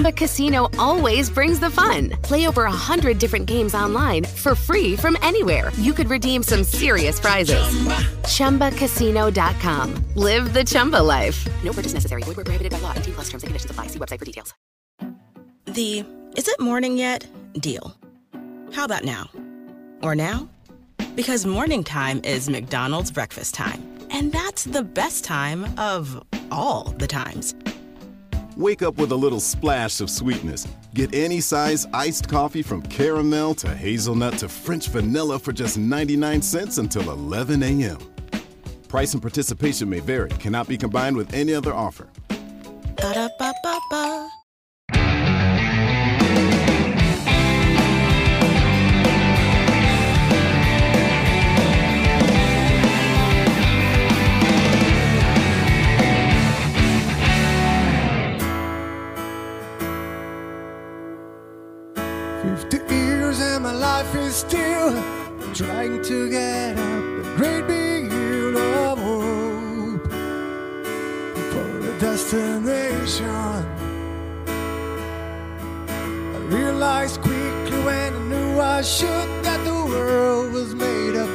Chumba Casino always brings the fun. Play over a hundred different games online for free from anywhere. You could redeem some serious prizes. Chumba. ChumbaCasino.com. Live the Chumba life. No purchase necessary. Void where prohibited by law. 18 plus terms and conditions apply. See website for details. The is it morning yet deal. How about now? Or now? Because morning time is McDonald's breakfast time. And that's the best time of all the times. Wake up with a little splash of sweetness. Get any size iced coffee from caramel to hazelnut to French vanilla for just 99 cents until 11 a.m. Price and participation may vary, cannot be combined with any other offer. Ba-da-ba-ba-ba. Is still trying to get up the great big hill of hope for a destination. I realized quickly when I knew I should that the world was made of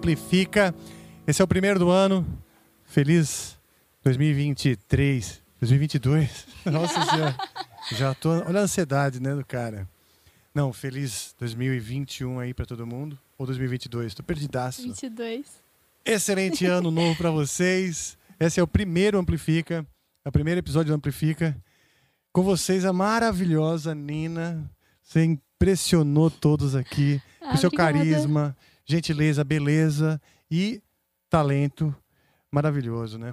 Amplifica. Esse é o primeiro do ano. Feliz 2023. 2022. Nossa senhora. Já tô. Olha a ansiedade, né, do cara. Não, feliz 2021 aí pra todo mundo. Ou 2022. Tô perdidaço. 22. Excelente ano novo pra vocês. Esse é o primeiro Amplifica. É o primeiro episódio do Amplifica. Com vocês, a maravilhosa Nina. Você impressionou todos aqui. Ah, com seu obrigada. carisma, gentileza, beleza e talento maravilhoso, né?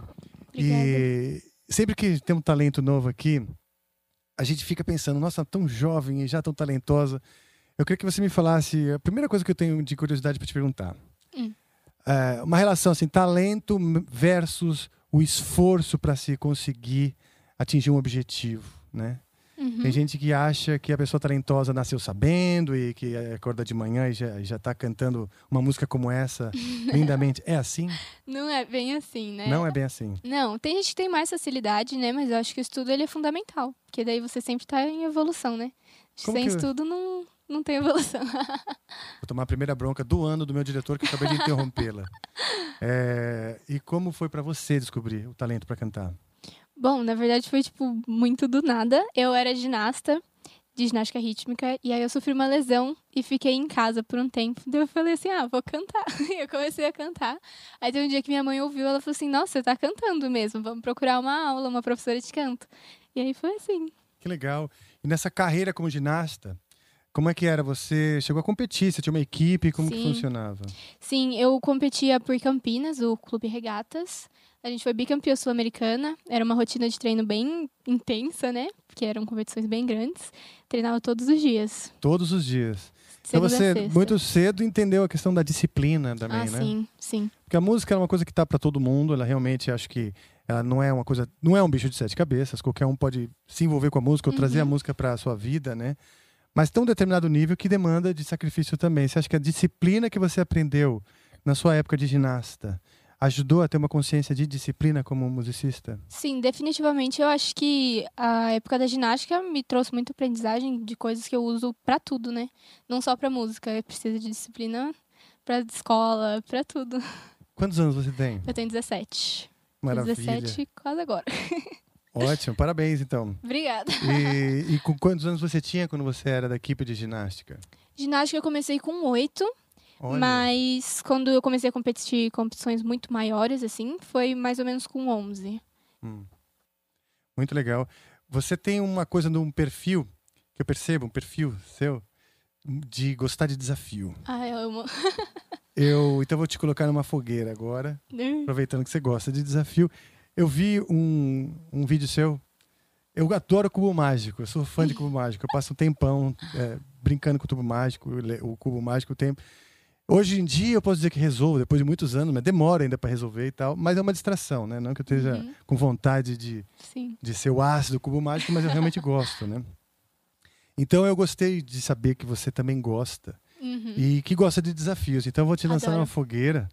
E sempre que tem um talento novo aqui, a gente fica pensando, nossa, tão jovem e já tão talentosa. Eu queria que você me falasse, a primeira coisa que eu tenho de curiosidade para te perguntar. Hum. É, uma relação assim, talento versus o esforço para se conseguir atingir um objetivo, né? Uhum. Tem gente que acha que a pessoa talentosa nasceu sabendo e que acorda de manhã e já, já tá cantando uma música como essa lindamente. É assim? Não é bem assim, né? Não é bem assim. Não, tem gente que tem mais facilidade, né? Mas eu acho que o estudo ele é fundamental. Porque daí você sempre tá em evolução, né? Como Sem que- estudo não, não tem evolução. Vou tomar a primeira bronca do ano do meu diretor que eu acabei de interrompê-la. É, e como foi para você descobrir o talento para cantar? Bom, na verdade foi, tipo, muito do nada. Eu era ginasta de ginástica rítmica e aí eu sofri uma lesão e fiquei em casa por um tempo. Daí eu falei assim, ah, vou cantar. E eu comecei a cantar. Aí tem um dia que minha mãe ouviu, ela falou assim, nossa, você tá cantando mesmo, vamos procurar uma aula, uma professora de canto. E aí foi assim. Que legal. E nessa carreira como ginasta, como é que era? Você chegou a competir? Você tinha uma equipe? Como que Sim. funcionava? Sim, eu competia por Campinas, o Clube Regatas. A gente foi bicampeã sul-americana. Era uma rotina de treino bem intensa, né? Porque eram competições bem grandes. Treinava todos os dias. Todos os dias. Então Segunda você a sexta. muito cedo entendeu a questão da disciplina também, ah, né? sim, sim. Porque a música é uma coisa que tá para todo mundo, ela realmente acho que ela não é uma coisa, não é um bicho de sete cabeças, qualquer um pode se envolver com a música ou trazer a Uhum. música para a sua vida, né? Mas tem um determinado nível que demanda de sacrifício também. Você acha que a disciplina que você aprendeu na sua época de ginasta ajudou a ter uma consciência de disciplina como musicista? Sim, definitivamente eu acho que a época da ginástica me trouxe muita aprendizagem de coisas que eu uso pra tudo, né? Não só pra música, eu preciso de disciplina pra escola, pra tudo. Quantos anos você tem? Eu tenho 17. Maravilha. 17 quase agora. Ótimo, parabéns então. Obrigada. E, e com quantos anos você tinha quando você era da equipe de ginástica? Ginástica eu comecei com 8, Olha, mas quando eu comecei a competir competições muito maiores, assim, foi mais ou menos com 11. Muito legal. Você tem uma coisa num perfil, que eu percebo, um perfil seu, de gostar de desafio. Ah, eu amo. Eu, então vou te colocar numa fogueira agora, aproveitando que você gosta de desafio. Eu vi um, um vídeo seu. Eu adoro cubo mágico, eu sou fã de cubo mágico. Eu passo um tempão é, brincando com o cubo mágico, o cubo mágico o tempo. Hoje em dia eu posso dizer que resolvo, depois de muitos anos, mas demora ainda para resolver e tal. Mas é uma distração, né? Não que eu esteja Uhum. com vontade de, Sim. de ser o ácido cubo mágico, mas eu realmente gosto, né? Então eu gostei de saber que você também gosta Uhum. e que gosta de desafios. Então eu vou te lançar Adoro. numa fogueira,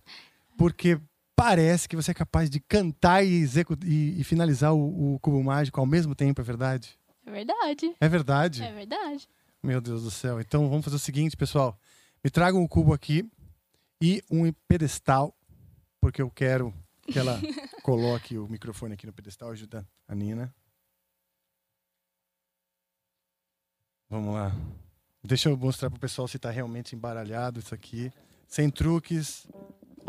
porque parece que você é capaz de cantar e, e- e finalizar o, o cubo mágico ao mesmo tempo, é verdade? É verdade. É verdade? É verdade. Meu Deus do céu. Então vamos fazer o seguinte, pessoal. Me tragam um cubo aqui e um pedestal, porque eu quero que ela coloque o microfone aqui no pedestal, ajuda a Nina. Vamos lá. Deixa eu mostrar pro pessoal se tá realmente embaralhado isso aqui. Sem truques.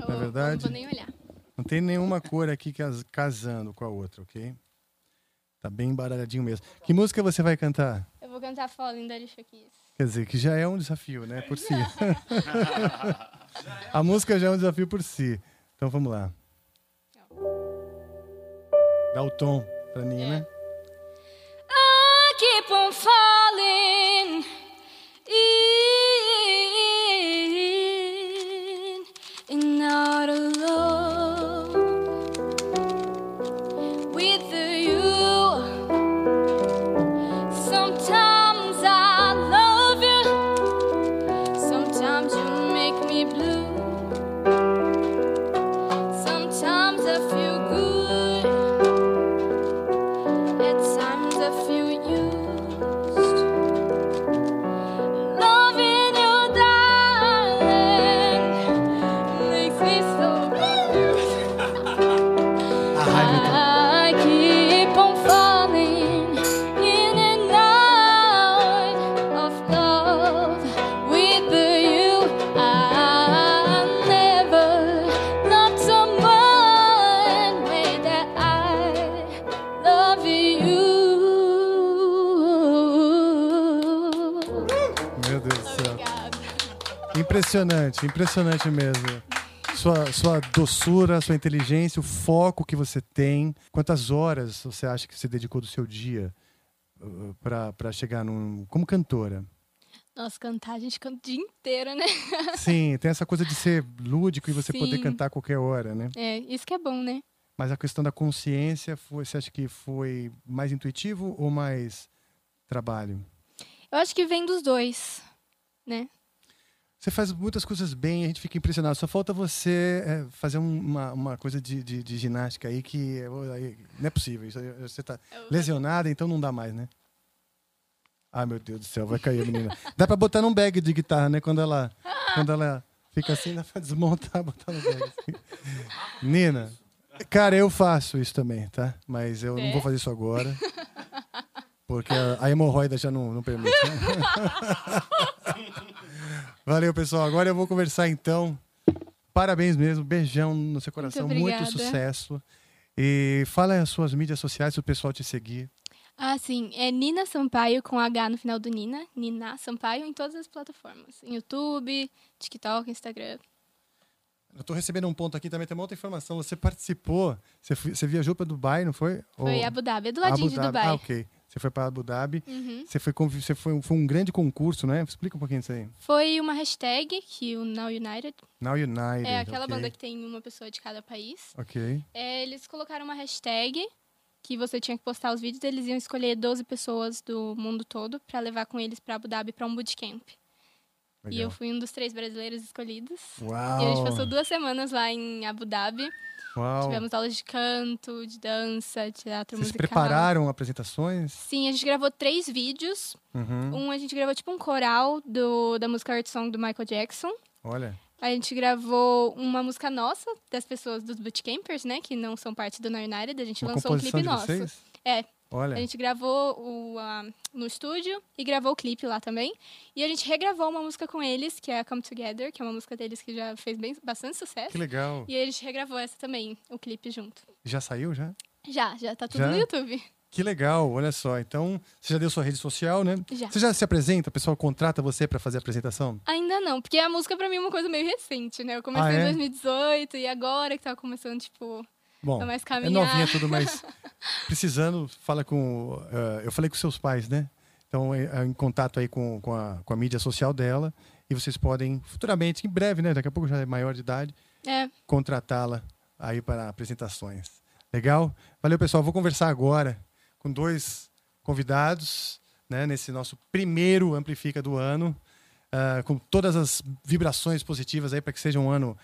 Eu, É verdade? eu não vou nem olhar. Não tem nenhuma cor aqui cas- casando com a outra, ok? Tá bem embaralhadinho mesmo. Que música você vai cantar? Eu vou cantar Falling da Alicia Keys. Quer dizer, que já é um desafio, né? Por si. a música já é um desafio por si. Então vamos lá. Dá o tom pra Nina. I keep on falling Impressionante, impressionante mesmo. Sua, sua doçura, sua inteligência, o foco que você tem. Quantas horas você acha que você dedicou do seu dia uh, para chegar num. como cantora? Nossa, cantar, a gente canta o dia inteiro, né? Sim, tem essa coisa de ser lúdico e você poder Sim. cantar a qualquer hora, né? É, isso que é bom, né? Mas a questão da consciência, foi, você acha que foi mais intuitivo ou mais trabalho? Eu acho que vem dos dois, né? Você faz muitas coisas bem, a gente fica impressionado. Só falta você é, fazer um- uma, uma coisa de, de, de ginástica aí que é, aí não é possível. Isso Você está lesionada, então não dá mais, né? Ai, meu Deus do céu, vai cair a menina. Dá pra botar num bag de guitarra, né? Quando ela, quando ela fica assim, dá pra desmontar, botar no bag. assim. Nina, cara, eu faço isso também, tá? Mas eu não É? vou fazer isso agora. Porque a, a hemorroida já não, não permite. né? Valeu, pessoal. Agora eu vou conversar então. Parabéns mesmo, beijão no seu coração, muito, obrigada. sucesso. E fala as suas mídias sociais para o pessoal te seguir. Ah, sim. É Nina Sampaio com H no final do Nina. Nina Sampaio em todas as plataformas. Em YouTube, TikTok, Instagram. Eu tô recebendo um ponto aqui também, tem uma outra informação. Você participou, você, você viajou para Dubai, não foi? Foi Ou- Abu Dhabi, é do ladinho Abu de. Dubai. Ah, ok. Você foi para Abu Dhabi. Uhum. Você foi, você foi, foi um grande concurso, né? Explica um pouquinho disso aí. Foi uma hashtag que o Now United, Now United. é aquela ok. banda que tem uma pessoa de cada país. Ok. É, eles colocaram uma hashtag que você tinha que postar os vídeos, eles iam escolher 12 pessoas do mundo todo pra levar com eles pra Abu Dhabi pra um bootcamp. E Legal. eu fui um dos três brasileiros escolhidos. Uau! E a gente passou duas semanas lá em Abu Dhabi. Uau! Tivemos aulas de canto, de dança, teatro Vocês musical. prepararam apresentações? Sim, a gente gravou três vídeos. Uhum. Um a gente gravou tipo um coral do, da música Earth Song do Michael Jackson. Olha. A gente gravou uma música nossa, das pessoas dos bootcampers, né? Que não são parte do Now United. A gente Uma lançou um clipe nosso. vocês? É. Olha. A gente gravou o, ah, no estúdio e gravou o clipe lá também. E a gente regravou uma música com eles, que é a Come Together, que é uma música deles que já fez bem, bastante sucesso. Que legal. E a gente regravou essa também, o clipe junto. Já saiu já? Já, já tá tudo Já? no YouTube. Que legal, olha só. Então, você já deu sua rede social, né? Já. Você já se apresenta? O pessoal contrata você para fazer a apresentação? Ainda não, porque a música pra mim é uma coisa meio recente, né? Eu comecei Ah, é? em 2018 e agora que tava começando, tipo, Bom, a mais é caminhar. novinha tudo, mas precisando, fala com... eh, eu falei com seus pais, né? Então, é, é em contato aí com, com, a, com a mídia social dela. E vocês podem, futuramente, em breve, né? Daqui a pouco já é maior de idade, É, contratá-la aí para apresentações. Legal? Valeu, pessoal. Vou conversar agora com dois convidados, né, nesse nosso primeiro Amplifica do ano, ah, com todas as vibrações positivas aí para que seja um ano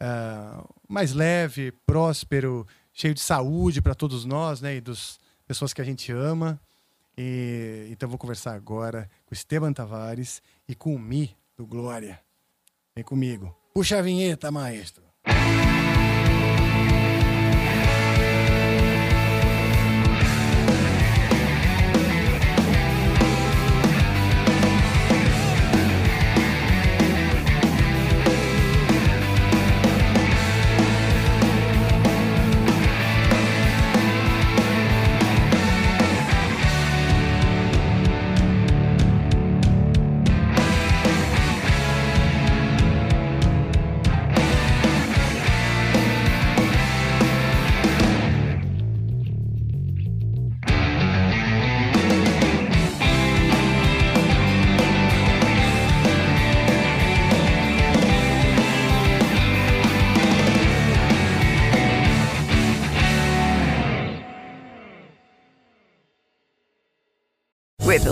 ah, mais leve, próspero, cheio de saúde para todos nós, né, e das pessoas que a gente ama. E, então vou conversar agora com Esteban Tavares e com o Mi do Glória. Vem comigo. Puxa a vinheta, maestro.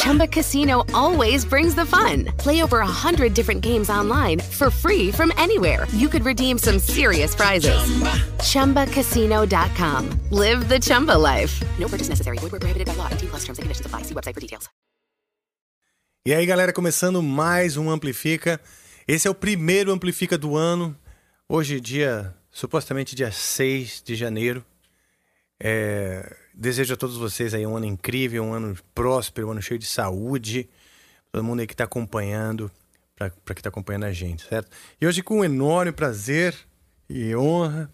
Chumba Casino always brings the fun. Play over a hundred different games online for free from anywhere. You could redeem some serious prizes. ChumbaCasino.com. Live the Chumba life. No purchase necessary. Void where prohibited by law. T plus terms and conditions apply. See website for details. E aí, galera, começando mais um Amplifica. Esse é o primeiro Amplifica do ano. Hoje, dia, supostamente dia 6 de janeiro. É, desejo a todos vocês aí um ano incrível, um ano próspero, um ano cheio de saúde. Todo mundo aí que está acompanhando, para que está acompanhando a gente, certo? E hoje com um enorme prazer e honra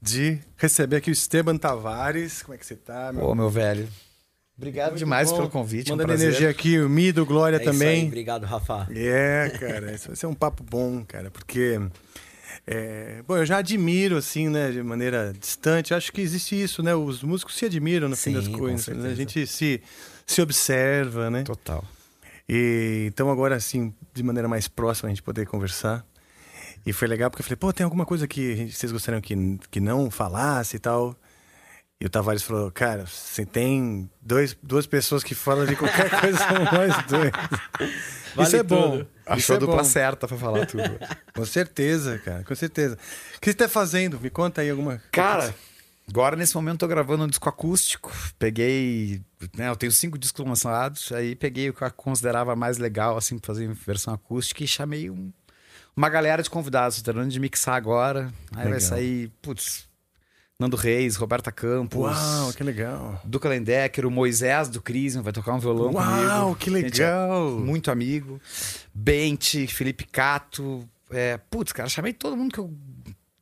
de receber aqui o Esteban Tavares. Como é que você tá? Ô, meu velho. Obrigado Muito demais bom. pelo convite. Mandando um energia aqui, o Mido, Glória É isso também. aí, obrigado, Rafa. É, cara, isso vai ser um papo bom, cara, porque. É, bom, eu já admiro, assim, né, de maneira distante. Acho que existe isso, né? Os músicos se admiram no fim Sim, das com coisas. né? A gente se, se observa, né? Total. E então agora, assim, de maneira mais próxima, a gente poder conversar. E foi legal porque eu falei, pô, tem alguma coisa que vocês gostariam que, que não falasse e tal. E o Tavares falou, cara, você tem dois, duas pessoas que falam de qualquer coisa, são nós dois. Vale Isso é bom. tudo. Achou Isso é a dupla bom. certa pra falar tudo. Com certeza, cara, com certeza. O que você tá fazendo? Me conta aí alguma Cara, agora nesse momento tô gravando um disco acústico. Peguei, né, eu tenho cinco discos lançados, aí peguei o que eu considerava mais legal, assim, pra fazer em versão acústica e chamei um- uma galera de convidados. Tô terminando de mixar agora. Aí vai Legal. sair, putz, Nando Reis, Roberta Campos. Uau, que legal. Duca Lendecker, o Moisés do Crisium vai tocar um violão Uau, comigo. que Gente, é legal. muito amigo. Bente, Felipe Cato. É, putz, cara, chamei todo mundo que eu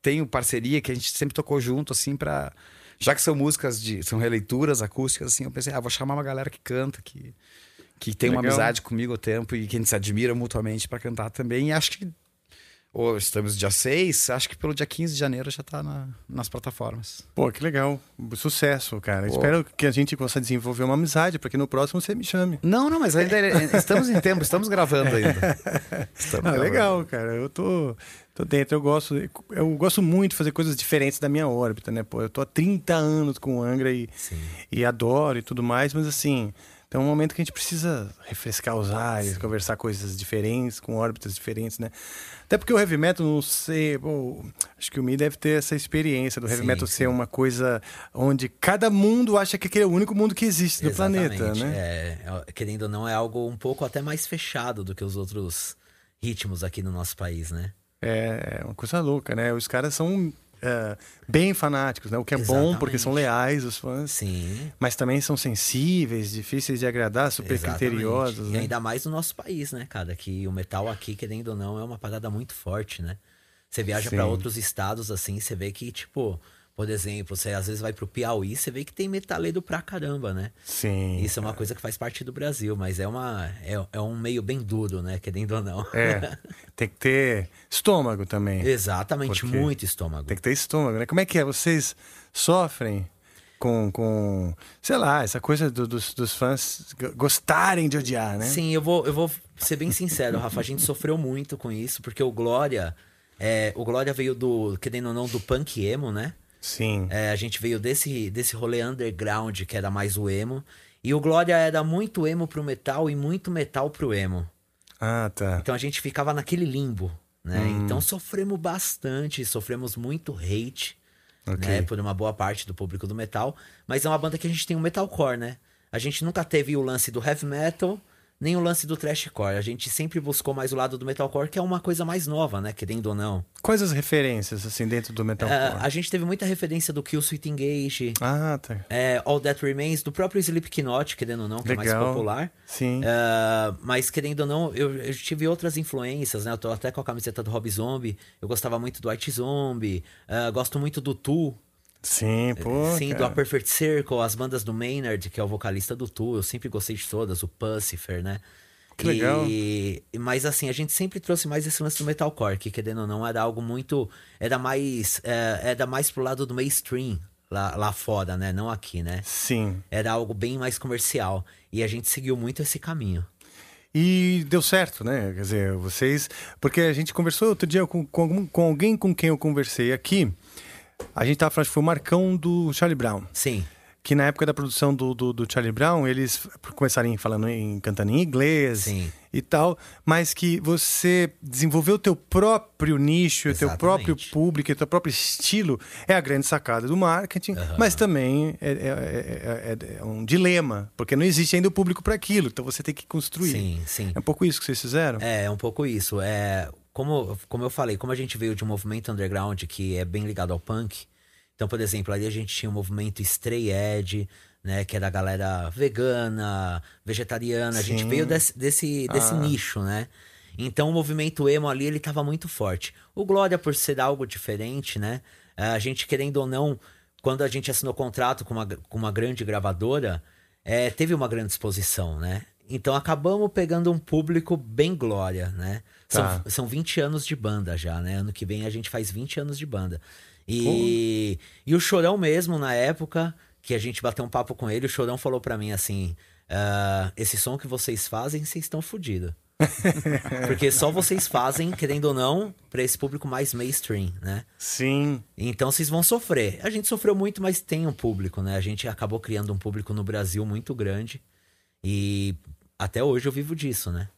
tenho parceria, que a gente sempre tocou junto, assim, pra. Já que são músicas de. são releituras acústicas, assim, eu pensei, ah, vou chamar uma galera que canta, que, que tem uma Legal. amizade comigo ao tempo e que a gente se admira mutuamente pra cantar também. E acho que. Hoje estamos dia 6, acho que pelo dia 15 de janeiro já tá na- nas plataformas. Pô, que legal. Sucesso, cara. Pô. Espero que a gente possa desenvolver uma amizade, para que no próximo você me chame. Não, não, mas ainda estamos em tempo, estamos gravando ainda. Estamos Ah, gravando. legal, cara. Eu tô, tô dentro. Eu gosto, eu gosto muito de fazer coisas diferentes da minha órbita, né? Pô, eu tô há 30 anos com o Angra e, e adoro e tudo mais, mas assim, tem um momento que a gente precisa refrescar os ares, conversar coisas diferentes, com órbitas diferentes, né? Até porque o heavy metal, não sei, pô, acho que o Mi deve ter essa experiência do heavy Sim, metal sim. ser uma coisa onde cada mundo acha que aquele é o único mundo que existe no planeta, né? É, é, querendo ou não, é algo um pouco até mais fechado do que os outros ritmos aqui no nosso país, né? É é uma coisa louca, né? Os caras são é, bem fanáticos, né? O que é bom porque são Exatamente. leais, os fãs. Sim. Mas também são sensíveis, difíceis de agradar, super exatamente. criteriosos. E né? ainda mais no nosso país, né, cara? Que o metal aqui, querendo ou não, é uma parada muito forte, né? Você viaja pra outros estados, assim, você vê que, tipo, por exemplo, você às vezes vai pro Piauí, você vê que tem metaleiro pra caramba, né? Sim. Isso é uma coisa que faz parte do Brasil, mas é, uma, é, é um meio bem duro, né? Querendo ou não. É, tem que ter estômago também. Exatamente, muito estômago. Tem que ter estômago, né? Como é que é? Vocês sofrem com, com sei lá, essa coisa do- dos, dos fãs gostarem de odiar, né? Sim, eu vou, eu vou ser bem sincero, Rafa. A gente sofreu muito com isso, porque o Glória. é, o Glória veio do, querendo ou não, do punk emo, né? Sim. É, a gente veio desse, desse rolê underground, que era mais o emo. E o Glória era muito emo pro metal e muito metal pro emo. Ah, tá. Então a gente ficava naquele limbo, né? Hum. Então sofremos bastante, sofremos muito hate, Ok. né? Por uma boa parte do público do metal. Mas é uma banda que a gente tem um metalcore, né? A gente nunca teve o lance do heavy metal, nem o lance do thrashcore. A gente sempre buscou mais o lado do metalcore, que é uma coisa mais nova, né? Querendo ou não. Quais as referências, assim, dentro do metalcore? Ah, a gente teve muita referência do Kill Sweet Engage, Ah, tá. é, All That Remains, do próprio Slipknot, querendo ou não, que é mais Legal. popular. Sim. Ah, mas querendo ou não, eu, eu tive outras influências, né? Eu tô até com a camiseta do Rob Zombie. Eu gostava muito do White Zombie. ah, gosto muito do Tu. Sim, pô. Sim, do cara. A Perfect Circle, as bandas do Maynard, que é o vocalista do Tu. Eu sempre gostei de todas, o Pucifer, né? Que legal. E, mas assim, a gente sempre trouxe mais esse lance do metalcore, que querendo ou não, era algo muito. Era mais. é, era mais pro lado do mainstream lá, lá fora, né? Não aqui, né? Sim. Era algo bem mais comercial. E a gente seguiu muito esse caminho. E deu certo, né? Quer dizer, vocês. Porque a gente conversou outro dia com, com, com alguém com quem eu conversei aqui. A gente tava falando, que foi o Marcão do Charlie Brown. Sim. que na época da produção do, do, do Charlie Brown, eles começaram falando em cantando em inglês Sim. e tal, mas que você desenvolveu o teu próprio nicho, o teu próprio público, o teu próprio estilo, é a grande sacada do marketing, mas também é, é- é- é- é um dilema, porque não existe ainda o público para aquilo, então você tem que construir. Sim, sim. É um pouco isso que vocês fizeram? É, é um pouco isso. É, como, como eu falei, como a gente veio de um movimento underground que é bem ligado ao punk. Então, por exemplo, ali a gente tinha o movimento Stray Edge, né? Que é da galera vegana, vegetariana. A gente Sim. veio desse, desse, desse Ah. nicho, né? Então o movimento emo ali, ele tava muito forte. O Glória, por ser algo diferente, né? eh, A gente, querendo ou não, quando a gente assinou contrato com uma, com uma grande gravadora, eh, teve uma grande exposição, né? Então acabamos pegando um público bem Glória, né? Tá. São, são 20 anos de banda já, né? Ano que vem a gente faz 20 anos de banda. E, e o Chorão mesmo, na época que a gente bateu um papo com ele, o Chorão falou pra mim assim: "Ah, esse som que vocês fazem, vocês estão fodidos. Porque só vocês fazem, querendo ou não, pra esse público mais mainstream, né? Sim. Então vocês vão sofrer. A gente sofreu muito, mas tem um público, né? A gente acabou criando um público no Brasil muito grande. E até hoje eu vivo disso, né?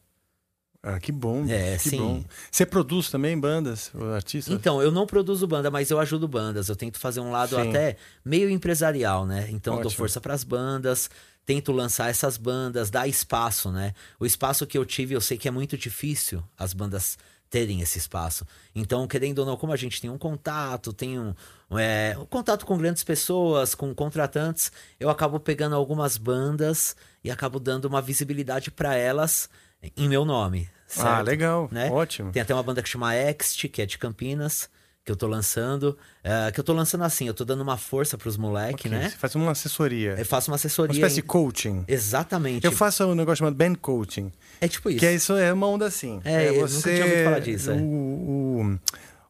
Ah, que bom. É, que sim. bom. Você produz também bandas, artistas? Então, eu não produzo banda, mas eu ajudo bandas. Eu tento fazer um lado Sim. até meio empresarial, né? Então, eu dou Ótimo. força pras bandas, tento lançar essas bandas, dar espaço, né? O espaço que eu tive, eu sei que é muito difícil as bandas terem esse espaço. Então, querendo ou não, como a gente tem um contato, tem um, é, um contato com grandes pessoas, com contratantes, eu acabo pegando algumas bandas e acabo dando uma visibilidade pra elas em meu nome. Ah, certo? legal. Né? Ótimo. Tem até uma banda que chama Ext, que é de Campinas, que eu tô lançando. é, que eu tô lançando assim, eu tô dando uma força pros moleques, Ok, né? Você faz uma assessoria. Eu faço uma assessoria. Uma espécie de coaching. Exatamente. Eu faço um negócio chamado band coaching. É tipo isso. Que é isso, é uma onda assim. É, eu nunca tinha ouvido falar disso, é. O, o-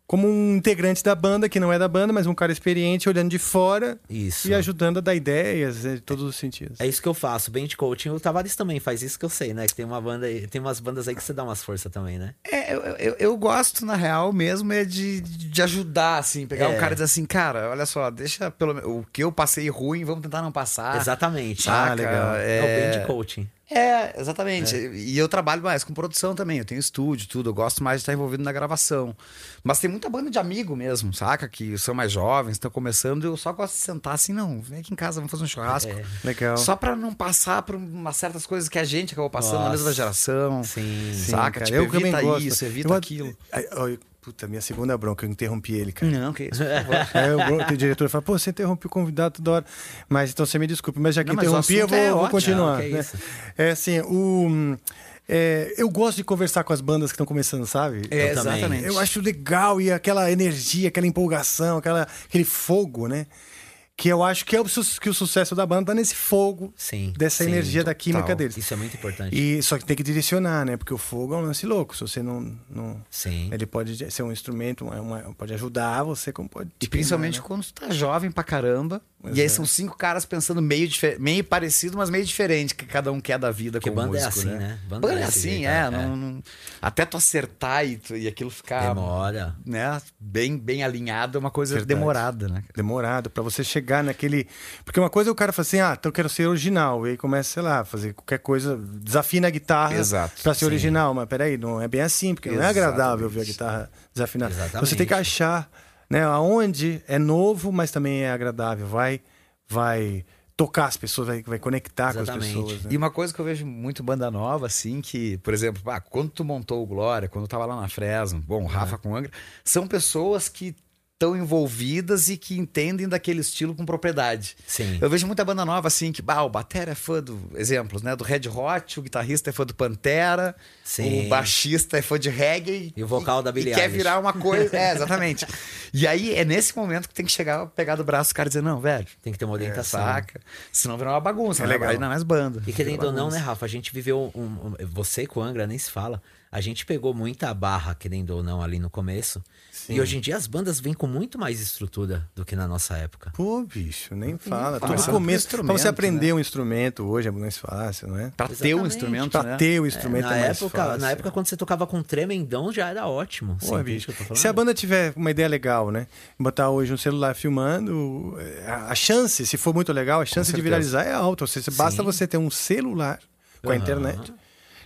como um integrante da banda, que não é da banda, mas um cara experiente olhando de fora Isso. e ajudando a dar ideias em todos os sentidos. É isso que eu faço, bem de coaching. O Tavares também faz isso que eu sei, né? Que tem uma banda, tem umas bandas aí que você dá umas forças também, né? É, eu, eu, eu gosto, na real, mesmo, é de, de ajudar, assim, pegar É. um cara e dizer assim, cara, olha só, deixa pelo o que eu passei ruim, vamos tentar não passar. Exatamente. Saca? Ah, legal. É, o É, bem de coaching. É, exatamente. E eu trabalho mais com produção também. Eu tenho estúdio, tudo. Eu gosto mais de estar envolvido na gravação. Mas tem muita banda de amigo mesmo, saca? Que são mais jovens, estão começando. Eu só gosto de sentar assim, não, vem aqui em casa, vamos fazer um churrasco. É. Legal. Só pra não passar por umas certas coisas que a gente acabou passando na Nossa. mesma geração. Sim. Sim, saca? cara, Tipo, eu também evita gosto. isso, evita Eu- aquilo. Ai, ai, puta, minha segunda bronca, eu interrompi ele, cara. Não, que isso, por favor. Aí o bron- o diretor fala, pô, você interrompeu o convidado toda hora. Mas então você me desculpe, mas já que Não, interrompi, eu vou, é vou continuar. Não, que né? isso. É assim, o. é, eu gosto de conversar com as bandas que estão começando, sabe? É, exatamente. Eu acho legal e aquela energia, aquela empolgação, aquela, aquele fogo, né? Que eu acho que, é o, que o sucesso da banda tá nesse fogo, Sim, dessa sim, energia da química deles. Isso é muito importante. E só que tem que direcionar, né? Porque o fogo é um lance louco. Se você não. não Sim. ele pode ser um instrumento, uma- pode ajudar você, como pode. E te principalmente né? quando tu tá jovem pra caramba. E aí é. são cinco caras pensando meio, meio parecido, mas meio diferente que cada um quer da vida Porque banda é assim, né? né? Banda Banda, é é assim, jeito, é. é. não- não- até tu acertar e, tu- e aquilo ficar Demora. né, bem, bem alinhado é uma coisa Verdade. demorada, né? Demorado pra você chegar naquele. Porque uma coisa é o cara fala assim: ah, então eu quero ser original. E aí começa, sei lá, fazer qualquer coisa, desafina a guitarra Exato, pra ser sim. original. Mas peraí, não é bem assim, porque não é agradável Exatamente. ouvir a guitarra desafinada. Exatamente. Você tem que achar, né, aonde é novo, mas também é agradável. Vai, vai tocar as pessoas, vai, vai conectar com Exatamente. as pessoas. né? E uma coisa que eu vejo muito banda nova, assim, que, por exemplo, ah, quando tu montou o Glória, quando eu tava lá na Fresno, bom, Rafa com o Angra, são pessoas que estão envolvidas e que entendem daquele estilo com propriedade. Sim. Eu vejo muita banda nova assim, que bah, o Batera é fã do. Exemplos, né? Do Red Hot, o guitarrista é fã do Pantera, Sim. o baixista é fã de reggae. E o vocal da Billie E quer virar uma coisa. É, exatamente. e aí é nesse momento que tem que chegar, pegar do braço do cara e dizer, não, velho. Tem que ter uma orientação. Saca? Senão virar uma bagunça, É né? legal. Aí não é mais banda. E querendo ou não, né. Rafa? A gente viveu um, um- Você com o Angra nem se fala. a gente pegou muita barra, querendo ou não, ali no começo. Sim. E hoje em dia as bandas vêm com muito mais estrutura do que na nossa época. Pô, bicho, nem fala. fala. Tudo Pro começo. Pra você aprender um instrumento hoje é mais fácil, não é? Pra ter um Exatamente. instrumento, Pra né? ter o É, instrumento na, é, mais época, fácil. na época, quando você tocava com tremendão, já era ótimo. Pô, bicho. o? Se a banda tiver uma ideia legal, né? Botar hoje um celular filmando, a a chance, se for muito legal, a chance de viralizar é alta. Ou seja, basta Sim. você ter um celular com a Aham. internet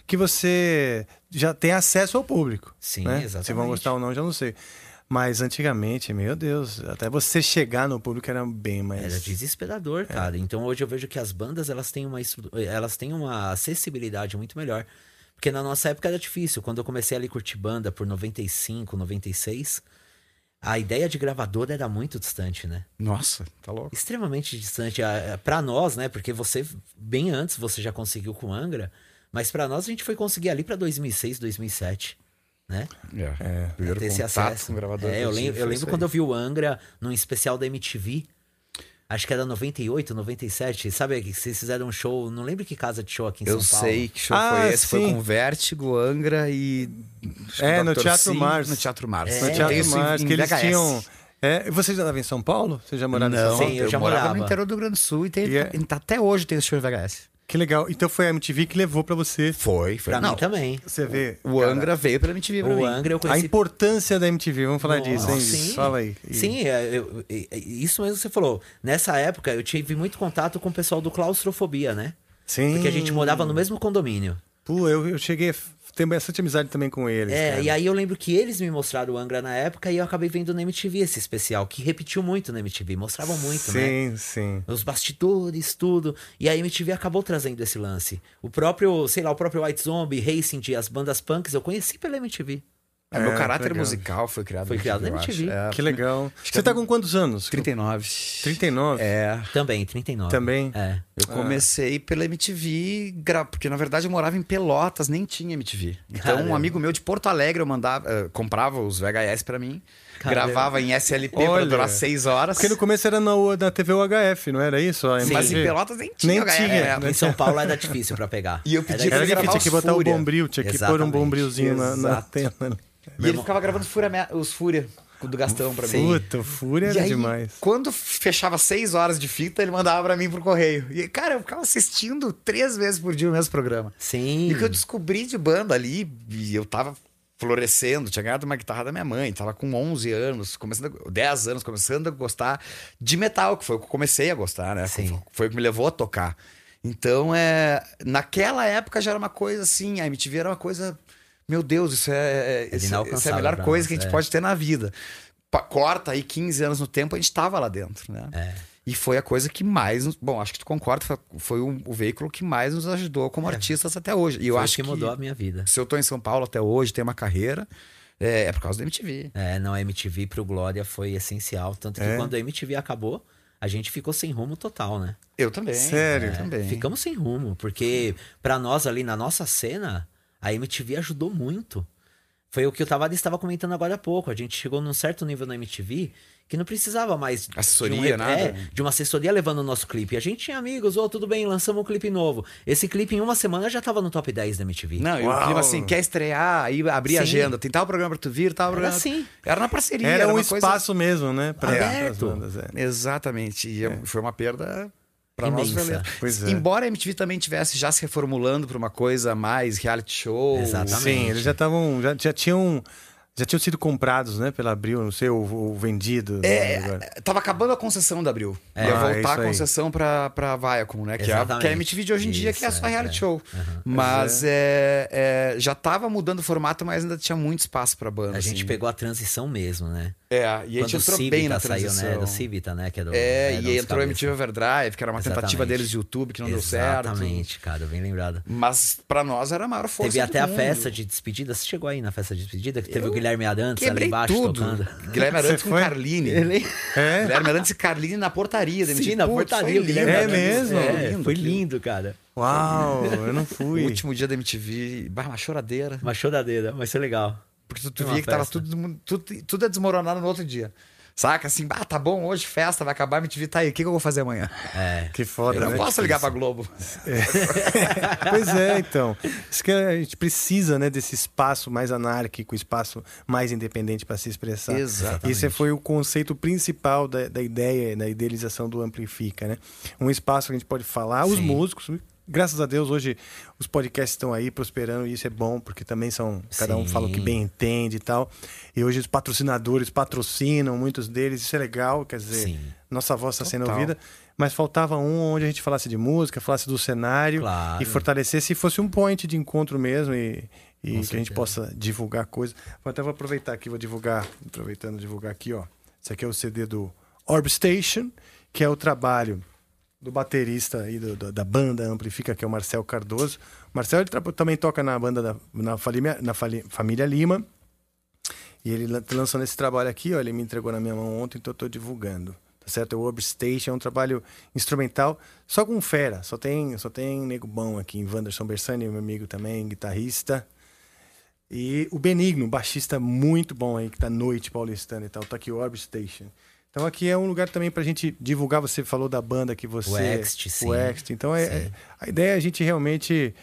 que você já tem acesso ao público. Sim, né? Se exatamente. vão gostar ou não, já não sei. Mas antigamente, meu Deus, até você chegar no público era bem mais. Era desesperador, cara. Então hoje eu vejo que as bandas elas têm uma estru- elas têm uma acessibilidade muito melhor. Porque na nossa época era difícil. Quando eu comecei ali a curtir banda por 95, 96, a ideia de gravadora era muito distante, né? Nossa, tá louco. Extremamente distante a- a- pra nós, né? Porque você bem antes você já conseguiu com Angra, mas pra nós a gente foi conseguir ali pra 2006, 2007, né? É. Primeiro ter esse acesso. com o gravador. É, eu tive lembro, eu foi lembro quando eu vi o Angra num especial da MTV. Acho que era 98, 97. Sabe que vocês fizeram um show, não lembro que casa de show aqui em Eu São Paulo. sei que show Ah, foi esse. Foi sim. com Vértigo, Angra e. É, no. Teatro Sim, Mars. No Teatro Mars. É. No Teatro Mars, que eles VHS. tinham. É, você já estava em São Paulo? Você já morava em São Não, Paulo? Sim, eu eu, já morava, morava. no interior do Rio Grande do Sul e, tem, E é- até hoje tem esse show em VHS. Que legal. Então foi a MTV que levou pra você. Foi, foi. Pra Não, mim também. Você vê. O cara, Angra veio pela MTV pra O mim. Angra eu A conheci importância da MTV, vamos falar disso, hein? Nossa, sim. Fala aí. E- Sim, é, eu- é, é, isso mesmo que você falou. Nessa época eu tive muito contato com o pessoal do Claustrofobia, né? Sim. Porque a gente morava no mesmo condomínio. Pô, eu, eu cheguei ter bastante amizade também com eles. É, cara. e aí eu lembro que eles me mostraram o Angra na época e eu acabei vendo na MTV esse especial, que repetiu muito na MTV, mostravam muito, né? Sim, sim. Os bastidores, tudo. E a MTV acabou trazendo esse lance. O próprio, sei lá, o próprio White Zombie, Racing, as bandas punks, eu conheci pela MTV. É, meu É, caráter musical foi criado Foi criado na. MTV. É, Que legal. Acho que Você é tá com quantos anos? 39. 39? É. Também, 39. Também? É. Eu comecei pela MTV, gra- porque na verdade eu morava em Pelotas, nem tinha MTV. Então um Caramba. amigo meu de Porto Alegre eu mandava, eh, comprava os VHS pra mim, Caramba. gravava em SLP pra Olha. durar seis horas. Porque no começo era na, na TV UHF, não era isso? A Sim. Mas em? Pelotas nem tinha Nem tinha, É, né? Em São Paulo era difícil pra pegar. E eu pedi Era pra Era difícil, gravar tinha que botar Fúria. o bombril, tinha que pôr um bombrilzinho na, na ali. E ele ficava gravando os Fúria do Gastão pra mim. Puta, o Fúria E era aí, demais. quando fechava seis horas de fita, ele mandava pra mim pro correio. E, cara, eu ficava assistindo três vezes por dia o mesmo programa. Sim. E que eu descobri de banda ali, e eu tava florescendo, tinha ganhado uma guitarra da minha mãe, tava com 11 anos, começando a, 10 anos, começando a gostar de metal, que foi o que eu comecei a gostar, né? Sim. Foi, o que me levou a tocar. Então, é, naquela época já era uma coisa assim, a MTV era uma coisa, meu Deus, isso é, é, isso, isso é a melhor coisa nós, que a gente é. pode ter na vida. Pa- Corta aí 15 anos no tempo, a gente tava lá dentro, né? É. E foi a coisa que mais. nos- Bom, acho que tu concorda, foi, o, o veículo que mais nos ajudou como artistas até hoje. E eu É. Foi acho que mudou a minha vida. se eu tô em São Paulo até hoje, tenho uma carreira, é, é por causa da MTV. É, não, a MTV pro Glória foi essencial. Tanto que É? quando a MTV acabou, a gente ficou sem rumo total, né? Eu também. Sério? Eu também. Ficamos sem rumo, porque pra nós ali na nossa cena, a MTV ajudou muito. Foi o que o Tavares estava comentando agora há pouco. A gente chegou num certo nível na MTV que não precisava mais Assessoria, de, um, nada. é, de uma assessoria levando o nosso clipe. A gente tinha amigos, ô, tudo bem, lançamos um clipe novo. Esse clipe em uma semana já tava no top 10 da MTV. Não, e o clima assim, quer estrear, aí abrir a Sim. agenda, tem tal programa pra tu vir, tal Era programa. assim. Era na parceria. Era um uma coisa- espaço mesmo, né? Pra, Aberto. bandas, é. Exatamente. E eu- foi uma perda pra nós. Pois é. Embora a MTV também tivesse já se reformulando pra uma coisa mais reality show. Exatamente. Sim, eles já estavam. Já, já tinham. Já tinham sido comprados, né? Pela Abril, não sei, ou, ou vendido. né. É, tava acabando a concessão da Abril. É. Ia Ah, voltar isso a concessão pra, pra Viacom, né? Que é, a, Exatamente. que é a MTV de hoje em dia, que é Isso, só é, reality é. show. Mas é, é, já tava mudando o formato, mas ainda tinha muito espaço pra banda. A gente assim. pegou a transição mesmo, né? É, e a gente entrou Civita bem na saiu, transição. né? Do Civita, né? Que era o- É, era e entrou a cabeça. MTV Overdrive, que era uma tentativa Exatamente. deles de YouTube que não deu certo. Exatamente, cara, bem lembrado. Mas pra nós era a maior força Teve do até a mundo. festa de despedida. Você chegou aí na festa de despedida? Que teve o Guilherme Arantes ali Quebrei embaixo tudo. tocando. Guilherme Arantes Você com foi? Carline. É? Guilherme Arantes e Carline na portaria. Sim, MTV. na Putz, portaria. Guilherme lindo. É mesmo? É, Lindo foi lindo, cara. Uau, eu não O fui. último dia da MTV, bah, uma choradeira. Uma choradeira, mas foi legal. Porque tu, tu via que tava festa. tudo, tudo, tudo é desmoronado no outro dia. Saca assim, ah, tá bom, hoje festa, vai acabar, me TV tá aí. O que, que eu vou fazer amanhã? É. Que foda, Eu não né? posso ligar pra Globo. pois é, então. Isso que a gente precisa, né, desse espaço mais anárquico, espaço mais independente para se expressar. Exatamente. Esse foi o conceito principal da, da ideia, da idealização do Amplifica, né? Um espaço que a gente pode falar, os Sim. músicos. Graças a Deus, hoje os podcasts estão aí prosperando e isso é bom, porque também são. Cada um Sim. fala o que bem entende e tal. E hoje os patrocinadores patrocinam, muitos deles, isso é legal, quer dizer, Sim. nossa voz está sendo ouvida. Mas faltava um onde a gente falasse de música, falasse do cenário Claro. e fortalecesse, fosse um point de encontro mesmo e, e que a gente possa divulgar coisas. Vou até vou aproveitar aqui, vou divulgar, aproveitando divulgar aqui, ó. Esse aqui é o CD do Orb Station, que é o trabalho do baterista aí do- do- da banda Amplifica, que é o Marcel Cardoso. O Marcel ele também toca na banda da, na, Família, na Fali- Família Lima. E ele lan- lançou nesse trabalho aqui, ó, ele me entregou na minha mão ontem, então eu tô divulgando. Tá certo? O Orb Station, é um trabalho instrumental, só com fera, só tem, só tem nego bom aqui, Wanderson Bersani, meu amigo também, guitarrista. E o Benigno, baixista muito bom aí, que tá noite paulistana e tal, tá aqui o Orb Station. Então aqui é um lugar também pra gente divulgar, você falou da banda que você... O Ext, sim. O Ext, então é, é- a ideia é a gente realmente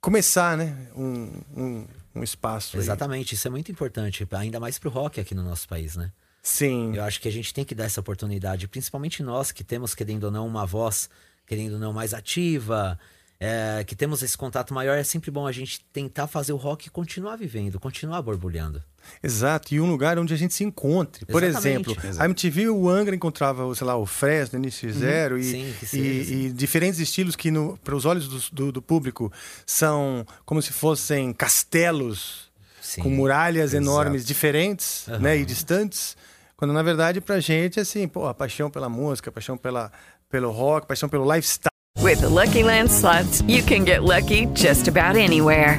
começar, né, um, um, um espaço aí. Exatamente, isso é muito importante, ainda mais pro rock aqui no nosso país, né? Sim. Eu acho que a gente tem que dar essa oportunidade, principalmente nós que temos, querendo ou não, uma voz, querendo ou não, mais ativa, é, que temos esse contato maior. É sempre bom a gente tentar fazer o rock continuar vivendo, continuar borbulhando. Exato, e um lugar onde a gente se encontre. Por Exatamente. exemplo, a MTV, o Angra encontrava, sei lá, o Fresno, NX Zero e, Uhum. Sim, que e- seja. e diferentes estilos que, para os olhos do, do- do público, são como se fossem castelos Sim. com muralhas Exato. enormes, diferentes Aham. né, e distantes. Quando, na verdade, pra gente, assim, pô, a paixão pela música, a paixão pela, pelo rock, a paixão pelo lifestyle. With the Lucky Land slots, you can get lucky just about anywhere.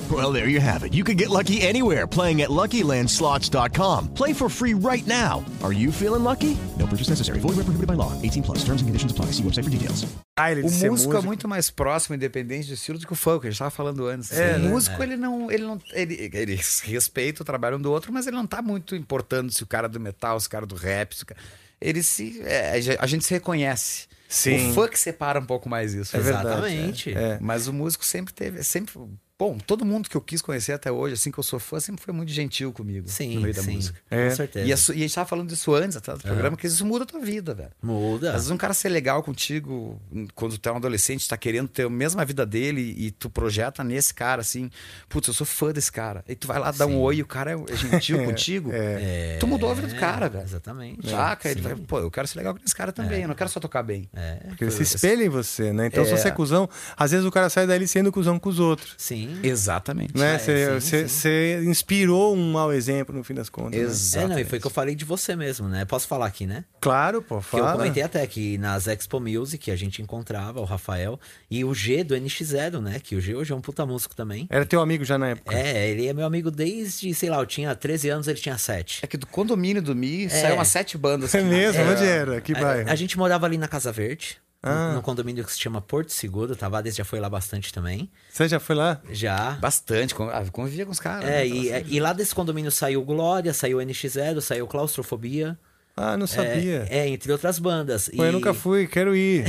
Well, there you have it. You can get lucky anywhere playing at LuckyLandSlots.com. Play for free right now. Are you feeling lucky? No purchase necessary. Void where prohibited by law. 18 plus. Terms and conditions apply. See website for details. De O ser músico, é músico. muito mais próximo, independente do estilo, do que o funk, que a gente tava falando antes. É, o né? músico, ele não. Ele, não ele, ele respeita o trabalho um do outro, mas ele não tá muito importando se o cara é do metal, se o cara é do rap. Se o cara... Ele se. é, a gente se reconhece. Sim. O funk separa um pouco mais isso. É verdade, Exatamente. é. Mas o músico sempre teve. Sempre, bom, todo mundo que eu quis conhecer até hoje, assim que eu sou fã, sempre foi muito gentil comigo Sim, no meio da sim. música. É. Com certeza. E a, e a gente tava falando disso antes até do programa, que isso muda a tua vida, velho. Muda. Às vezes um cara ser legal contigo quando tu é um adolescente, tá querendo ter a mesma vida dele e tu projeta nesse cara assim, putz, eu sou fã desse cara. E tu vai lá dar um oi e o cara é gentil contigo. É, Tu mudou a vida do cara, velho. Exatamente. Saca? Ele vai, pô, eu quero ser legal com esse cara também, eu não quero só tocar bem. É. Porque ele se espelha em você, né? Então, se É. você é cuzão, às vezes o cara sai dali sendo cuzão com os outros. Sim. Exatamente. Né? Ah, é, Você, sim, você- sim. você inspirou um mau exemplo no fim das contas. né? É, Exatamente. não, e foi que eu falei de você mesmo, né? Posso falar aqui, né? Claro, pô, Que eu fala. comentei até que nas Expo Music a gente encontrava o Rafael e o G do NX0, né? Que o G hoje é um puta músico também. Era teu amigo já na época. É, ele é meu amigo desde, sei lá, eu tinha 13 anos, ele tinha 7. É que do condomínio do Mi É. saiu umas sete bandas. É mesmo? Onde era? Que bairro? A, a gente morava ali na Casa Verde, Ah. num condomínio que se chama Porto Seguro, Tavares já foi lá bastante também. Você já foi lá? Já. Bastante, ah, convivia com os caras. É, né? e, e lá desse condomínio saiu Glória, saiu NX0, saiu Claustrofobia. Ah, não sabia. É, é, entre outras bandas. Pô, eu nunca fui, quero ir.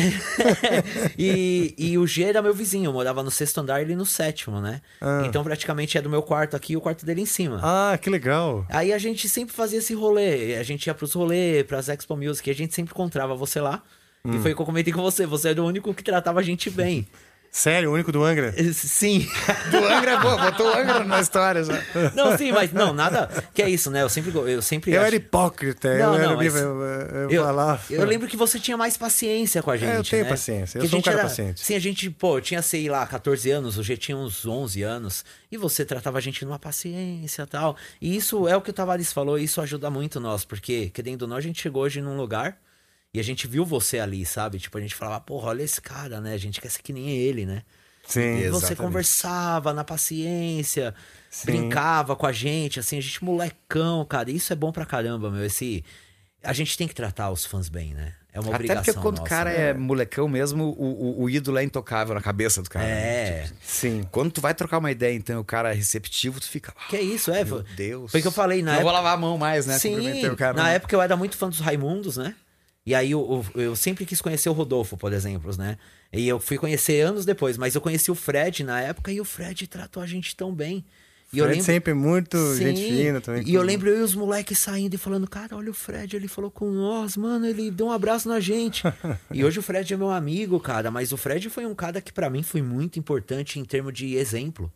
e, e o G era meu vizinho, eu morava no sexto andar e ele no sétimo, né? Ah. Então praticamente é do meu quarto aqui e o quarto dele em cima. Ah, que legal. Aí a gente sempre fazia esse rolê, a gente ia pros rolês, pras Expo Music, e a gente sempre encontrava você lá. E Hum. foi o que eu comentei com você, você era o único que tratava a gente bem. Sério, o único do Angra? Sim. Do Angra, pô, botou o Angra na história já. Não, sim, mas não, nada. Que é isso, né? Eu sempre. Eu, sempre Eu acho- era hipócrita, Não, eu era não, mas eu, eu, Eu, falava. eu lembro que você tinha mais paciência com a gente. É, eu tenho né? paciência, eu Que sou um cara era- paciente. Sim, a gente, pô, eu tinha, sei lá, 14 anos, o G tinha uns 11 anos, e você tratava a gente numa paciência e tal. E isso é o que o Tavares falou, e isso ajuda muito nós, porque, querendo ou não, a gente chegou hoje num lugar e a gente viu você ali, sabe? Tipo, a gente falava, porra, olha esse cara, né? A gente quer ser que nem ele, né? Sim, E você exatamente. conversava na paciência, Sim. brincava com a gente, assim, a gente molecão, cara. E isso é bom pra caramba, meu. Esse. A gente tem que tratar os fãs bem, né? É uma Até obrigação. porque quando o nossa, cara né? é molecão mesmo, o, o, o ídolo é intocável na cabeça do cara. É. né? Tipo, Sim. Quando tu vai trocar uma ideia, então, o cara é receptivo, tu fica. "Ah, Que é isso, é. Meu Deus. Foi o que eu falei na Não época. vou lavar a mão mais, né? Sim, o na né? época eu era muito fã dos Raimundos, né? E aí eu, eu, eu sempre quis conhecer o Rodolfo, por exemplo, né? E eu fui conhecer anos depois, mas eu conheci o Fred na época e o Fred tratou a gente tão bem. E eu Fred lembro... sempre muito Sim, gente fina também. E eu lembro eu e os moleques saindo e falando, cara, olha o Fred, ele falou com nós, mano, ele deu um abraço na gente. e hoje o Fred é meu amigo, cara, mas o Fred foi um cara que pra mim foi muito importante em termos de exemplo.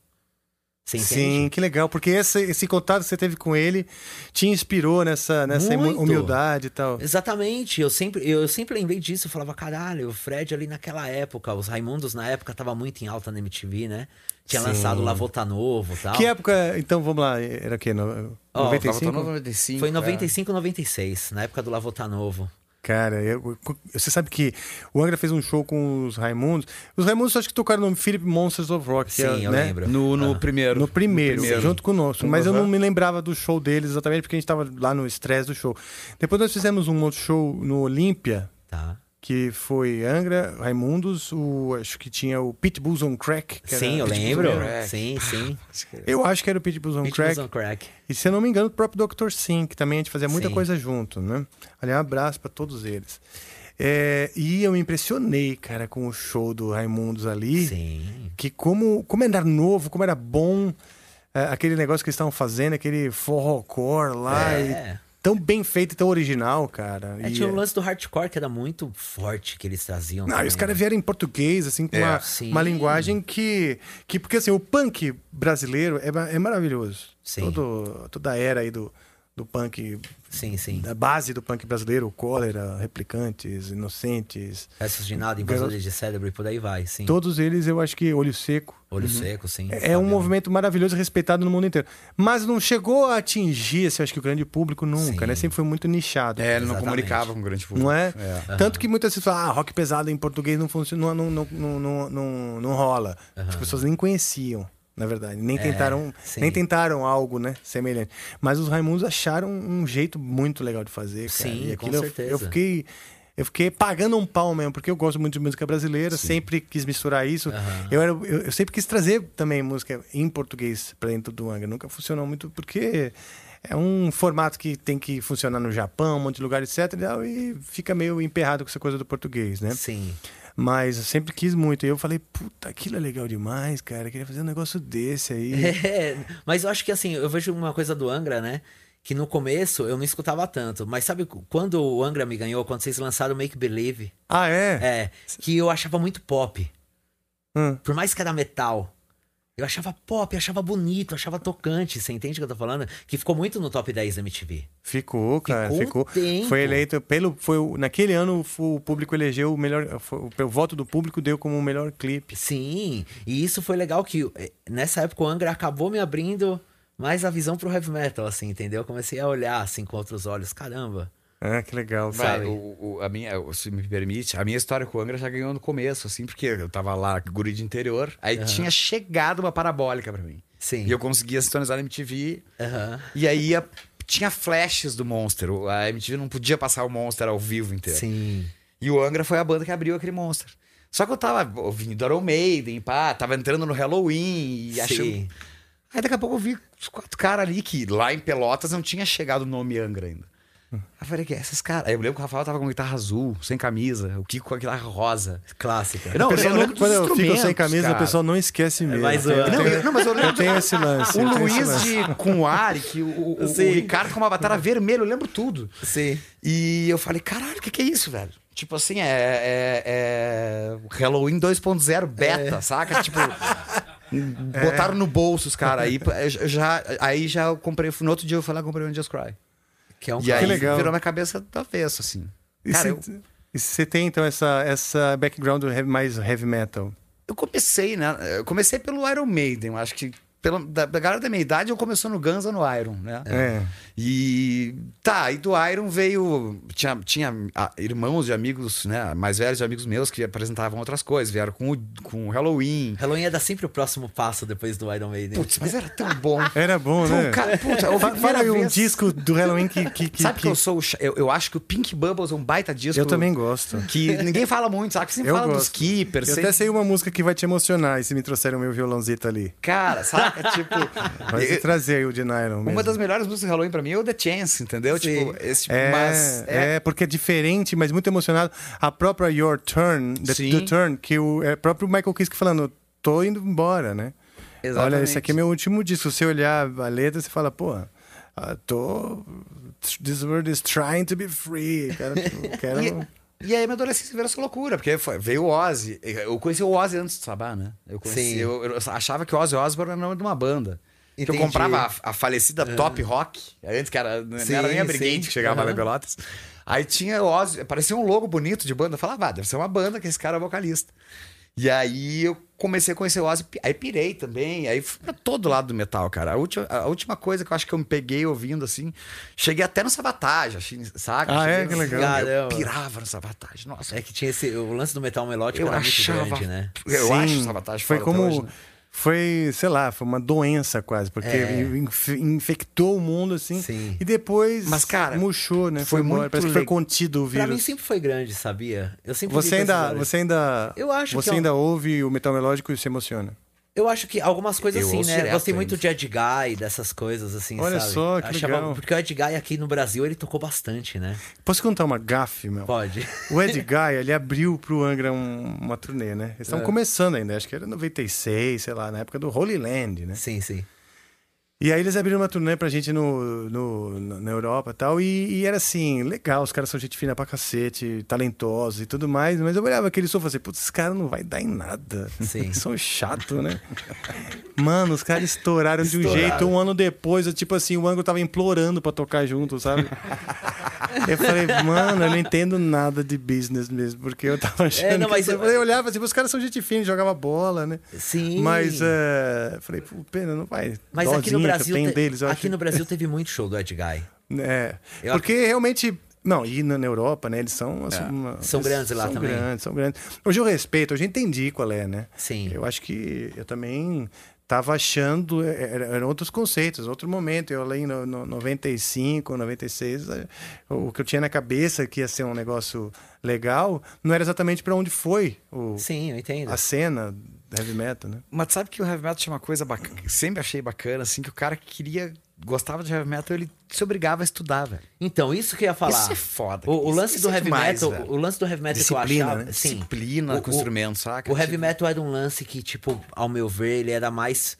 Sim, que legal, porque esse, esse contato que você teve com ele te inspirou nessa, nessa Muito. humildade e tal. Exatamente, eu sempre, eu sempre lembrei disso, eu falava, caralho, o Fred ali naquela época, os Raimundos na época tava muito em alta na MTV, né? Tinha Sim. lançado Lavota Novo e tal. Que época, então vamos lá, era o quê? No, Ó, 95? Lavota Novo, 95, Foi em é. 95, 96, na época do Lavota Novo. Cara, eu- você sabe que o Angra fez um show com os Raimundos. Os Raimundos acho que tocaram no Philip Monsters of Rock. que é, Sim, eu né? lembro. No, no primeiro. No primeiro, No primeiro. junto conosco. Mas eu não me lembrava do show deles exatamente porque a gente tava lá no estresse do show. Depois nós fizemos um outro show no Olímpia. Tá. Que foi Angra, Raimundos, o, acho que tinha o Pitbulls on Crack. que era- Sim, eu Pitbulls lembro. Sim, sim. Eu acho que era o Pitbulls on Pitbulls Crack. on Crack. E se eu não me engano, o próprio Dr. Sim, que também a gente fazia muita Sim. coisa junto, né? Aliás, um abraço para todos eles. É, e eu me impressionei, cara, com o show do Raimundos ali. Sim. Que como, como era novo, como era bom é, aquele negócio que eles estavam fazendo, aquele forrocore lá. É. e tão bem feito e tão original, cara. É, E, tinha o é, lance do hardcore que era muito forte que eles traziam. Não, também, os caras né? vieram em português, assim, com É. uma, uma linguagem que, que. Porque assim, o punk brasileiro é, é maravilhoso. Sim. Todo, toda a era aí do, do punk. Sim, sim. Da base do punk brasileiro, o cólera, replicantes, inocentes. Restos de nada, invasores de cérebro e por aí vai, sim. Todos eles, eu acho que olho seco. Olho seco, sim. É um movimento maravilhoso e respeitado no mundo inteiro. Mas não chegou a atingir, assim, acho que o grande público nunca, né? Sempre foi muito nichado. É, ele não comunicava com o grande público. Não é? É. Tanto que muitas vezes falam, ah, rock pesado em português não funciona, não, não, não, não, não, não rola. As pessoas nem conheciam, na verdade. Nem É, tentaram, sim. nem tentaram algo, né, semelhante. Mas os Raimundos acharam um jeito muito legal de fazer, cara. Sim, e com aquilo eu- certeza. Eu fiquei eu fiquei pagando um pau mesmo, porque eu gosto muito de música brasileira, sempre quis misturar isso. Eu, era, eu, eu sempre quis trazer também música em português para dentro do Angra. Nunca funcionou muito porque é um formato que tem que funcionar no Japão, um monte de lugar, etc. E fica meio emperrado com essa coisa do português, né? Sim. Mas eu sempre quis muito. E eu falei, puta, aquilo é legal demais, cara. Eu queria fazer um negócio desse aí. É, mas eu acho que assim, eu vejo uma coisa do Angra, né? Que no começo eu não escutava tanto. Mas sabe quando o Angra me ganhou? Quando vocês lançaram Make Believe? Ah, é? É. Que eu achava muito pop. Hum. Por mais que era metal. Eu achava pop, achava bonito, achava tocante. Você entende o que eu tô falando? Que ficou muito no top 10 da MTV. Ficou, cara, Ficou ficou. Foi eleito pelo. Foi, naquele ano o público elegeu o melhor. foi- o, o voto do público deu como o melhor clipe. Sim, e isso foi legal que eh, nessa época o Angra acabou me abrindo mais a visão pro heavy metal, assim, entendeu? Eu comecei a olhar assim com outros olhos. Caramba. Ah, que legal, Vai, sabe? o, o- a minha, se me permite, a minha história com o Angra já ganhou no começo, assim, porque eu tava lá, guri de interior, aí Aham. tinha chegado uma parabólica pra mim. Sim. E eu conseguia sintonizar na MTV, Aham. e aí a- tinha flashes do Monster. A MTV não podia passar o Monster ao vivo inteiro. Sim. E o Angra foi a banda que abriu aquele Monster. Só que eu tava ouvindo Iron Maiden, pá, tava entrando no Halloween e Sim. achando... Aí daqui a pouco eu vi os quatro caras ali que lá em Pelotas não tinha chegado o nome Angra ainda. Aí eu falei, que é esses caras? Aí eu lembro que o Rafael tava com guitarra azul, sem camisa, o Kiko com a guitarra rosa. Clássica. Não, eu não- lembro quando eu fico sem camisa, cara. o pessoal não esquece mesmo. mais Eu Não, eu, não, mas eu lembro. Eu tenho esse lance. O eu Luiz lance. de, com o Ari, que o, o- o. Ricardo com uma batalha vermelha, eu lembro tudo. Sim. E eu falei, caralho, o que, que é isso, velho? Tipo assim, é, é, é Halloween 2.0 beta, É. saca? Tipo, botaram no bolso os caras. Aí, eu já, aí já eu comprei, no outro dia eu e comprei um Just Cry. Que é um E aí Que legal. virou minha cabeça do avesso, assim. E Cara, você eu, e você tem então essa, essa background mais heavy metal? eu comecei, né? Eu comecei pelo Iron Maiden, eu acho que pela, da, da galera da minha idade eu começou no Guns ou no Iron, né? É. E tá, e do Iron veio. Tinha, tinha irmãos de amigos, né? Mais velhos de amigos meus que apresentavam outras coisas, vieram com o, com o Halloween. Halloween era sempre o próximo passo depois do Iron Maiden. Putz, mas era tão bom. Era bom, né? Pô, cara, puta, eu Fala aí um disco do Halloween que. que, que Sabe que, que- eu sou. Eu, eu acho que o Pink Bubbles é um baita disco. Eu também gosto. Que ninguém fala muito, sabe? Que sempre Eu fala dos gosto. Keepers. Eu sempre- até sei uma música que vai te emocionar e se me trouxeram o meu violãozito ali. Cara, saca? tipo. Vai eu- trazer aí o de Nylon mesmo. Uma das melhores músicas do Halloween pra mim é o The Chance, entendeu? Tipo, esse tipo, É, mas. é... porque é diferente, mas muito emocionado. A própria Your Turn, The, Sim. The Turn, que o é próprio Michael Kiske falando, tô indo embora, né? Olha, Exatamente. esse aqui é meu último disco. Se você olhar a letra, você fala, pô, ah, tô. This world is trying to be free. Quero. tipo, quero... E, aí minha adolescência virou essa loucura, porque foi- veio o Ozzy. Eu conheci o Ozzy antes do Sabá, né? Eu, conheci, Sim. eu, eu achava que o Ozzy Osbourne era o nome de uma banda. Que eu comprava a, a falecida Top Rock, antes que era, não Sim, era nem a sim. Brigade que chegava lá em Aham. Pelotas. Aí tinha o Ozzy, parecia um logo bonito de banda. Eu falava, ah, deve ser uma banda que esse cara é vocalista. E aí eu comecei a conhecer o Ozzy, aí pirei também, aí fui pra todo lado do metal, cara. A última, a última coisa que eu acho que eu me peguei ouvindo assim, cheguei até no Sabotage, assim, saca? Ah, é? Cheguei Que no- legal. Eu Caramba. pirava no Sabotage, nossa. É que tinha esse. O lance do metal melódico Eu era achava. muito grande, né? Eu Sim, acho o Sabotage Foi como. hoje, né? Foi, sei lá, foi uma doença quase, porque É. inf- infectou o mundo assim. Sim. E depois Mas, cara, murchou, né? foi embora. muito Parece que foi contido o Pra vírus. mim sempre foi grande, sabia? Eu sempre Você ainda, você ainda, Eu acho você que é ainda ouve o metal melódico e se emociona. Eu acho que algumas coisas Eu assim, né? direto Gostei ainda. muito de Ed Guy, dessas coisas assim, Olha sabe? só, que legal. Porque o Ed Guy aqui no Brasil, ele tocou bastante, né? Posso contar uma gafe, meu? Pode. O Ed Guy, ele abriu pro Angra um- uma turnê, né? Eles estavam É. começando ainda, acho que era 96, sei lá, na época do Holy Land, né? Sim, sim. E aí eles abriram uma turnê pra gente no, no- na Europa e tal. E, era assim, legal, os caras são gente fina pra cacete, talentosos e tudo mais. Mas eu olhava aquele som e falei assim, putz, esse cara não vai dar em nada. Sim. São chato, né? Mano, os caras estouraram de um Estouraram. jeito. Um ano depois, eu, tipo assim, o Ango tava implorando pra tocar junto, sabe? eu falei, mano, eu não entendo nada de business mesmo, porque eu tava achando. É, não, que- mas eu- eu olhava assim, os caras são gente fina, jogava bola, né? Sim. Mas, é, falei, pô, pena, não vai. Mas aqui no eu Brasil. tenho te- deles, Aqui acho- no Brasil teve muito show do Ed Guy. É, Eu porque realmente... Não, e na, na Europa, né, eles são... assim, É. uma- São grandes lá são também. grandes, são grandes. Hoje eu respeito, hoje eu entendi qual é, né? Sim. Eu acho que eu também tava achando... é, era- Eram outros conceitos, outro momento. Eu ali no, no 95, 96, é, o que eu tinha na cabeça que ia ser um negócio legal, não era exatamente para onde foi o, Sim, eu entendo. a cena heavy metal, né? Mas sabe que o heavy metal tinha uma coisa bacana, que sempre achei bacana, assim, que o cara que queria, gostava de heavy metal, ele se obrigava a estudar, velho. Então, isso que eu ia falar. Isso é foda. O, o lance isso do é heavy demais, metal, velho. o lance do heavy metal Disciplina, que eu achava, né? sim. Disciplina com instrumento, saca? O heavy Tipo- metal era um lance que, tipo, ao meu ver, ele era mais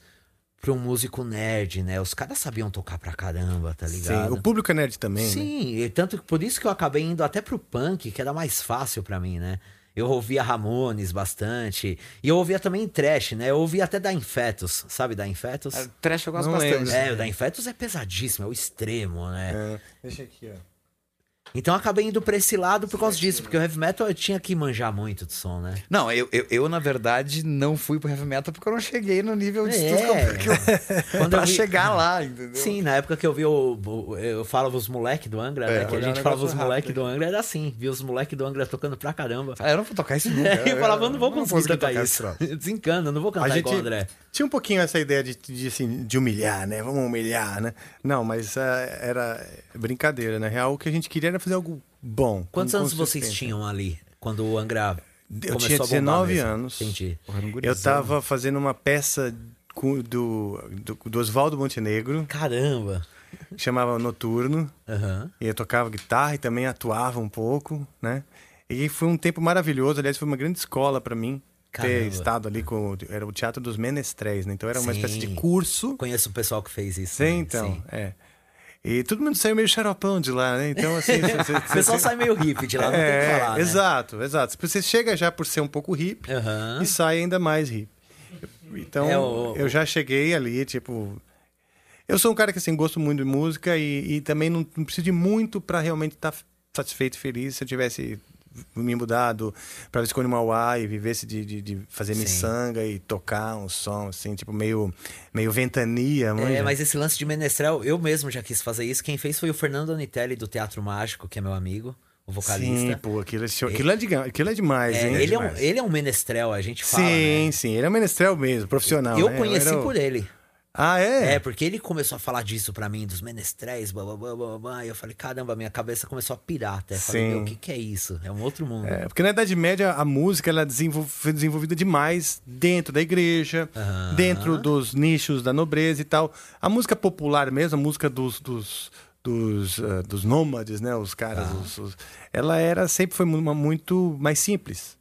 pra um músico nerd, né? Os caras sabiam tocar pra caramba, tá ligado? Sim, o público é nerd também, né? Sim, e tanto que por isso que eu acabei indo até pro punk, que era mais fácil pra mim, né? Eu ouvia Ramones bastante. E eu ouvia também trash, né? Eu ouvia até da Infetus, sabe da Infetus? É, trash eu gosto Não bastante. lembro. É, o da Infetus é pesadíssimo, é o extremo, né? É, deixa aqui, ó. Então eu acabei indo pra esse lado por causa disso, porque o heavy metal eu tinha que manjar muito de som, né? Não, eu, eu, eu, na verdade, não fui pro heavy metal porque eu não cheguei no nível de É. estudo que eu, Quando pra eu vi- chegar lá, entendeu? Sim, na época que eu vi o. o- eu falava os moleque do Angra, né? É, Que a gente um falava os moleque rápido. do Angra, era assim, via os moleque do Angra tocando pra caramba. Ah, eu não vou tocar isso nunca. É, eu falava, eu não vou conseguir conseguir tocar tocar isso. Desencana, eu não vou A cantar gente igual o André. tinha um pouquinho essa ideia de, de, assim, de humilhar, né? Vamos humilhar, né? Não, mas eh, era brincadeira, na real. O que a gente queria era fazer algo bom. Quantos anos vocês tinham ali, quando o Angra Eu começou tinha a bombar 19 mesmo? anos. Entendi. Eu tava fazendo uma peça com- do, do, do Oswaldo Montenegro, Caramba. que chamava Noturno. Aham. E eu tocava guitarra e também atuava um pouco, né? E foi um tempo maravilhoso. Aliás, foi uma grande escola para mim ter Caramba. estado ali com. o- Era o Teatro dos Menestréis, né? Então era uma Sim. espécie de curso. Conheço o pessoal que fez isso. Sim, também, então, sim. é. E todo mundo saiu meio xaropão de lá, né? Então, assim. você- você- O pessoal sai meio hippie de lá, não tem o que falar, né? Exato, exato. Você chega já por ser um pouco hippie Aham. e sai ainda mais hippie. Então, É, o- eu já cheguei ali, tipo. Eu sou um cara que, assim, gosto muito de música e, e também não, não preciso de muito pra realmente estar satisfeito e feliz. Se eu tivesse me mudado pra Visconde Mauá e vivesse de, de, de fazer Sim. miçanga e tocar um som, assim, tipo, meio, meio ventania. É, manja? mas esse lance de menestrel, eu mesmo já quis fazer isso. Quem fez foi o Fernando Anitelli do Teatro Mágico, que é meu amigo, o vocalista. Sim, pô, aquilo, é aquilo, é, de, aquilo é demais, É, hein? ele, é um, ele é um menestrel, a gente fala. Sim, né? sim, ele é um menestrel mesmo, profissional. Eu né? conheci era o- por ele. Ah, é? É, porque ele começou a falar disso pra mim, dos menestréis, blá, blá, blá, blá, blá, e eu falei, caramba, minha cabeça começou a pirar até. Falei, Sim. meu, o que, que é isso? É um outro mundo. É, porque na Idade Média a música ela foi desenvolvida demais dentro da igreja, dentro dos nichos da nobreza e tal. A música popular mesmo, a música dos, dos, dos, ah, dos nômades, né? Os caras, os- os- ela era sempre foi uma muito mais simples.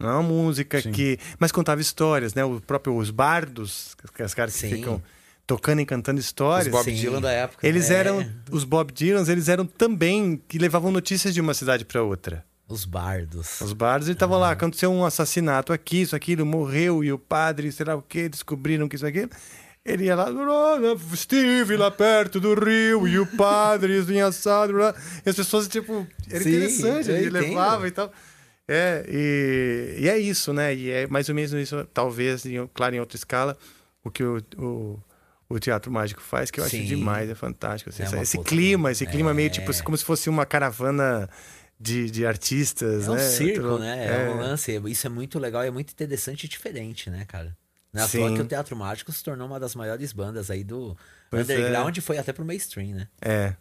Não é uma música que. Mas contava histórias, né? O próprio, os bardos, que os caras que Sim. ficam tocando e cantando histórias. Os Bob Sim. Dylan da época. Eles É. eram. Os Bob Dylans, eles eram também que levavam notícias de uma cidade para outra. Os bardos. Os bardos estavam lá, aconteceu um assassinato aqui, isso, aquilo, morreu, e o padre, sei lá o quê, descobriram que isso, aquilo. Ele ia lá, "Ah, estive lá perto do rio, e o padre vinha assado, blá." e as pessoas, tipo, era Sim, interessante, ele levava e tal. É, e, e é isso, né? E é mais ou menos isso, talvez, em- claro, em outra escala, o que o, o, o Teatro Mágico faz, que eu acho Sim. demais, é fantástico. assim, É esse clima, esse clima meio É. tipo como se fosse uma caravana de, de artistas, É um né? circo, Tudo- né? É. um lance. Isso é muito legal, é muito interessante e diferente, né, cara? Não é Sim. que o Teatro Mágico se tornou uma das maiores bandas aí do Pois é. underground e foi até pro mainstream, né? É.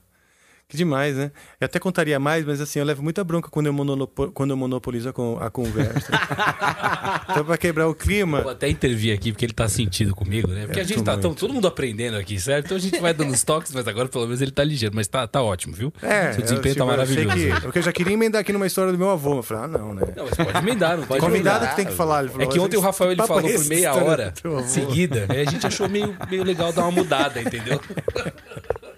Que demais, né? Eu até contaria mais, mas assim, eu levo muita bronca quando eu, monopo- quando eu monopolizo a, con- a conversa. então, pra quebrar o clima. Vou até intervir aqui, porque ele tá sentido comigo, né? Porque Eu a gente tá tão, todo mundo aprendendo aqui, certo? Então a gente vai dando os toques, mas agora pelo menos ele tá ligeiro. Mas tá, tá ótimo, viu? É, Seu desempenho eu, tipo, tá maravilhoso. Eu, que, porque eu já queria emendar aqui numa história do meu avô. Eu falei, ah, não, né? Não, mas pode emendar, não pode Convidado emendar. que tem que falar. Ele falou, É que ontem o Rafael ele falou é por meia hora seguida, aí a gente achou meio, meio legal dar uma mudada, entendeu?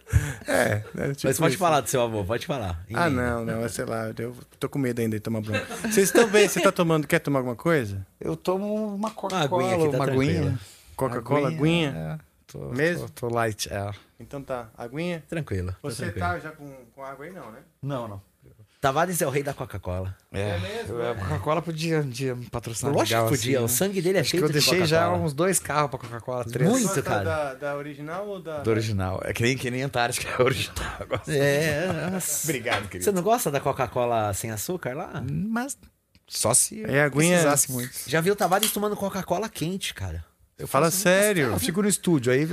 É, né, tipo Mas pode isso. falar do seu avô, pode falar. Ah, Emenda. não, não, sei lá, eu tô com medo ainda de tomar bronca. Vocês estão bem? Você tá tomando, quer tomar alguma coisa? Eu tomo uma Uma aguinha aqui, Coca-Cola, tá uma aguinha. Coca-Cola, aguinha? É, tô, Mesmo? Tô, tô light, é. Então tá, aguinha? Tranquilo. tá Você tranquilo. tá já com, com água aí não, né? Não, não. Tavares é o rei da Coca-Cola. É, mesmo, eu- a Coca-Cola podia, podia me patrocinar Lógico legal, que podia, assim, o sangue dele é Acho que feito eu de deixei já uns dois carros pra Coca-Cola, três. Muito, cara. Da, da original ou da... Do original. É que nem, que nem Antártica, é original. Eu. É. Obrigado, Você querido. não gosta da Coca-Cola sem açúcar lá? Mas só se É, aguinha- precisasse muito. Já viu o Tavares tomando Coca-Cola quente, cara? Eu Fala faço- sério. Eu fico no estúdio, aí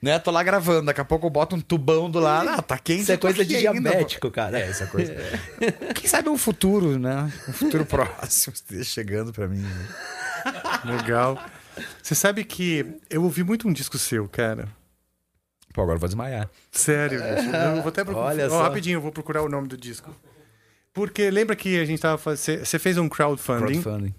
né, tô lá gravando, daqui a pouco eu boto um tubão do lado, ah, tá quente. Isso é coisa de aqui ainda, diabético, cara. É, essa coisa. Quem sabe um futuro, né? Um futuro próximo esteja chegando pra mim. né? Legal. Você sabe que eu ouvi muito um disco seu, cara. Pô, agora eu vou desmaiar. Sério. Eu vou até procurar. Olha só. rapidinho, eu vou procurar o nome do disco. Porque lembra que a gente tava fazendo. Você fez um crowdfunding. Crowdfunding.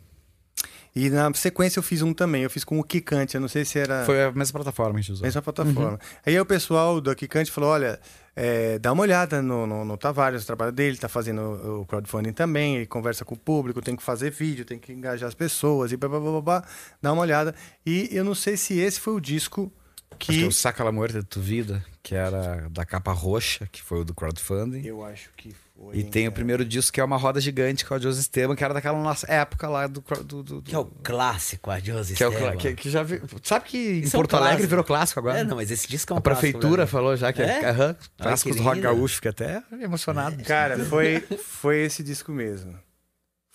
E na sequência eu fiz um também. Eu fiz com o Kikante. Eu não sei se era. Foi a mesma plataforma que a gente usou. Mesma plataforma. Aí o pessoal do Kikante falou: olha, é, dá uma olhada no, no, no Tavares, o trabalho dele, tá fazendo o crowdfunding também, ele conversa com o público, tem que fazer vídeo, tem que engajar as pessoas e blá blá blá blá, blá. dá uma olhada. E eu não sei se esse foi o disco Acho que que. o Saca la Muerte de Tu Vida, que era da capa roxa, que foi o do crowdfunding. Eu acho que foi. E tem o primeiro disco que é uma roda gigante com a Josi Esteban, que era daquela nossa época lá do. do, do- do- Que é o clássico, a Josi que é o Esteban. que, que já vi- Sabe que em Isso é um Porto Alegre clássico. virou clássico agora? É, não, mas esse disco é um A prefeitura clássico, né? falou já que é, É? clássicos que do rock gaúcho, fica até emocionado. Cara, foi, foi esse disco mesmo.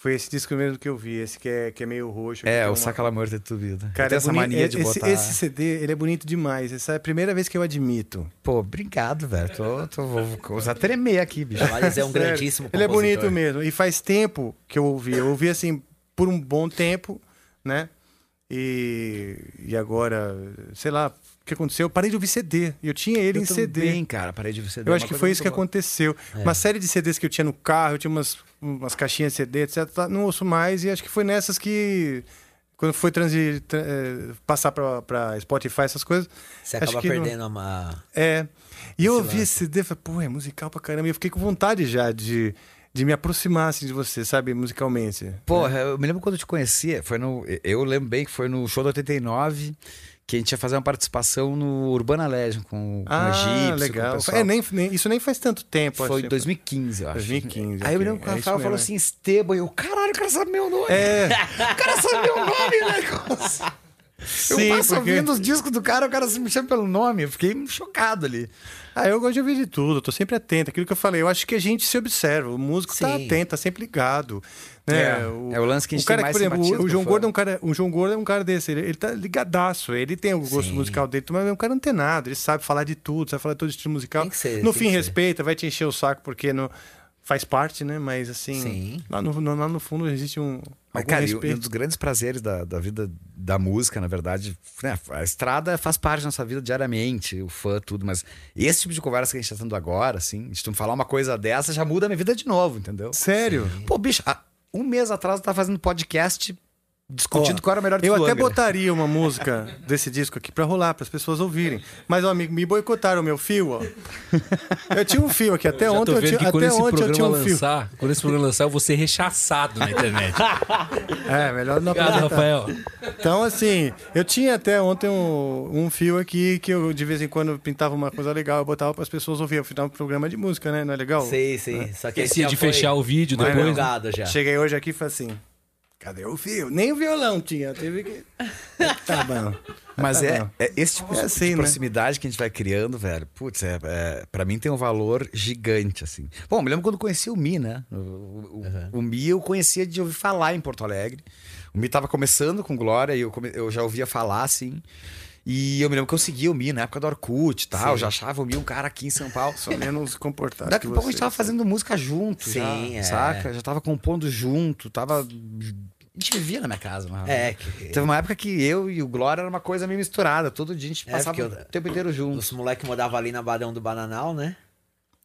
Foi esse disco mesmo que eu vi, esse que é, que é meio roxo. É, o uma- Saca la Muerte de Tu Vida. Cara, tem é essa boni- mania de esse, botar... esse CD, ele é bonito demais. Essa é a primeira vez que eu admito. Pô, obrigado, velho. Tô, tô, vou a tremer aqui, bicho. Tavares é um Sério. grandíssimo Ele é bonito mesmo. E faz tempo que eu ouvi. Eu ouvi assim por um bom tempo, né? E, e agora, sei lá, o que aconteceu? Eu parei de ouvir CD. Eu tinha ele Eu em CD. cara, parei de ver CD. Eu é acho que foi isso que aconteceu. Uma série de CDs que eu tinha no carro, eu tinha umas, umas caixinhas de CD, etc. tá, Não ouço mais e acho que foi nessas que quando foi transi, tra- eh, passar pra Spotify, essas coisas. Você acaba que não- perdendo uma. É. E eu ouvi esse CD e falei, pô, é musical pra caramba. E eu fiquei com vontade já de, de me aproximar assim, de você, sabe, musicalmente. Porra, eu me lembro quando eu te conhecia, foi no. Eu lembro bem que foi no show do 89, que a gente ia fazer uma participação no Urbana Legend com, com o Ah, Egípcio. com o legal. pessoal. É, nem, nem- isso nem faz tanto tempo. Foi em 2015, eu acho. 2015. Aí eu lembro que o É isso Rafael falou mesmo, assim, Esteban, eu, caralho, o cara sabe meu nome. É. O cara sabe meu nome, né? Eu Sim, passo porque- ouvindo os discos do cara, o cara se me chama pelo nome. Eu fiquei chocado ali. Ah, eu gosto de ouvir de tudo, eu tô sempre atento. Aquilo que eu falei, eu acho que a gente se observa. O músico tá Sim. atento, tá sempre ligado. Né? É, é o lance que a gente cara tem mais por exemplo, o, o João. Gordo é um cara, o João Gordo é um cara desse, ele, ele tá ligadaço, ele tem o gosto Sim. musical dele, mas é um cara antenado, ele sabe falar de tudo, sabe falar de todo estilo musical. Ser, no fim respeita, vai te encher o saco porque não faz parte, né? Mas assim, Sim. Lá, no, no- lá no fundo existe um Mas, cara, e um dos grandes prazeres da, da vida da música, na verdade, né, a estrada faz parte da nossa vida diariamente, o fã, tudo, mas esse tipo de conversa que a gente tá tendo agora, assim, de tu falar uma coisa dessa, já muda a minha vida de novo, entendeu? Sério? Pô, bicho, há um mês atrás eu tava fazendo podcast discutindo Ó, qual era o melhor Eu até botaria uma música desse disco aqui pra rolar, para as pessoas ouvirem. Mas, ó, amigo, me boicotaram o meu fio, ó. Eu tinha um fio aqui, até ontem eu vendo tinha, que quando até esse ontem eu tinha programa um fio. lançar, quando esse programa lançar, eu vou ser rechaçado na internet. É, melhor não Obrigado, apresentar. Rafael. Então, assim, eu tinha até ontem um, um fio aqui que eu, de vez em quando, pintava uma coisa legal, eu botava para as pessoas ouvirem. Afinal, um programa de música, né? Não é legal? Sei, sei. Só que Esse já de foi fechar o vídeo depois. Jogado já. Cheguei hoje aqui e falei assim, cadê o fio? Nem o violão tinha, teve que... Tá bom. Mas Tá é, bom. é esse tipo É de assim, né? proximidade que a gente vai criando, velho. Putz, é, é, pra mim tem um valor gigante, assim. Bom, me lembro quando eu conheci o Mi, né? O, o, o Mi eu conhecia de ouvir falar em Porto Alegre. O Mi tava começando com Glória e eu, come- eu já ouvia falar, assim. E eu me lembro que eu seguia o Mi na época do Orkut e tal. Sim. Já achava o Mi um cara aqui em São Paulo. Só menos comportado Daqui a que pouco a gente tava fazendo música junto, Sim, já, é. saca? Já tava compondo junto, tava... A gente vivia na minha casa, mano. É, que- Teve uma época que eu e o Glória era uma coisa meio misturada. Todo dia a gente É, passava o eu- tempo inteiro junto. Os moleques moravam ali na Barão do Bananal, né?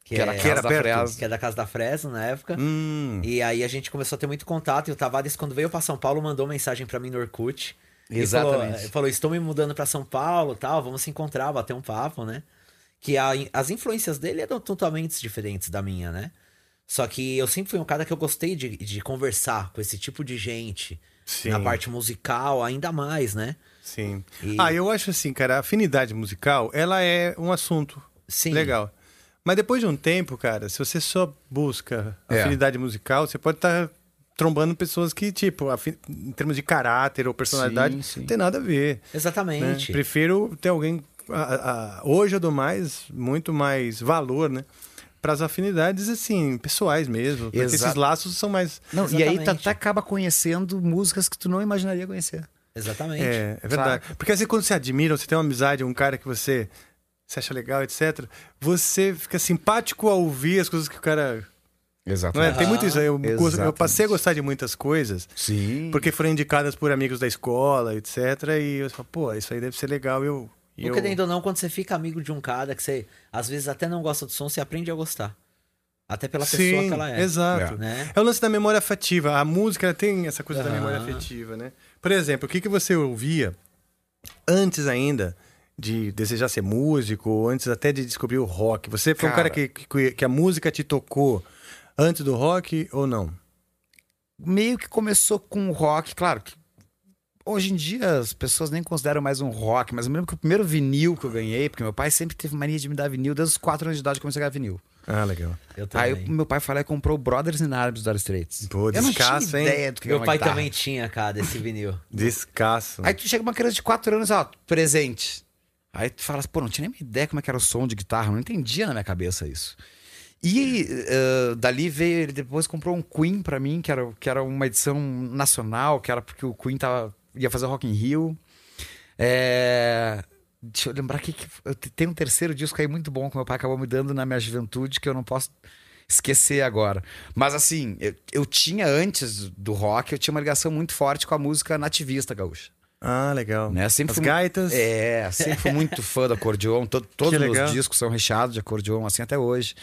Que era a casa era da perto? Que é da casa da Fresno na época. Hum, E aí a gente começou a ter muito contato. E o Tavares, quando veio pra São Paulo, mandou mensagem pra mim no Orkut. Exatamente. Falou, falou, estou me mudando pra São Paulo tal, vamos se encontrar, bater um papo, né? Que a- as influências dele eram totalmente diferentes da minha, né? Só que eu sempre fui um cara que eu gostei de, de conversar com esse tipo de gente. Sim. Na parte musical, ainda mais, né? sim. E- Ah, eu acho assim, cara, a afinidade musical, ela é um assunto Sim. legal. Mas depois de um tempo, cara, se você só busca É. afinidade musical, você pode estar trombando pessoas que, tipo, afi- em termos de caráter ou personalidade, Sim, sim. não tem nada a ver. né? Exatamente. Prefiro ter alguém. a- a- hoje eu dou mais, muito mais valor, né? Para as afinidades, assim, pessoais mesmo. Porque Exato. esses laços são mais. Não, e aí tu Exatamente. até acaba conhecendo músicas que tu não imaginaria conhecer. Exatamente. É, é verdade. Porque assim, quando você admira, você tem uma amizade, um cara que você, você acha legal, etc., você fica simpático ao ouvir as coisas que o cara. Não é? Exatamente. Tem muito isso. Eu, eu Exatamente. passei a gostar de muitas coisas. Sim. Porque foram indicadas por amigos da escola, etc. E eu falo, pô, isso aí deve ser legal. Eu, eu... querendo ou não, quando você fica amigo de um cara que você às vezes até não gosta do som, você aprende a gostar. Até pela pessoa Sim, que ela é. exato. Né? É o lance da memória afetiva. A música ela tem essa coisa da Aham. memória afetiva, né? Por exemplo, o que, que você ouvia antes ainda de desejar ser músico, antes até de descobrir o rock? Você foi um cara Cara. que, que, que a música te tocou antes do rock ou não? Meio que começou com o rock, claro que hoje em dia as pessoas nem consideram mais um rock, mas eu me lembro que o primeiro vinil que eu ganhei, porque meu pai sempre teve mania de me dar vinil, desde os 4 anos de idade eu comecei a ganhar vinil. Ah, legal. Eu Aí o meu pai lá e comprou o Brothers in Arms do Dire Straits. Pô, eu não descasso, tinha hein? ideia do que Meu pai guitarra. também tinha, cara, esse vinil. Descasso. Aí tu chega uma criança de 4 anos, ó, presente. Aí tu fala assim, pô, não tinha nem uma ideia como é que era o som de guitarra, não entendia na minha cabeça isso. E eh, dali veio, ele depois comprou um Queen pra mim, que era, que era uma edição nacional, que era porque o Queen tava, ia fazer Rock in Rio. É, Deixa eu lembrar que, que tem um terceiro disco aí muito bom que meu pai acabou me dando na minha juventude, que eu não posso esquecer agora. Mas assim, eu, eu tinha antes do rock, eu tinha uma ligação muito forte com a música nativista gaúcha. Ah, legal. Né? Sempre As fui- gaitas. É, sempre fui muito fã do acordeon. To- todos os discos são recheados de acordeon, assim até hoje.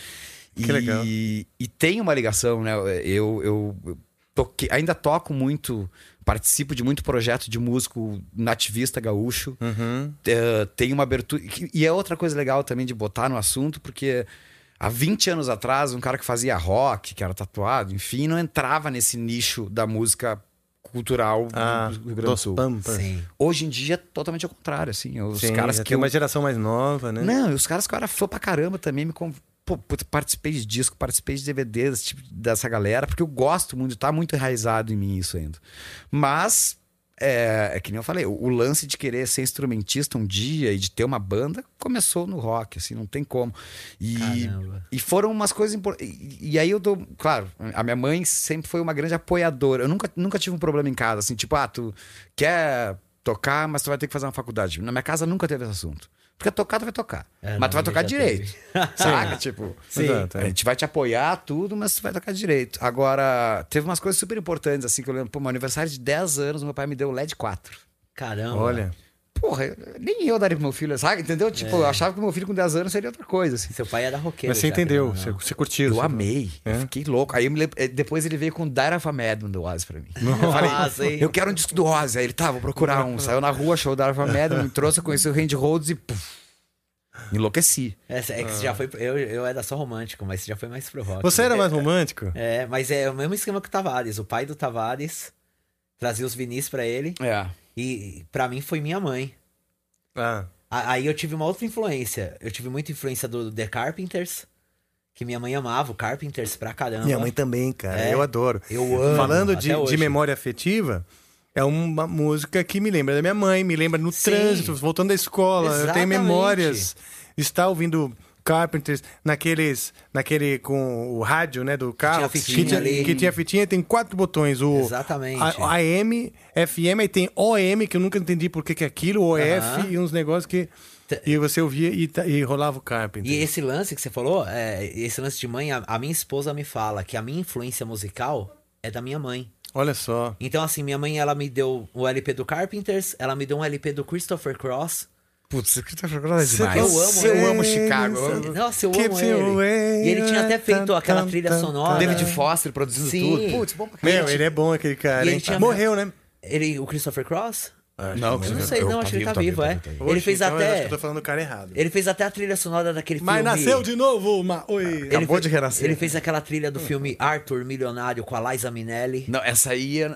Que e, legal. E tem uma ligação, né? Eu, eu, eu toquei- ainda toco muito participo de muito projeto de músico nativista gaúcho. Uhum. Eh, tem uma abertura. E é outra coisa legal também de botar no assunto, porque há 20 anos atrás, um cara que fazia rock, que era tatuado, enfim, não entrava nesse nicho da música cultural Ah, do Rio Grande do Sul. Hoje em dia é totalmente ao contrário, assim. Os Sim, caras que tem eu- uma geração mais nova, né? Não, e os caras que eu era fã pra caramba também me. Pô, participei de disco, participei de DVD desse tipo, dessa galera, porque eu gosto muito, tá muito enraizado em mim isso ainda. Mas, é, é que nem eu falei, o, o lance de querer ser instrumentista um dia e de ter uma banda começou no rock, assim, não tem como. E, e foram umas coisas importantes. E, e aí eu dou. Claro, a minha mãe sempre foi uma grande apoiadora. Eu nunca, nunca tive um problema em casa, assim, tipo, ah, tu quer tocar, mas tu vai ter que fazer uma faculdade. Na minha casa nunca teve esse assunto. Porque tocar, tu vai tocar. É, mas tu vai tocar direito. teve. Saca? Tipo, Sim. Exato, a gente vai te apoiar, tudo, mas tu vai tocar direito. Agora, teve umas coisas super importantes, assim, que eu lembro. Pô, meu aniversário de 10 anos, meu pai me deu o LED 4. Caramba. Olha. Porra, nem eu daria pro meu filho, sabe? Entendeu? Tipo, É. eu achava que meu filho com 10 anos seria outra coisa, assim. Seu pai era roqueiro. Mas você já, entendeu, querendo você, você curtiu. Eu você- amei, É? eu fiquei louco. Aí eu me lembro- eh, depois ele veio com Dire of a Madman do Ozzy pra mim. Nossa. Eu falei, Ah, eu quero um disco do Ozzy. Aí ele, tá, vou procurar um. Saiu na rua, achou o Dire of a Madman, me trouxe, eu conheci o Randy Rhodes e puf, enlouqueci. É, é que você já foi. Eu, eu era só romântico, mas você já foi mais pro rock. Você era mais romântico? É, mas é o mesmo esquema que o Tavares. O pai do Tavares trazia os vinis pra ele. É. E pra mim foi minha mãe. Ah. Aí eu tive uma outra influência. Eu tive muita influência do The Carpenters, que minha mãe amava o Carpenters pra caramba. Minha mãe também, cara. É. Eu adoro. Eu amo, Falando de, de memória afetiva, é uma música que me lembra da minha mãe, me lembra no Sim. trânsito, voltando da escola. Eu tenho Exatamente. memórias estar ouvindo Carpenters naqueles, naquele com o rádio, né, do carro. tinha fitinha que, que tinha fitinha, tem quatro botões. O Exatamente. A, AM, FM, aí tem OM, que eu nunca entendi por que que é aquilo, OF e uns negócios que... E você ouvia e, e rolava o Carpenter. E esse lance que você falou, é, esse lance de mãe, a, a minha esposa me fala que a minha influência musical é da minha mãe. Olha só. Então, assim, minha mãe, ela me deu o LP do Carpenters, ela me deu um LP do Christopher Cross. Putz, Christopher Cross é demais. Eu amo Eu ele. amo Chicago. eu amo- Nossa, eu amo you ele. E ele tinha até feito aquela trilha sonora. David Foster produzindo Sim. tudo. Putz, bom pra Meu, ele é bom aquele cara, ele tinha- Morreu, né? Ele, o Christopher Cross? Não, Eu não sei, não, acho que ele tá vivo, é. Ele Oxe, fez então eu acho até. que eu tô falando do cara errado. Ele fez até a trilha sonora daquele Mas filme. nasceu de novo, uma... Oi. Ele Acabou fez- de renascer. Ele fez aquela trilha do filme Arthur Milionário com a Liza Minnelli. Não, essa aí é,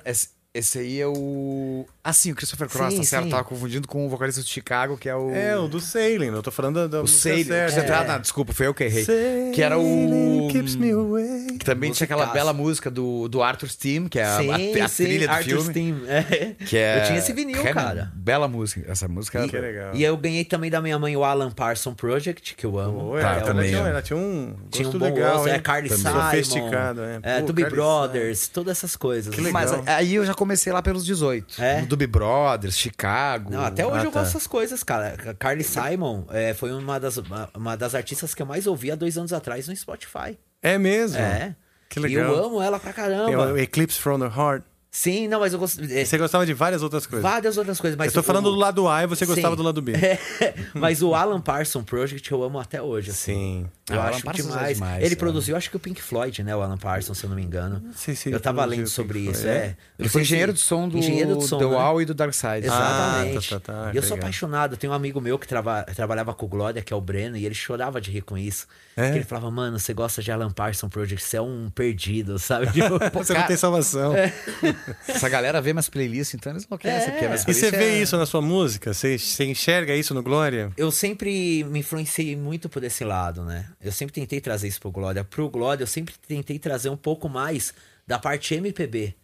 esse aí é o. Ah, sim, o Christopher Cross, Sim, tá certo? sim. Tava confundindo com o vocalista de Chicago, que é o. É, o do Sailing, eu tô falando da, O Sailing. certa. Ah, não, desculpa, foi eu que errei. Sailing Que era o. keeps me away. Que também tinha aquela bela música do, do Arthur Steam, que é a, sim, a, a sim, trilha do Arthur filme. Steam. É. Que é, Eu tinha esse vinil, que é cara. Bela música. Essa música Que legal. E eu ganhei também da minha mãe o Alan Parson Project, que eu amo. Pô, É, ela, é também o- tinha, amo. ela tinha um Tinha um bom legal, gosto, é Carly. Simon, Sofisticado, é. é Pô, Doobie Brothers, todas essas coisas. Legal. Mas aí eu já comecei lá pelos 18. É? Doobie Brothers, Chicago. Não, até hoje Ah, eu tá. gosto dessas coisas, cara. Carly Simon é, foi uma das, uma, das artistas que eu mais ouvi há dois anos atrás no Spotify. É mesmo? É. Que E legal. eu amo ela pra caramba. o Eclipse from the Heart. Sim, não, mas eu gosto. é, Você gostava de várias outras coisas. várias outras coisas, mas. eu tô falando do lado A e você gostava Sim. do lado B. É, mas o Alan Parson Project eu amo até hoje, assim. Sim. Eu Ah, acho Parsons é demais. demais, Ele é. produziu, acho que o Pink Floyd, né? O Alan Parsons, se eu não me engano. se ele eu tava lendo sobre Pink isso, é. é? Ele Eu foi engenheiro de som do engenheiro de som, The né? E do Dark Side. Exatamente. Ah, tá, tá, tá, e eu sou apaixonado. Tem um amigo meu que trava- trabalhava com o Glória, que é o Breno, e ele chorava de rir com isso. É? Que ele falava, mano, você gosta de Alan Parsons Project, você é um perdido, sabe? Tipo, Você não tem salvação. Essa galera vê minhas playlists, então eles enlouquecem. É. porque minhas E você vê é- isso na sua música? Você, você enxerga isso no Glória? eu sempre me influenciei muito por esse lado, né? Eu sempre tentei trazer isso pro Glória. Pro Glória, eu sempre tentei trazer um pouco mais da parte MPB.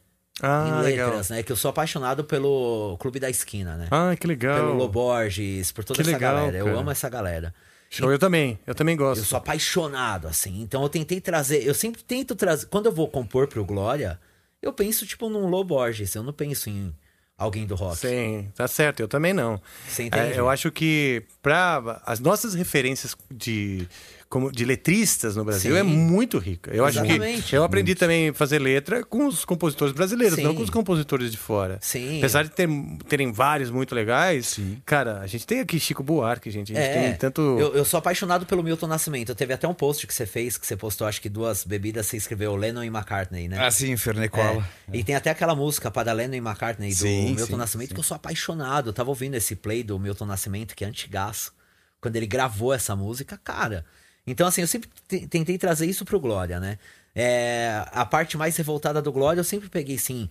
Ah, em legal. letras, né? Que eu sou apaixonado pelo Clube da Esquina, né? Ah, que legal. Pelo Loborges, por toda Que essa legal, galera. Eu cara. amo essa galera. Show, eu também. Eu também gosto. Eu sou apaixonado, assim. Então eu tentei trazer. Eu sempre tento trazer. Quando eu vou compor pro Glória, eu penso, tipo, num Loborges. Eu não penso em alguém do rock. Sim, tá certo, eu também não. Você entende? É, eu acho que para as nossas referências de como, de letristas no Brasil Sim. é muito rica. Eu acho Exatamente. que eu aprendi também a fazer letra com os compositores brasileiros, Sim. não com os compositores de fora. Sim. Apesar de ter, terem vários muito legais, cara, a gente tem aqui Chico Buarque, gente. A gente É, tem tanto. eu, eu sou apaixonado pelo Milton Nascimento. Teve até um post que você fez, que você postou, acho que duas bebidas, você escreveu Lennon e McCartney, né? Ah, sim, Fernet Cola. É. E tem até aquela música para Lennon e McCartney do Sim, Milton sim, Nascimento, sim. que eu sou apaixonado. Eu tava ouvindo esse play do Milton Nascimento, que é antigaço. Quando ele gravou essa música, cara. Então, assim, eu sempre te- tentei trazer isso pro Glória, né? É, a parte mais revoltada do Glória, eu sempre peguei, sim,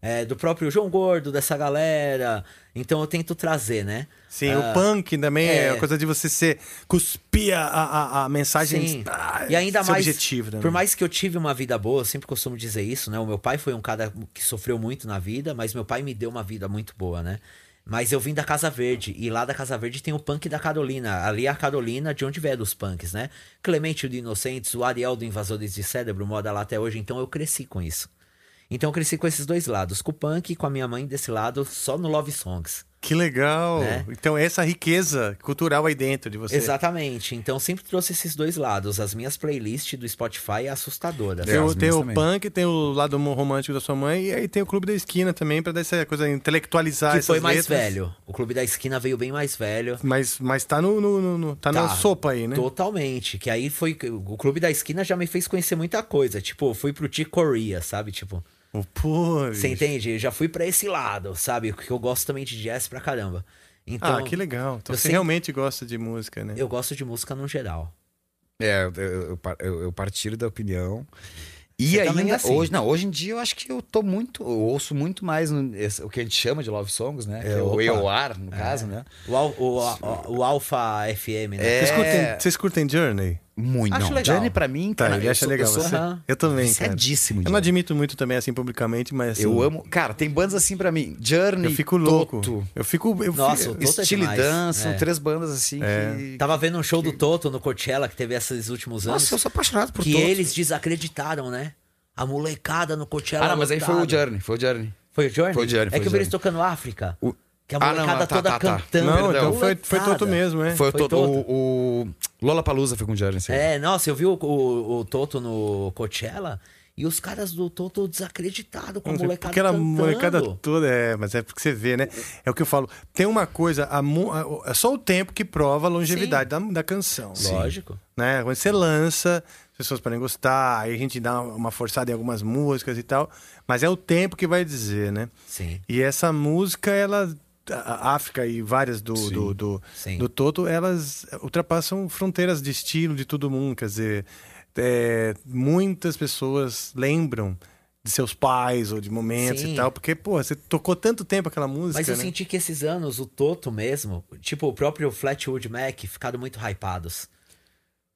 é, do próprio João Gordo, dessa galera. Então eu tento trazer, né? Sim, Ah, o punk também é, é. a coisa de você ser cuspir a, a, a mensagem Sim. ah, E ainda mais, objetivo, né? por mais que eu tive uma vida boa, eu sempre costumo dizer isso, né? O meu pai foi um cara que sofreu muito na vida, mas meu pai me deu uma vida muito boa, né? Mas eu vim da Casa Verde, e lá da Casa Verde tem o punk da Carolina. Ali é a Carolina, de onde vieram os punks, né? Clemente do Inocentes, o Ariel do Invasores de Cérebro, moda lá até hoje, então eu cresci com isso. Então eu cresci com esses dois lados, com o punk e com a minha mãe desse lado, só no Love Songs. Que legal! Né? Então, essa riqueza cultural aí dentro de você. Exatamente. Então sempre trouxe esses dois lados. As minhas playlists do Spotify é assustadoras. Tem, o, tem o punk, tem o lado romântico da sua mãe, e aí tem o Clube da Esquina também, pra dar essa coisa, intelectualizar Que essas foi mais letras. velho. O Clube da Esquina veio bem mais velho. Mas, mas tá, no, no- no- no- tá, na Tá, sopa aí, né? Totalmente. Que aí foi. O Clube da Esquina já me fez conhecer muita coisa. Tipo, fui pro T-Korea, sabe? Tipo. Pô, Você entende? Já fui pra esse lado, sabe? Que eu gosto também de jazz pra caramba. Então, ah, que legal. Então eu você sempre- realmente gosta de música, né? Eu gosto de música no geral. É, eu, eu, eu par- eu- eu partilho da opinião. E Você também ainda é assim. hoje, não, hoje em dia eu acho que eu tô muito, eu ouço muito mais no- esse- o que a gente chama de love songs, né? que é o. EOR, no É. caso, né? O, o, o, o Alpha FM, né? É. Vocês, curtem, vocês curtem Journey? Muito. Acho não, legal. Journey pra mim, Tá, cara, ele eu acha sou- legal. eu sou você- Aham. Eu também, cara. viciadíssimo. Eu não admito muito também, assim, publicamente, mas... Assim, Eu amo. Cara, tem bandas assim pra mim. Journey, Eu fico louco. Toto, Eu fico... Eu Nossa, fico- o Toto é são É. três bandas assim É. que... Tava vendo um show do Toto no Coachella que teve esses últimos anos. Nossa, eu sou apaixonado por que Toto. eles desacreditaram, né? A molecada no Coachella. Ah, não, mas aí foi o. Journey, foi o Journey. Foi o Journey? Foi o Journey, É foi que o eu vi eles tocando África. O- Que a Ah, não, molecada não, tá, toda tá, tá. cantando. Não, então foi, foi. Toto mesmo, é. Foi, o Foi Toto. O, o Lollapalooza foi com o sim. É, nossa, eu vi o, o, o Toto no Coachella e os caras do Toto desacreditaram com a molecada Aquela cantando. molecada toda, é, mas é porque você vê, né? É o que eu falo. Tem uma coisa, a a- é só o tempo que prova a longevidade da, da canção. Lógico. Né? Quando você lança, as pessoas podem gostar, aí a gente dá uma forçada em algumas músicas e tal, mas é o tempo que vai dizer, né? Sim. E essa música, ela. A África e várias do, do, do, Sim. do Toto, elas ultrapassam fronteiras de estilo de todo mundo. Quer dizer, é, muitas pessoas lembram de seus pais ou de momentos Sim. e tal, porque, pô, você tocou tanto tempo aquela música. Mas eu né? senti que esses anos, o Toto mesmo, tipo o próprio Flatwood Mac, ficaram muito hypados.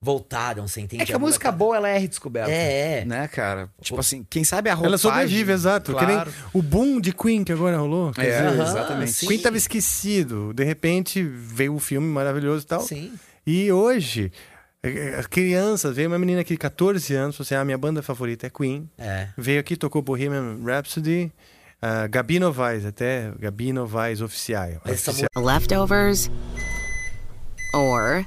Voltaram, você entende? É que a música boa, ela é redescoberta. É, é. Né, cara? Tipo assim, quem sabe a roupagem... Ela sobrevive, exato. Que nem Claro. o boom de Queen que agora rolou. É, dizer, exatamente. sim. Queen tava esquecido. De repente veio o filme maravilhoso e tal. Sim. E hoje, eh, as crianças, veio uma menina aqui de 14 anos, falou assim: ah, minha banda favorita é Queen. É. Veio aqui, tocou Bohemian Rhapsody, uh, Gabi Novaes, até Gabi Novaes oficial. Oficial. Leftovers or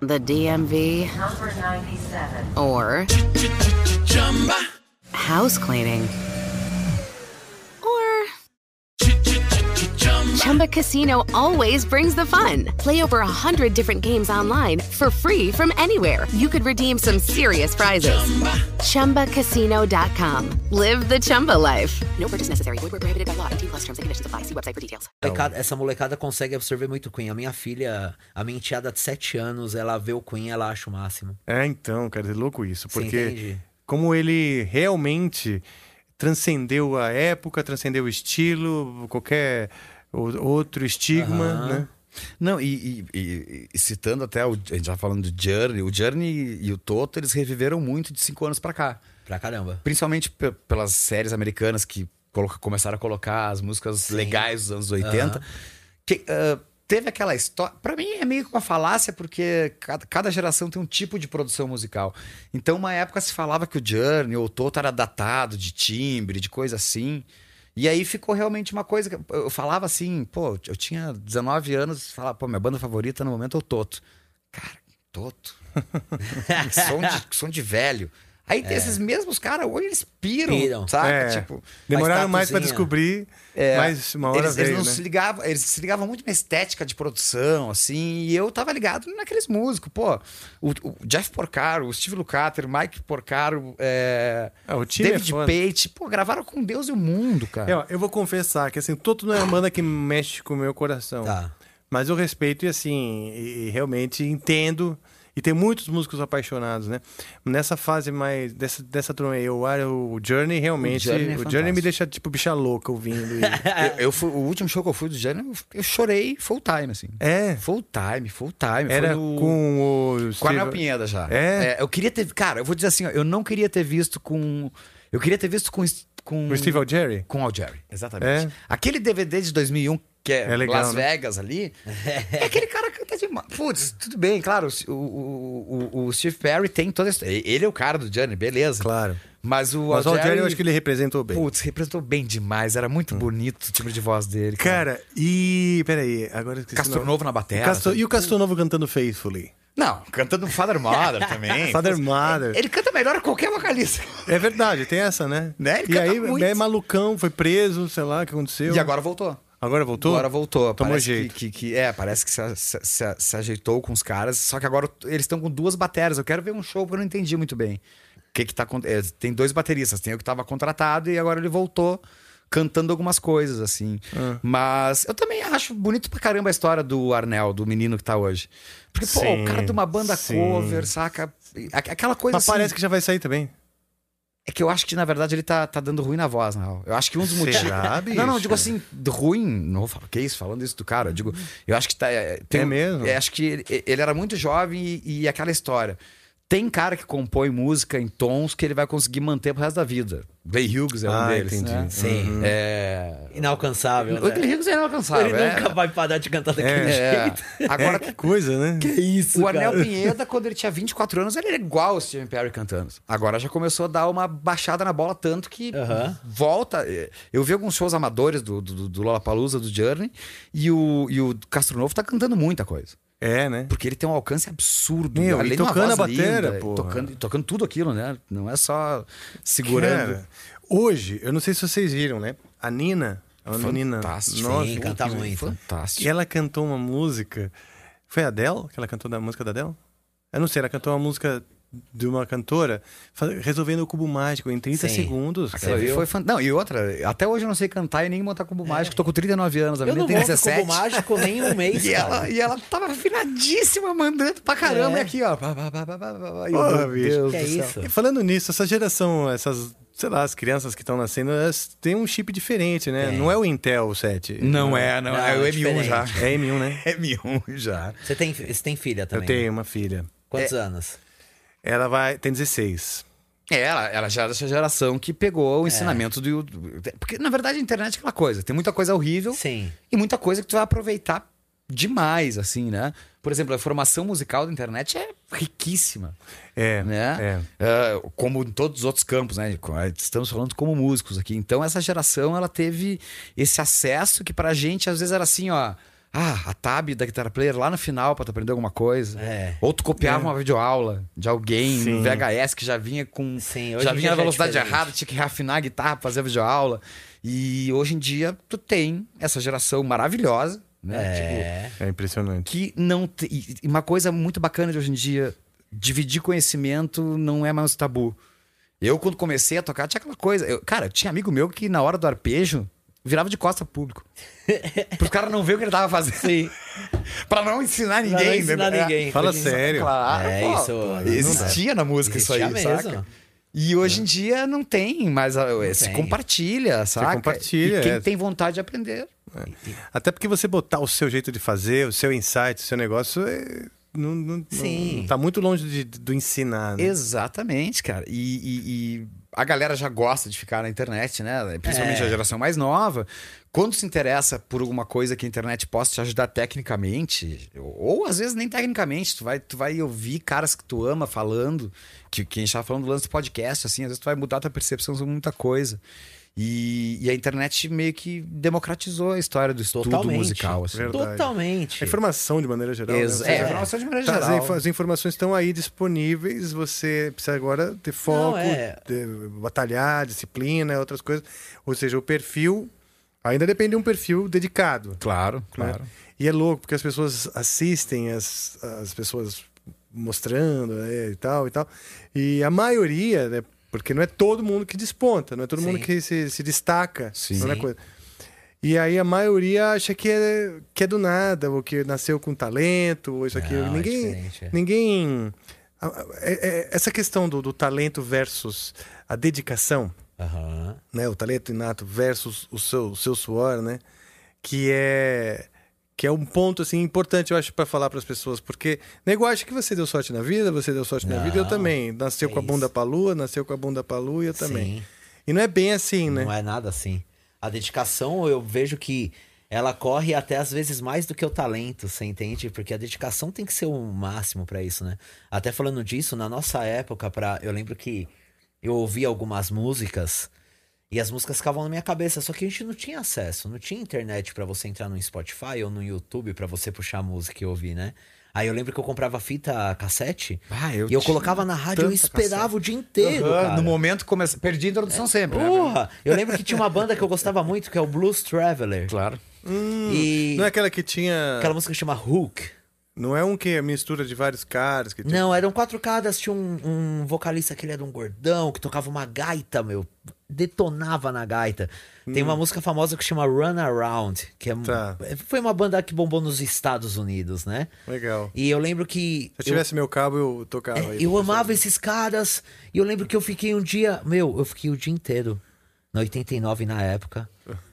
the DMV Number 97. or house cleaning Chumba Casino always brings the fun. Play over a hundred different games online for free from anywhere. You could redeem some serious prizes. ChumbaCasino.com. Live the Chumba life. No purchase necessary. Void where prohibited by law. 18 plus terms and conditions apply. See website for details. Essa molecada consegue absorver muito Queen. A minha filha, a minha enteada de 7 anos, ela vê o Queen ela acha o máximo. É, então, cara, é louco isso. Porque como ele realmente transcendeu a época, transcendeu o estilo, qualquer outro estigma, Aham. né? Não, e, e- e- citando até, o, a gente já falando do Journey, o Journey e o Toto, eles reviveram muito de cinco anos pra cá. Pra caramba. Principalmente pe- pelas séries americanas que começaram a colocar as músicas legais dos anos 80. Aham. Que, ah, teve aquela história. Pra mim é meio que uma falácia, porque cada, cada geração tem um tipo de produção musical. Então, uma época se falava que o Journey ou o Toto era datado de timbre, de coisa assim. E aí ficou realmente uma coisa. que eu- falava assim, pô, eu tinha 19 anos, falava, pô, minha banda favorita no momento é o Toto. Cara, Toto. som, de, som de velho. Aí É. esses mesmos caras, hoje eles piram, Piram. saca? É. Tipo, Demoraram mais pra estatuzinha. descobrir, é, mas uma hora eles, veio, eles não né? se ligavam, eles se ligavam muito na estética de produção, assim, e eu tava ligado naqueles músicos, pô. O, o Jeff Porcaro, o Steve Lukather, Mike Porcaro, é, Ah, o time David é. Pate, pô, gravaram com Deus e o mundo, cara. É, ó, eu vou confessar que assim, Toto não é uma banda que mexe com o meu coração. Tá. Mas eu respeito e assim, e, e realmente entendo. E tem muitos músicos apaixonados, né? Nessa fase mais. dessa, dessa aí, eu o Journey, realmente. O O Journey é Journey, fantástico. me deixa, tipo, bicha louca ouvindo. e- eu, eu fui- o último show que eu fui do Journey, eu, chorei full time, assim. É. Full time, full time. Era no- com o. Com a Pinheda já. É? Eu queria ter. Cara, eu vou dizer assim, ó, eu não queria ter visto com. Eu queria ter visto com. com O Steve Algeri? Com o Algeri, exatamente. É. Aquele DVD de 2001, que é, É legal, Las né? Vegas ali, é aquele cara que canta demais. Putz, tudo bem, claro, o, o, o, o Steve Perry tem toda essa. Ele é o cara do Johnny, beleza. Claro. Mas o Mas o Algeri, Algeri eu acho que ele representou bem. Putz, representou bem demais. Era muito bonito o timbre de voz dele. Cara, e. Peraí, agora esqueci. Castronovo na bateria. O Castro- E o Castronovo cantando Faithfully? Não, cantando Father Mother também. Father Mother. Ele canta melhor que qualquer vocalista. É verdade, tem essa, né? Né? Ele e aí, muito. é malucão, foi preso, sei lá o que aconteceu. E agora voltou. Agora voltou? Agora voltou. Tomou parece jeito. Que, que, que- é, parece que se, se- se- se ajeitou com os caras. Só que agora eles estão com duas baterias. Eu quero ver um show porque eu não entendi muito bem. O que que tá é, Tem dois bateristas. Tem o que tava contratado e agora ele voltou cantando algumas coisas, assim. Ah. Mas eu também acho bonito pra caramba a história do Arnel, do menino que tá hoje. Porque, pô, Sim, o cara de uma banda sim. cover, saca? Aqu- Aquela coisa Mas assim... parece que já vai sair também. É que eu acho que, na verdade, ele tá, tá dando ruim na voz, na real. Eu acho que um dos motivos. Será, bicho? Não, não, eu digo assim, ruim. Não vou falar, que isso, falando isso do cara. Eu digo, eu acho que tá. É, tem- É mesmo? é, acho que ele, ele era muito jovem e, e aquela história. Tem cara que compõe música em tons que ele vai conseguir manter pro resto da vida. Glenn Hughes é um Ah, deles. entendi. Né? Sim. Uhum. É... Inalcançável. O Glenn Né? Hughes é inalcançável. Ele é. nunca vai parar de cantar daquele É. jeito. Agora, É, que coisa, né? Que isso, o Arnel cara. Pinheda, quando ele tinha 24 anos, ele era igual o Steven Perry cantando. Agora já começou a dar uma baixada na bola, tanto que Aham. volta. Eu vi alguns shows amadores do, do, do Lollapalooza, do Journey, e o, e o Castro Novo tá cantando muita coisa. É, né? Porque ele tem um alcance absurdo. Meu, e além de uma tocando a batera, linda, porra. tocando, tocando tudo aquilo, né? Não é só segurando. Cara, hoje, eu não sei se vocês viram, né? A Nina, a menina. Fantástico. Nossa, Sim, canta muito. Fantástico. E ela cantou uma música. Foi a Adele? Que ela cantou da música da Adele? Eu não sei, ela cantou uma música de uma cantora resolvendo o cubo mágico em 30 Sim. segundos. Foi, viu? foi fan- Não, e outra, até hoje eu não sei cantar e nem montar cubo mágico. Tô com 39 anos, a Eu menina não tem vou pro 17. cubo mágico nem um mês, E cara. ela, e ela tava afinadíssima, mandando pra caramba. É. E aqui, ó. Pá, pá, pá, pá, pá, pá. E Porra, meu. Deus Que do céu. isso? E falando nisso, essa geração, essas, sei lá, as crianças que estão nascendo, elas têm um chip diferente, né? Tem. Não é o Intel 7. Não é, não, Não, é o é M1 já. É M1, né? É M1 já. Você tem, você tem filha também? Eu tenho né? uma filha. Quantos anos? Ela vai. tem 16. É, ela, ela já é dessa geração que pegou o ensinamento do YouTube. Porque, na verdade, a internet é aquela coisa. Tem muita coisa horrível Sim. e muita coisa que tu vai aproveitar demais, assim, né? Por exemplo, a formação musical da internet é riquíssima. É. né? É. É, como em todos os outros campos, né? Estamos falando como músicos aqui. Então, essa geração, ela teve esse acesso que pra gente, às vezes, era assim, ó... Ah, a tab da Guitar Player lá no final pra tu aprender alguma coisa. É. Ou tu copiava uma videoaula de alguém Sim. no VHS que já vinha com... Sim, já vinha na é velocidade diferente. errada, tinha que reafinar a guitarra pra fazer a videoaula. E hoje em dia, tu tem essa geração maravilhosa, né? Tipo, É. É impressionante. que não te- e e uma coisa muito bacana de hoje em dia dividir conhecimento não é mais tabu eu quando comecei a tocar tinha aquela coisa eu, cara tinha amigo meu que na hora do arpejo virava de costa público pro cara não ver o que ele tava fazendo Sim. pra não ensinar ninguém não ensinar né? ninguém. Fala Porque- sério. claro É, pô, isso- pô, não existia na música Existia isso aí mesmo. saca e hoje em dia não tem mais a- se tem. compartilha saca compartilha, e quem é. tem vontade de aprender É. Até porque você botar o seu jeito de fazer, o seu insight, o seu negócio, é- não, não, Sim. não- tá muito longe de- do ensinar, né? Exatamente, cara. E, e- e a galera já gosta de ficar na internet, né? Principalmente É. a geração mais nova. Quando se interessa por alguma coisa que a internet possa te ajudar tecnicamente, ou, ou às vezes nem tecnicamente, tu vai, tu vai ouvir caras que tu ama falando, que, que a gente tava falando do lance do podcast, assim, às vezes tu vai mudar tua percepção sobre muita coisa. E, e a internet meio que democratizou a história do estudo Totalmente. musical. Assim. Verdade. Totalmente. A informação de maneira geral. né? Ex- Você- é, informação de maneira Tá, as geral. As, informações estão aí disponíveis, você precisa agora ter foco, é. ter- batalhar, disciplina, outras coisas. Ou seja, o perfil ainda depende de um perfil dedicado. Claro, né? claro. E é louco, porque as pessoas assistem as, as pessoas mostrando né, e tal e tal. E a maioria, né, porque não é todo mundo que desponta, não é todo mundo Sim. que se, se destaca. Sim. não é coisa. E aí a maioria acha que é, que é do nada, ou que nasceu com talento, ou isso aqui. Não, é ninguém. é. ninguém a- a- é- é- essa questão do, do talento versus a dedicação, Aham. né? O talento inato versus o seu, o seu suor, né? Que é que é um ponto assim importante, eu acho, para falar para as pessoas, porque nego acha que você deu sorte na vida, você deu sorte na Não, vida, eu também. Nasceu é com a bunda pra lua, nasceu com a bunda pra lua, eu também. Sim. E não é bem assim, né? Não é nada assim. A dedicação, eu vejo que ela corre até às vezes mais do que o talento, você entende? Porque a dedicação tem que ser o máximo pra isso, né? Até falando disso, na nossa época, pra... eu lembro que eu ouvia algumas músicas e as músicas ficavam na minha cabeça, só que a gente não tinha acesso, não tinha internet pra você entrar no Spotify ou no YouTube pra você puxar a música e ouvir, né? Aí eu lembro que eu comprava fita cassete Ah, e eu colocava na rádio e eu esperava cassete. o dia inteiro. Cara. No momento começa. Perdi a introdução sempre. né? Porra! Eu lembro que tinha uma banda que eu gostava muito, que é o Blues Traveler. Claro. Hum, E Não é aquela que tinha. aquela música que chama Hook. Não é um que é mistura de vários caras. Que Não, eram quatro caras, tinha um, um vocalista que ele era um gordão, que tocava uma gaita, meu. Detonava na gaita. Tem uma música famosa que chama Run Around, que é, Tá. foi uma banda que bombou nos Estados Unidos, né? Legal. E eu lembro que. Se eu tivesse meu cabo, eu tocava É, aí. eu amava esses caras. E eu lembro que eu fiquei um dia. Meu, eu fiquei o dia inteiro, na 89 na época,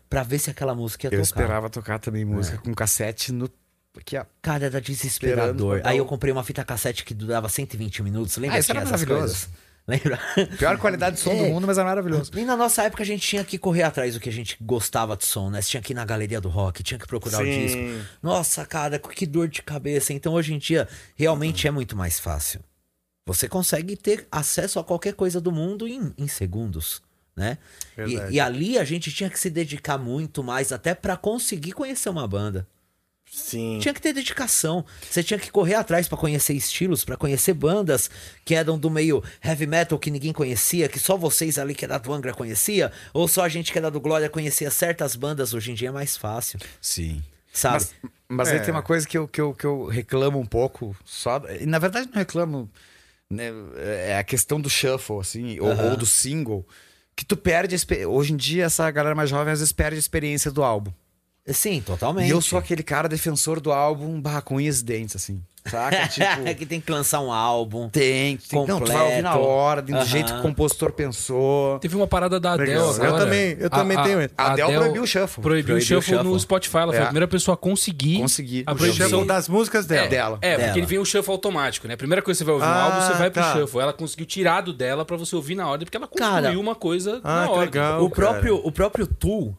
pra ver se aquela música ia Eu tocar. esperava tocar também música com cassete no. Aqui, ó. Cara, era desesperador. Aí eu comprei uma fita cassete que durava 120 minutos. Lembra Ah, isso era essas maravilhoso. coisas? Lembra? Pior qualidade de som do É. mundo, mas é maravilhoso. E na nossa época a gente tinha que correr atrás do que a gente gostava de som, né? Você tinha que ir na galeria do rock, tinha que procurar o Sim. disco. Nossa, cara, que dor de cabeça. Então hoje em dia realmente é muito mais fácil. Você consegue ter acesso a qualquer coisa do mundo em, em segundos, né? E, e ali a gente tinha que se dedicar muito mais até pra conseguir conhecer uma banda. Sim. Tinha que ter dedicação. Você tinha que correr atrás pra conhecer estilos, pra conhecer bandas que eram do meio heavy metal que ninguém conhecia, que só vocês ali que era do Angra conhecia, ou só a gente que era do Glória conhecia certas bandas. Hoje em dia é mais fácil, Sim. sabe? Mas, mas aí É. tem uma coisa que eu, que, eu, que eu reclamo um pouco. Só, e na verdade, não reclamo. né, é a questão do shuffle, assim, ou, Aham. ou do single. Que tu perde. Hoje em dia, essa galera mais jovem às vezes perde a experiência do álbum. Sim, totalmente. E eu sou aquele cara defensor do álbum barra com unhas e dentes, assim. Saca? Tipo. que tem que lançar um álbum. Tem, tem. Não, tu vai ouvir na Completo. hora, do jeito que o compositor pensou. Teve uma parada da Adele agora. Eu também- eu também tenho esse. A Adele proibiu o shuffle. Proibiu, o o shuffle no shuffle. Spotify. Ela foi É. a primeira pessoa a conseguir. Conseguir. A O proibição Shuffle das músicas dela. dela. É, porque Dela. ele vem o shuffle automático, né? A primeira coisa que você vai ouvir no Ah, álbum, você vai pro tá. shuffle. Ela conseguiu tirar do dela pra você ouvir na ordem, porque ela construiu Cara, uma coisa Ah, na que ordem. legal. o, cara. próprio, o próprio Tool,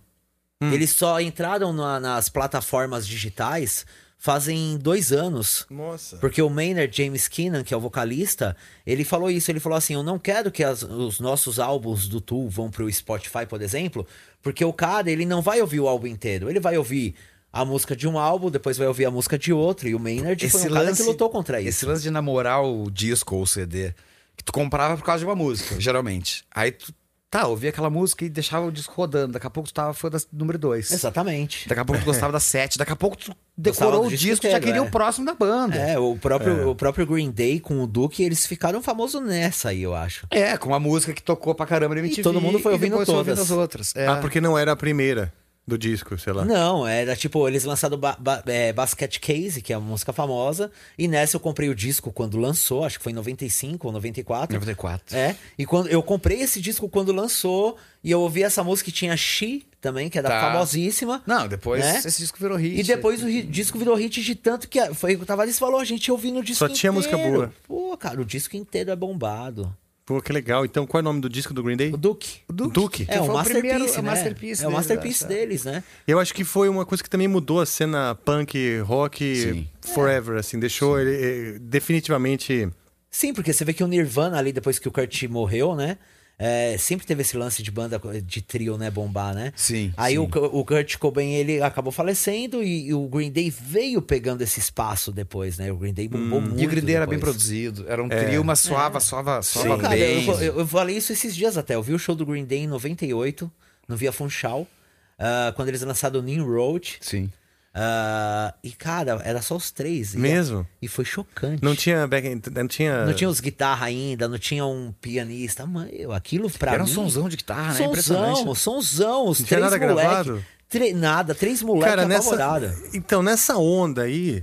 eles só entraram na- nas plataformas digitais fazem dois anos. Nossa. Porque o Maynard James Keenan, que é o vocalista, ele falou isso. Ele falou assim: Eu não quero que as- os nossos álbuns do Tool vão pro Spotify, por exemplo, porque o cara ele não vai ouvir o álbum inteiro. Ele vai ouvir a música de um álbum, depois vai ouvir a música de outro. E o Maynard foi um cara que lutou contra isso. Esse lance de namorar o disco ou o CD, que tu comprava por causa de uma música, geralmente. Aí tu, tá, ouvia aquela música e deixava o disco rodando. Daqui a pouco tu tava fã da número 2. Exatamente. Daqui a pouco tu gostava da 7. Daqui a pouco tu decorou o disco disco e já inteiro, queria é. o próximo da banda. É, o próprio, o próprio Green Day com o Duke, eles ficaram famosos nessa aí, eu acho. É, com uma música que tocou pra caramba na MTV. todo mundo foi e ouvindo foi todas. as outras. É. Ah, porque não era a primeira do disco, sei lá. Não, era tipo, eles lançaram ba ba é, Basket Case, que é uma música famosa, e nessa eu comprei o disco quando lançou, acho que foi em 95 ou 94. 94. É, e quando eu comprei esse disco quando lançou, e eu ouvi essa música que tinha She também, que é da Tá. famosíssima. Não, depois né? esse disco virou hit. E depois o disco virou hit de tanto que foi o Tavares falou, a gente ouvindo o disco Só inteiro. tinha música boa. Pô, cara, o disco inteiro é bombado. Pô, que legal. Então, qual é o nome do disco do Green Day? O Duke. O Duke. É, o foi o masterpiece, primeiro- né? o masterpiece É o deles, masterpiece acho. deles, né? Eu acho que foi uma coisa que também mudou a cena punk, rock, Sim. forever, assim. Deixou ele eh, definitivamente... Sim, porque você vê que o Nirvana ali, depois que o Kurt morreu, né? É, sempre teve esse lance de banda de trio, né? Bombar, né? Sim. Aí sim. O, o Kurt Cobain, ele acabou falecendo e, e o Green Day veio pegando esse espaço depois, né? O Green Day bombou muito Hum. E o Green Day era bem produzido. Era um É. trio, mas soava, soava, soava Pô, cara, eu, bem. eu- eu falei isso esses dias até. Eu vi o show do Green Day em 98, no Via Funchal, ah, quando eles lançaram o New Road. Sim. Ah, e, cara, era só os três. E- Mesmo? E foi chocante. Não tinha back... Não tinha... Não tinha os guitarra ainda, não tinha um pianista. Mano, eu- aquilo pra Era um mim... sonzão de guitarra, né? Sonzão, Impressionante. sonzão. Os Não tinha três nada moleque, gravado? tre- nada, três moleques Cara, nessa... Então, nessa onda aí,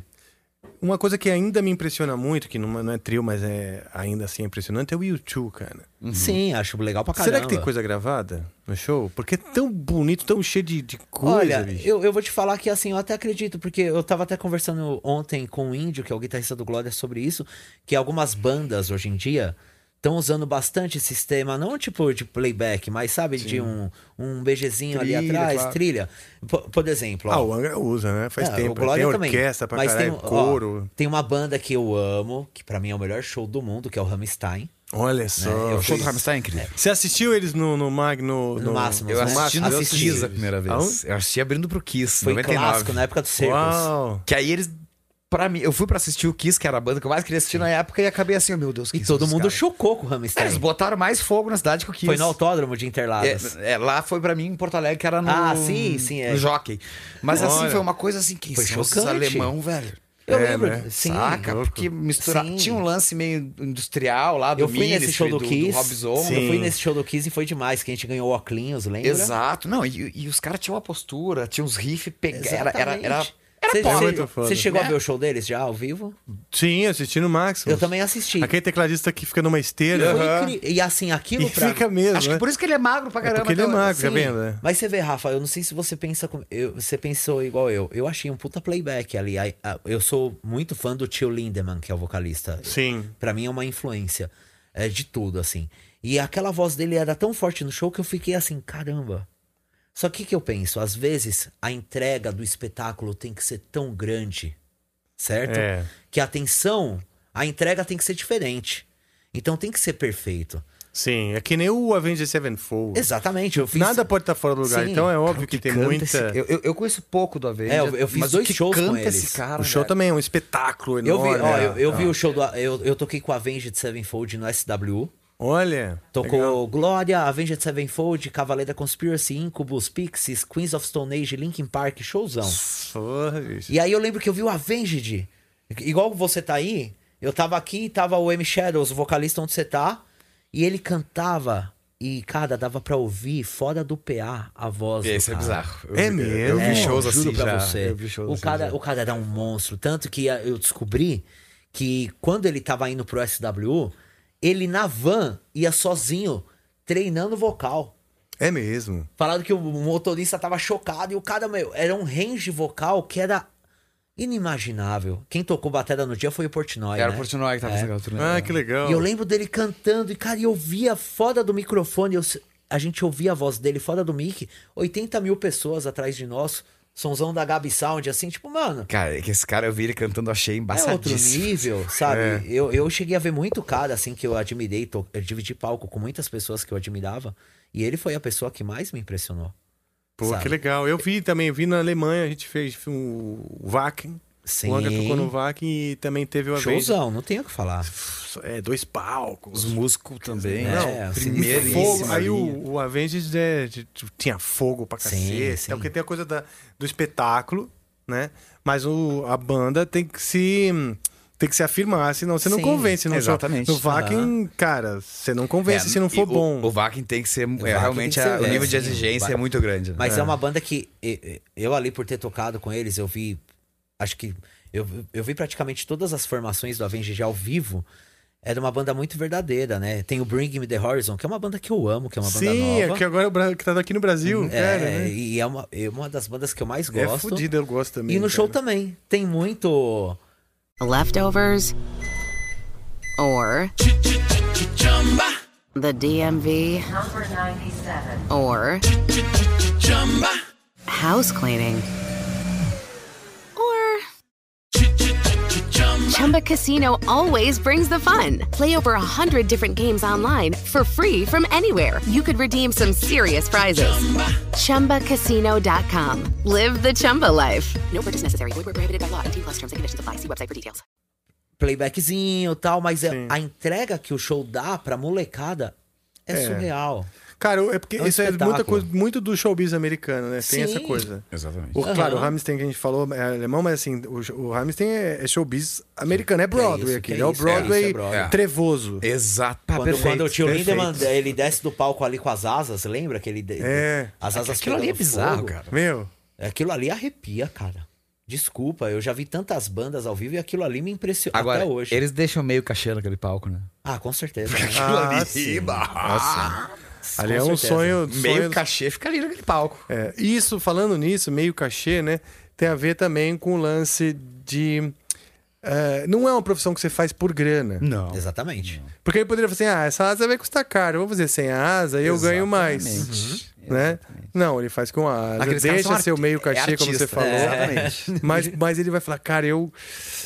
uma coisa que ainda me impressiona muito, que não, não é trio, mas é ainda assim impressionante, é o U2, cara. Sim, acho legal pra caramba. Será que tem coisa gravada no show? Porque é tão bonito, tão cheio de, de coisa, Olha, eu, eu vou te falar que assim, eu até acredito, porque eu tava até conversando ontem com o Índio, que é o guitarrista do Glória, sobre isso, que algumas bandas hoje em dia estão usando bastante esse sistema, não tipo de playback, mas sabe, de um, um BGzinho ali Trilha, atrás, claro. trilha. Por, por exemplo, ó, Ah, o Angra usa, né? Faz É, tempo. o Glória tem também. orquestra pra Mas caralho, tem, ó, coro. tem uma banda que eu amo, que pra mim é o melhor show do mundo, que é o Rammstein. Olha só. eu O show do Rammstein é incrível. Você assistiu eles no, no Magno? No Máximos, Eu né? assisti no Assisti. Kiss a primeira vez. Aonde? Eu assisti abrindo pro Kiss, Foi 99. clássico, na época do Circus. Uau. Que aí eles... Pra mim, eu fui pra assistir o Kiss, que era a banda que eu mais queria assistir na época, e acabei assim, oh, meu Deus, E todo mundo chocou com o É, Rammstein. Eles botaram mais fogo na cidade que o Kiss. Foi no autódromo de Interlagos. É, é, lá foi pra mim em Porto Alegre, que era no, Ah, sim, sim, é. no Jockey. Mas assim, Olha. foi uma coisa assim, que Foi chocante. alemão, velho. Eu É, lembro, né? sim. Saca? louco. Porque mistura... Sim. tinha um lance meio industrial lá do Eu fui nesse show do, do, Kiss. do Rob Zombie. Sim. Eu fui nesse show do Kiss e foi demais, que a gente ganhou o Oclinhos, lembra? Exato. Não, e, e os caras tinham uma postura, tinham uns riffs pegados. Era, era, era, era Você, você- Muito foda. você chegou a É. ver o show deles já ao vivo? Sim, assisti no Máximo. Eu também assisti. Aquele tecladista que fica numa E esteira. foi incri- E assim, aquilo E pra fica mesmo, Acho né? que por isso que ele é magro pra É caramba. porque ele é até- magro, tá Sim. vendo? né? Mas você vê, Rafa, eu não sei se você pensa como. eu- você pensou igual eu. Eu achei um puta playback ali. Aí, ah, Eu sou muito fã do Tio Lindemann, que é o vocalista. Sim. Pra mim é uma influência é, de tudo, assim. E aquela voz dele era tão forte no show que eu fiquei assim, caramba. Só que o que eu penso? Às vezes a entrega do espetáculo tem que ser tão grande, certo? É. Que a atenção, a entrega tem que ser diferente. Então tem que ser perfeito. Sim, é que nem o Avenged Sevenfold. Exatamente, eu fiz. Nada pode estar fora do lugar, Sim. então é óbvio que, tem canta muita... esse- eu, eu, eu conheço pouco do Avenged. É, eu- eu fiz mas dois o que shows com eles. esse cara, O show velho? também é um espetáculo Eu vi, enorme. ó, eu, eu vi o show do. Eu, eu toquei com a Avenged Sevenfold no SW. Olha. Tocou legal. Glória, Avenged Sevenfold, Cavaleiro da Conspiracy, Incubus, Pixies, Queens of Stone Age, Linkin Park, showzão. Porra, bicho. E aí eu lembro que eu vi o Avenged. Igual você tá aí, eu tava aqui, tava o M Shadows, o vocalista onde você tá, e ele cantava. E, cara, dava pra ouvir fora do PA a voz do Esse é bizarro. Eu É mesmo? Eu vi É, shows juro assim pra já. você. Eu vi shows o, assim cara, já. o cara era um monstro. Tanto que eu descobri que quando ele tava indo pro SW, ele na van ia sozinho treinando vocal. É mesmo. Falaram que o motorista tava chocado e o cara, meu, era um range vocal que era inimaginável. Quem tocou bateria no dia foi o Portnoy. Era né? o Portnoy que tava É. fazendo turnê. Ah, que legal. E eu lembro dele cantando, e cara, eu via fora do microfone, eu- a gente ouvia a voz dele fora do mic, 80 mil pessoas atrás de nós, sonzão da Gabi Sound, assim, tipo, mano, Cara, é que esse cara eu vi ele cantando, achei é outro embaçadíssimo. nível, sabe? É. Eu, eu cheguei a ver muito cara, assim, que eu admirei, to- eu dividi palco com muitas pessoas que eu admirava, e ele foi a pessoa que mais me impressionou. Pô, sabe? que legal. Eu vi também, eu vi na Alemanha, a gente fez o Wacken. Sim. O Angra tocou no Wacken e também teve o Avenged. Showzão, não tenho o que falar. É, dois palcos. Os músicos também. É, Não, sim. primeiro Fogo, aí o, o Avenged é, tinha fogo pra cacete. sim. É porque tem a coisa da, do espetáculo, né? Mas o, a banda tem que se. Tem que se afirmar, senão você não Sim, convence. Exatamente. No Wacken, cara, você não convence se não for É, e o- bom. O, Wacken tem que ser. é, Wacken realmente a- ser- o nível é, de exigência é muito grande. né? Mas é. uma banda que eu ali por ter tocado com eles, eu vi, acho que eu, eu vi praticamente todas as formações do Avenged ao vivo. é de uma banda muito verdadeira, né? Tem o Bring Me The Horizon, que é uma banda que eu amo, que é uma banda Sim, nova. é que agora é que tá aqui no Brasil, É, cara, né? e é uma, é uma das bandas que eu mais É gosto. fodido, eu gosto também. E no cara. show também. Tem muito. Leftovers or the DMV Number 97. or house cleaning Chumba Casino always brings the fun. Play over a hundred different games online for free from anywhere. You could redeem some serious prizes. Chumba. ChumbaCasino.com. Live the Chumba life. No purchase necessary. Void where prohibited by law. 18 plus terms and conditions apply. See website for details. playbackzinho tal, mas Sim. a entrega que o show dá pra molecada é, É. surreal. Cara, é porque É um isso é muita espetáculo. coisa, muito do showbiz americano, né? Tem essa Sim. coisa. Exatamente. O, Claro, o Aham. Rammstein que a gente falou é alemão, mas assim, o, o Rammstein é, é showbiz americano, é Broadway isso, aqui. é o isso, é Broadway isso, é Broadway. trevoso. Exato. quando, quando o tio perfeito. Lindemann, ele desce do palco ali com as asas, lembra que ele... É. As asas Aquilo ali é bizarro, fogo. cara. Meu, Aquilo ali arrepia, cara. Desculpa, eu já vi tantas bandas ao vivo e aquilo ali me impressionou Agora, até hoje. eles deixam meio cachê naquele palco, né? Ah, com certeza. ah, sim. Ah, sim. Ali Com é um certeza. sonho... Meio sonho- cachê fica ali naquele palco. É, isso, falando nisso, meio cachê, né? Tem a ver também com o lance de. é, não é uma profissão que você faz por grana. Não. Exatamente. Porque ele poderia falar assim: ah, essa asa vai custar caro, eu vou fazer sem a asa e eu ganho mais. Exatamente. Né? Não, ele faz com a asa. Deixa são ser o arti- meio é cachê, como você falou. é, exatamente. Mas, mas ele vai falar: cara, eu,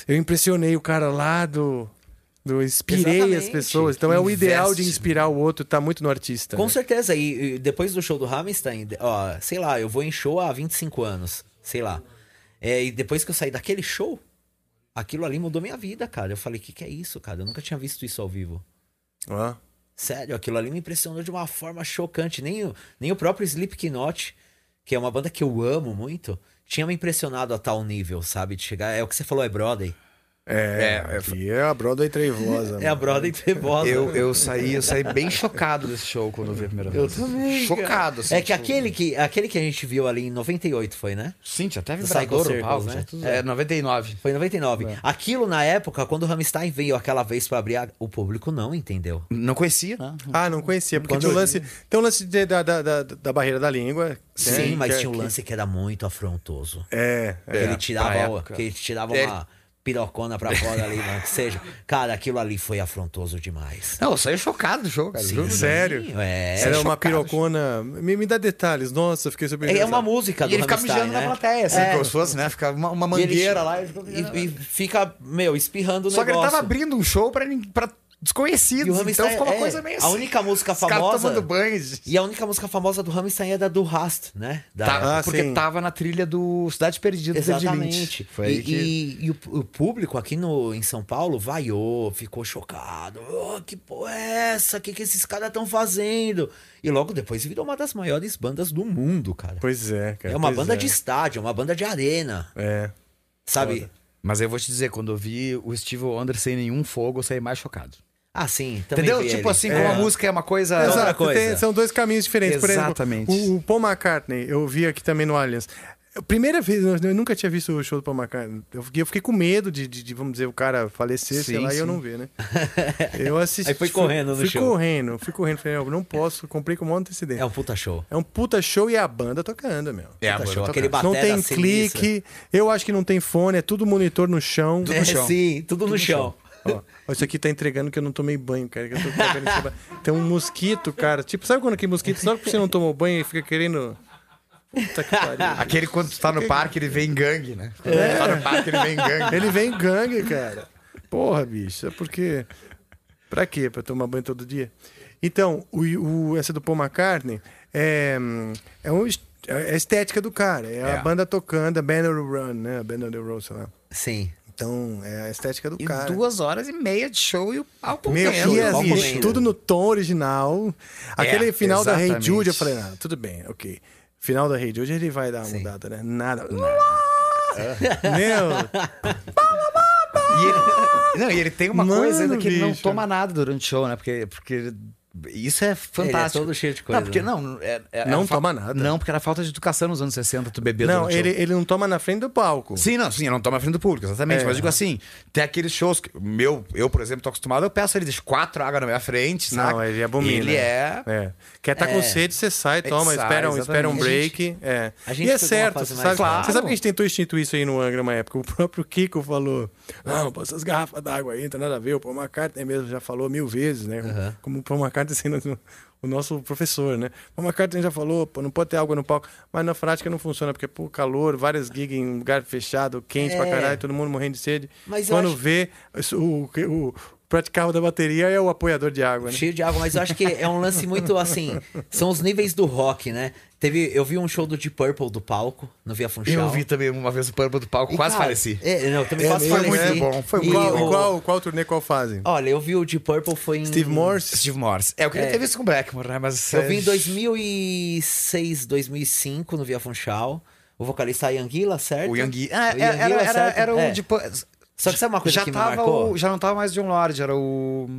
eu impressionei o cara lá do. Do inspirei as Exatamente. pessoas. Então é o ideal de inspirar o outro, tá muito no artista. Com né? certeza. E, e depois do show do Rammstein, ó, sei lá, eu vou em show há 25 anos, sei lá. É, e depois que eu saí daquele show, aquilo ali mudou minha vida, cara. Eu falei, o que, que é isso, cara? Eu nunca tinha visto isso ao vivo. Ó. Sério, aquilo ali me impressionou de uma forma chocante. Nem o, nem o próprio Slipknot, que é uma banda que eu amo muito, tinha me impressionado a tal nível, sabe? De chegar. É o que você falou, é Broadway. É, É, aqui é a Broadway trevosa. É a Broadway trevosa. Eu, eu saí, eu saí bem chocado desse show quando eu vi a primeira vez. Eu também. Chocado, assim. É que tipo, aquele que, aquele que a gente viu ali em 98 foi, né? Sim, tinha até Do vibrador palco, Circles, né? né? É, 99. Foi em 99. Aquilo na época, quando o Rammstein veio aquela vez pra abrir, a- o público não entendeu. Não conhecia, né? Ah, não conhecia, porque Quando tinha o eu- lance. Tem um lance de- da, da, da, da barreira da língua. né, Sim, mas que é- tinha um que- lance que era muito afrontoso. É, Que é. ele tirava, o- que ele tirava É. uma pirocona pra fora ali, mano, que seja. Cara, aquilo ali foi afrontoso demais. Não, eu saí chocado do show, cara. Sim. juro. Sério? É. Era uma chocado. pirocona. Me, me dá detalhes. Nossa, eu fiquei super. É uma música do E ele fica mijando né? na plateia, assim, É. como se fosse, né? Fica uma, uma E ele- mangueira lá. Ele fica mijando. E, e fica, meu, espirrando o Só que ele negócio. tava abrindo um show pra, nin- pra E o desconhecidos, então ficou uma é, coisa meio A assim. única música famosa. tomando banho. E a única música famosa do Rammstein é da do Rast, né? Da Tá, Ah, porque sim. tava na trilha do Cidade Perdida do. Exatamente. Foi e, que... e- e o, o público aqui no, em São Paulo vaiou, ficou chocado. Oh, que porra é essa? O que, que esses caras estão fazendo? E logo depois virou uma das maiores bandas do mundo, cara. Pois é, cara. é uma banda é. de estádio, é uma banda de arena. É. Sabe? Mas eu vou te dizer, quando eu vi o Steve Wonder sem nenhum fogo, eu saí mais chocado. Ah, sim. Também Entendeu? vi Tipo ele. assim, como a música é uma coisa... outra Exato, coisa. tem- são dois caminhos diferentes. Por Exatamente. exemplo, o, o Paul McCartney, eu vi aqui também no Allianz. Primeira vez, eu nunca tinha visto o show do Paul McCartney. Eu fiquei, eu fiquei com medo de, de- de, vamos dizer, o cara falecer, sei Sim, lá, e eu sim. não ver, né? Eu assisti. Aí foi fui- correndo no fui show. correndo, fui correndo. Falei, não posso, comprei com um monte de antecedência. É um puta show. É um puta show e a banda tocando, meu. É, Puta a show. Aquele. Não tem sinistra. clique, eu acho que não tem fone, é tudo monitor no chão. É, sim, tudo, no chão. Ó, ó, isso aqui tá entregando que eu não tomei banho, cara. que tô. Tem um mosquito, cara. Tipo, sabe quando aquele mosquito, só porque você não tomou banho e fica querendo. Puta que pariu. Aquele quando tu tá no parque, ele vem em gangue, né? Quando tu tá no parque, ele vem em gangue. Ele vem em gangue, cara. Porra, bicho. É porque. Pra quê? Pra tomar banho todo dia? Então, o, o- essa do Paul McCartney é, é, um, é a estética do cara. É, a É. banda tocando, a Band on the Run, né? A Band on the Road, sei lá. Sim. Então, é a estética do E cara. duas horas e meia de show e o palco Meu, e show, as- palco tudo no tom original. Aquele É, final da Hey exatamente. Jude, eu falei, ah, tudo bem, ok. Final da Hey Jude, ele vai dar uma Sim. mudada, né? Nada. Meu, E ele, não, e ele tem uma Mano, coisa ainda que ele não toma nada durante o show, né? Porque, porque Isso é fantástico. todo cheio de coisa, Não, porque né? não. é- é- Não toma nada. Não, porque era falta de educação nos anos 60, tu beber Não, ele, show. ele não toma na frente do palco. Sim, não, sim, eu não tomo na frente do público, exatamente. É. Mas digo assim, tem aqueles shows que. Meu, eu, por exemplo, tô acostumado, eu peço ele deixa quatro águas na minha frente, sabe? Não, ele abomina. Ele é. É. Quer tá com É. sede, você sai, Ele toma, sai, espera, um, espera um break. é. a gente e é certo, você sabe, fácil. você sabe que a gente tentou instituir isso aí no Angra uma época. O próprio Kiko falou: Não, pô, essas garrafas d'água aí, não tem nada a ver. O Paul McCartney mesmo já falou mil vezes, né? Uhum. Como o Paul McCartney sendo o nosso professor, né? O McCartney já falou: pô, não pode ter água no palco. Mas na prática não funciona, porque, pô, calor, várias gigs em lugar fechado, quente pra É. caralho, todo mundo morrendo de sede. Mas Quando acho- vê, o, o, o praticarro da bateria é o apoiador de água, né? Cheio de água, mas eu acho que é um lance muito assim. São os níveis do rock, né? Teve, eu vi um show do Deep Purple do palco, no Via Funchal. Eu vi também uma vez o Purple do palco, E, quase cara, faleci. É, não, também É quase faleci. é bom, foi E qual, o- qual, qual turnê, qual fase? Olha, eu vi o Deep Purple foi em. Steve Morse? Steve Morse. É, eu queria É. ter visto com o Blackmore, né? Mas. Eu vi em 2006, 2005 no Via Funchal. O vocalista Ian Gilla, certo? O Young. Ah, O era, Ian era, era, o. É. de- Só que sabe uma coisa já que me tava marcou? o- já não tava mais John Lord, era o.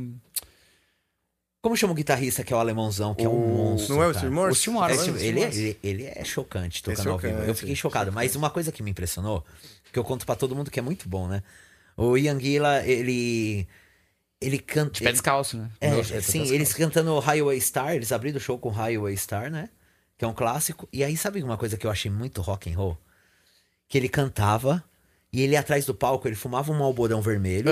Como chama o guitarrista que é o alemãozão, que é um monstro? Não é o? Steve Morse? O Steve Morse. É, é o ele, é, ele, ele é chocante tocando É ao vivo. Eu chocante, fiquei chocado. Mas uma coisa que me impressionou, que eu conto pra todo mundo que é muito bom, né? O Ian Gilla, ele. Ele canta. De pé descalço, né? É, Meu, é, sim, eles cantando Highway Star, eles abriram o show com Highway Star, né? Que é um clássico. E aí, sabe uma coisa que eu achei muito rock and roll? Que ele cantava e ele atrás do palco, ele fumava um alborão vermelho.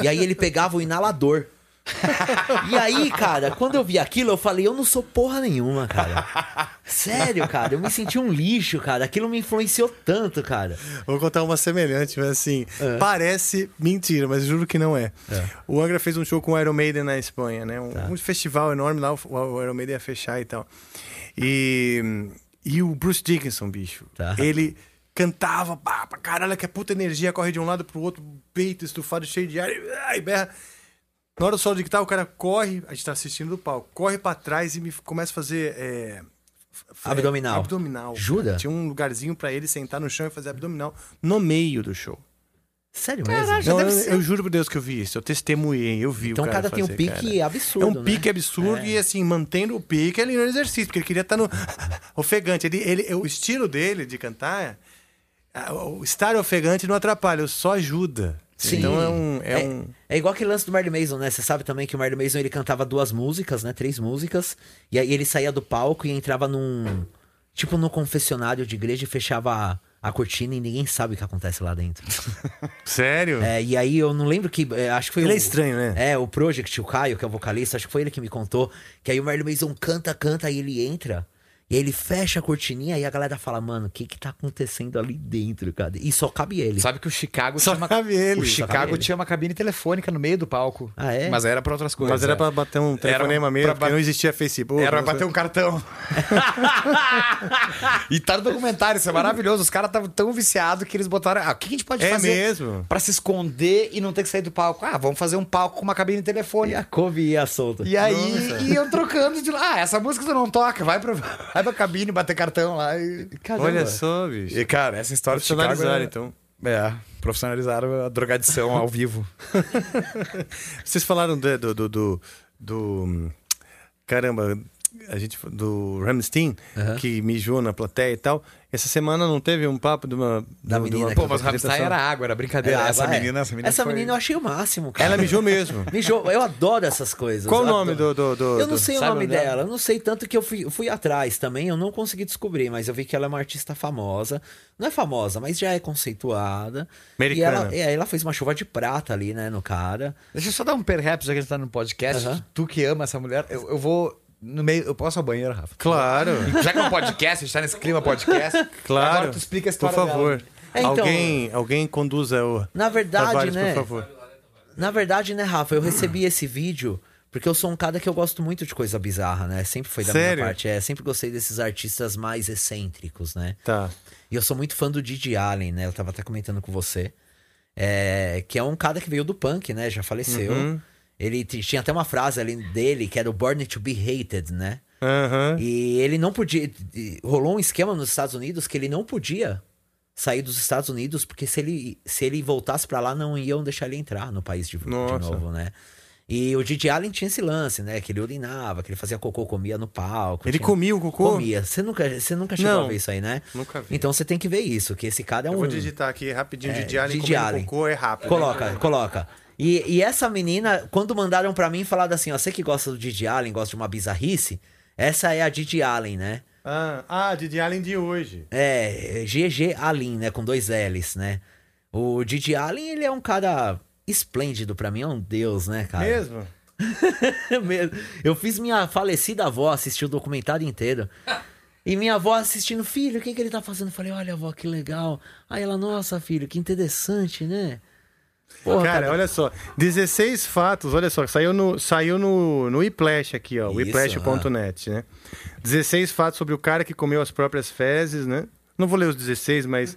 E aí ele pegava o inalador. e aí, cara, quando eu vi aquilo, eu falei, eu não sou porra nenhuma, cara. Sério, cara, eu me senti um lixo, cara. Aquilo me influenciou tanto, cara. Vou contar uma semelhante, mas assim, É. parece mentira, mas juro que não é. O Angra fez um show com o Iron Maiden na Espanha, né? Um, Tá. um festival enorme lá, o, Iron Maiden ia fechar e tal. E, e o Bruce Dickinson, bicho, Tá. ele cantava pá, pra caralho, que a puta energia corre de um lado pro outro, peito estufado, cheio de ar, e, ai, berra. Na hora do solo de guitarra, o cara corre, a gente tá assistindo do palco, corre pra trás e me começa a fazer. é, f- f- Abdominal. Abdominal. Jura? cara. Tinha um lugarzinho pra ele sentar no chão e fazer abdominal no meio do show. Sério mesmo? Não, eu, eu juro por Deus que eu vi isso. Eu testemunhei, eu vi Então o cara cada tem um pique cara. absurdo, É um né? pique absurdo É. e assim, mantendo o pique ali no exercício, porque ele queria estar no ofegante. Ele, ele, o estilo dele de cantar, ah, o estar ofegante não atrapalha, só ajuda. Sim. Então é um... É, um... É igual aquele lance do Marley Mason, né? Você sabe também que o Marley Mason ele cantava duas músicas, né? Três músicas. E aí ele saía do palco e entrava num. Tipo num confessionário de igreja e fechava a, a cortina e ninguém sabe o que acontece lá dentro. Sério? É, e aí eu não lembro que. é, acho que foi Ele o, é estranho, né? É, o Project, o Caio, que é o vocalista, acho que foi ele que me contou. Que aí o Marley Mason canta, canta, aí ele entra. E aí ele fecha a cortininha e a galera fala, mano, o que que tá acontecendo ali dentro, cara? E só cabe ele. Sabe que o Chicago Só tinha uma... cabe ele. O Chicago cabe ele. tinha uma cabine telefônica no meio do palco. Ah, é? Mas era pra outras coisas. Mas era é. pra bater um telefonema Era mesmo, pra porque ba- não existia Facebook. Era pra bater um cartão. e tá no documentário, isso é maravilhoso. Os caras estavam tão viciados que eles botaram. Ah, o que a gente pode É fazer mesmo? pra se esconder e não ter que sair do palco? Ah, vamos fazer um palco com uma cabine E telefônica. a couve ia solta. E aí iam trocando de lá. Ah, essa música tu não toca, vai pra, vai pra cabine bater cartão lá. E... Caramba. Olha só, bicho. E, cara, essa história de Chicago. Profissionalizaram, é- então. É, profissionalizaram a drogadição ao vivo. Vocês falaram do, do, do, do- do- Caramba, a gente do Ramstein, que mijou na plateia e tal. Essa semana não teve um papo de uma. Da de menina uma que- Pô, mas o Ramstein era água, era brincadeira. É, essa vai. menina, essa menina. Essa foi- menina eu achei o máximo, cara. Ela mijou mesmo. Mijou. Eu adoro essas coisas. Qual o nome do. do, do Eu não do- sei o nome dela? dela, eu não sei tanto que eu fui, fui atrás também, eu não consegui descobrir, mas eu vi que ela é uma artista famosa. Não é famosa, mas já é conceituada. Americana. E ela, é, ela fez uma chuva de prata ali, né, no cara. Deixa eu só dar um perhaps, já que a gente tá no podcast. Aham. Tu que ama essa mulher, eu, eu vou. No meio, eu posso ir ao banheiro, Rafa. Claro, Já que é um podcast, a gente tá nesse clima podcast. claro. Agora tu explica a Por história favor. dela. É, então- alguém, alguém conduza o. Na verdade, Tavares, né? por favor. Na verdade, né, Rafa, eu recebi esse vídeo porque eu sou um cara que eu gosto muito de coisa bizarra, né? Sempre foi da Sério? minha parte. É, sempre gostei desses artistas mais excêntricos, né? Tá. E eu sou muito fã do Didi Allen, né? Eu tava até comentando com você. É, que é um cara que veio do punk, né? Já faleceu. Uhum. Ele tinha até uma frase ali dele que era o Born to be Hated, né? Aham. E ele não podia. Rolou um esquema nos Estados Unidos que ele não podia sair dos Estados Unidos, porque se ele, se ele voltasse pra lá, não iam deixar ele entrar no país de, de novo, né? E o Didi Allen tinha esse lance, né? Que ele urinava, que ele fazia cocô, comia no palco. Ele tinha- comia o cocô? Comia. Você nunca, você nunca chegou Não. a ver isso aí, né? Nunca vi. Então você tem que ver isso, que esse cara é um... Eu vou digitar aqui rapidinho É, de Allen Didi Allen. cocô, é rápido. Coloca, coloca. E, e essa menina, quando mandaram pra mim, falaram assim, ó, você que gosta do Didi Allen, gosta de uma bizarrice, essa é a Didi Allen, né? Ah, ah, Didi Allen de hoje. É, GG Allen, né? Com dois L's, né? O Didi Allen, ele é um cara esplêndido pra mim, é um deus, né, cara? Mesmo? Mesmo. Eu fiz minha falecida avó assistir o documentário inteiro. E minha avó assistindo, filho, o que, que ele tá fazendo? Eu falei, olha, avó, que legal. Aí ela, nossa, filho, que interessante, né? Porra, cara, cara. olha só. 16 fatos, olha só, saiu no, saiu no, no Whiplash aqui, ó. Isso, Whiplash.net, né? 16 fatos sobre o cara que comeu as próprias fezes, né? Não vou ler os 16, mas.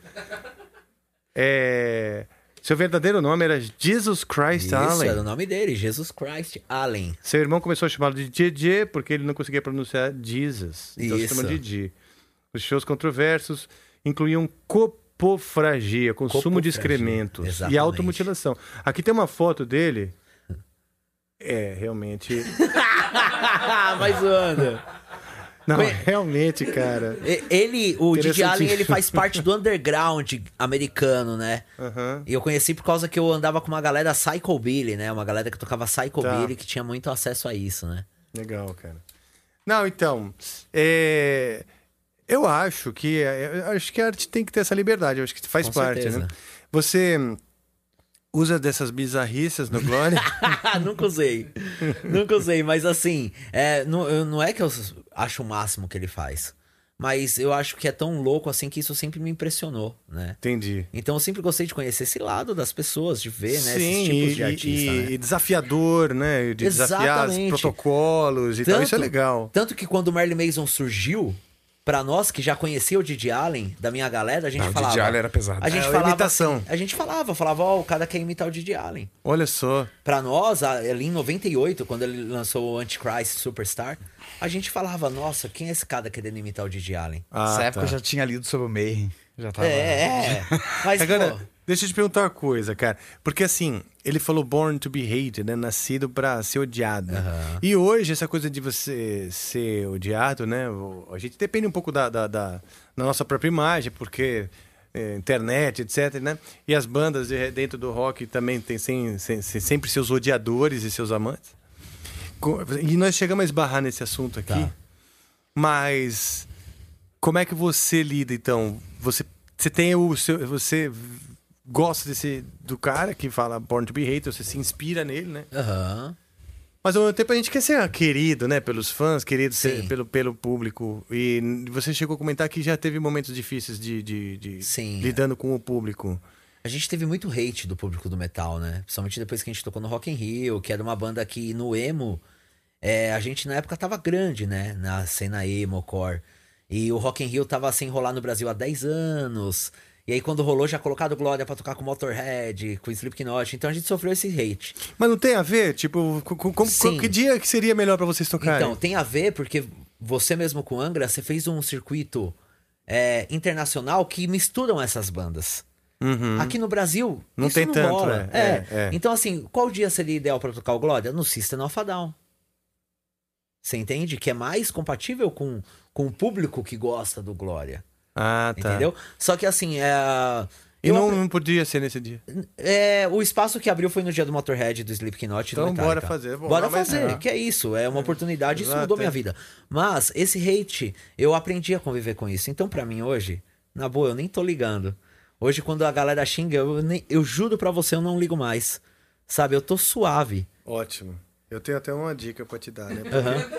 É. Seu verdadeiro nome era Jesus Christ Isso, Allen. era o nome dele, Jesus Christ Allen. Seu irmão começou a chamá-lo de DJ porque ele não conseguia pronunciar Jesus. Então se Isso. chama Didi. Os shows controversos incluíam copofragia, consumo de Copofragia, excrementos e exatamente. automutilação. Aqui tem uma foto dele. É, realmente. Vai zoando. Não, realmente, cara. E- Ele, o Didi. Allen, ele faz parte do underground americano, né? Aham. E eu conheci por causa que eu andava com uma galera Psychobilly, né? Uma galera que tocava Psychobilly, Tá. que tinha muito acesso a isso, né? Legal, cara. Não, então. é, Eu acho que. Eu acho que a arte tem que ter essa liberdade. Eu acho que faz Com parte, certeza. né? Você usa dessas bizarrices no Glória? Nunca usei. Nunca usei, mas assim, é, não, não é que eu acho o máximo que ele faz. Mas eu acho que é tão louco assim que isso sempre me impressionou, né? Entendi. Então eu sempre gostei de conhecer esse lado das pessoas, de ver, né? Sim, esses tipos e, de artista, e- né? e desafiador, né? De desafiar os Exatamente. protocolos e tal. Isso é Tanto- legal. Tanto que quando o Merlin Mason surgiu, pra nós que já conhecia o Didi Allen, da minha galera, a gente Não, o falava. Didi Allen era pesado. A gente É, a falava. imitação. assim, a gente falava, falava, ó, o cara quer imitar o Didi Allen. Olha só. Pra nós, ali em 98, quando ele lançou o Antichrist Superstar, a gente falava, nossa, quem é esse cara querendo imitar o Didi Allen? Ah, Nessa época tá. eu já tinha lido sobre o Mayhem. Já tava. É, é. Mas, Agora, pô, deixa eu te perguntar uma coisa, cara. Porque assim, ele falou born to be hated, né? Nascido pra ser odiado. E hoje, essa coisa de você ser odiado, né? A gente depende um pouco da, da, da- da nossa própria imagem, porque é, internet, etc, né? E as bandas de- dentro do rock também sem- sempre seus odiadores e seus amantes. E nós chegamos a esbarrar nesse assunto aqui. Tá. Mas como é que você lida então? Você, você tem o seu. Você gosta desse do cara que fala Born to be Hated, você se inspira nele, né? aham. Mas ao mesmo tempo a gente quer ser querido, né? Pelos fãs, querido ser- pelo, pelo público. E você chegou a comentar que já teve momentos difíceis de, de, de- Sim. lidando com o público. A gente teve muito hate do público do metal, né? Principalmente depois que a gente tocou no Rock in Rio, que era uma banda que no emo, é, a gente na época tava grande, né? Na cena emo, core. E o Rock in Rio tava sem rolar no Brasil há 10 anos. E aí quando rolou, já colocado Glória pra tocar com Motorhead, com Slipknot. Então a gente sofreu esse hate. Mas não tem a ver? Tipo, com, com- com- que dia que seria melhor pra vocês tocarem? Então, tem a ver porque você mesmo com Angra, você fez um circuito é, internacional que misturam essas bandas. Uhum. Aqui no Brasil, Não isso tem não tanto, rola. é, é, é. Então, assim, qual dia seria ideal pra tocar o Glória? No System of a Down. Você entende? Que é mais compatível com, com o público que gosta do Glória. Ah, tá. Entendeu? Só que assim, é. E não, não podia ser nesse dia. é, o espaço que abriu foi no dia do Motorhead, do Slipknot Então, Metallica. bora fazer. Bom, bora fazer, é. que é isso. É uma oportunidade, isso Exato, mudou minha vida. Mas esse hate, eu aprendi a conviver com isso. Então, pra mim, hoje, na boa, eu nem tô ligando. Hoje, quando a galera xinga, eu, nem- eu juro pra você, eu não ligo mais. Sabe, eu tô suave. Ótimo. Eu tenho até uma dica pra te dar, né? Aham.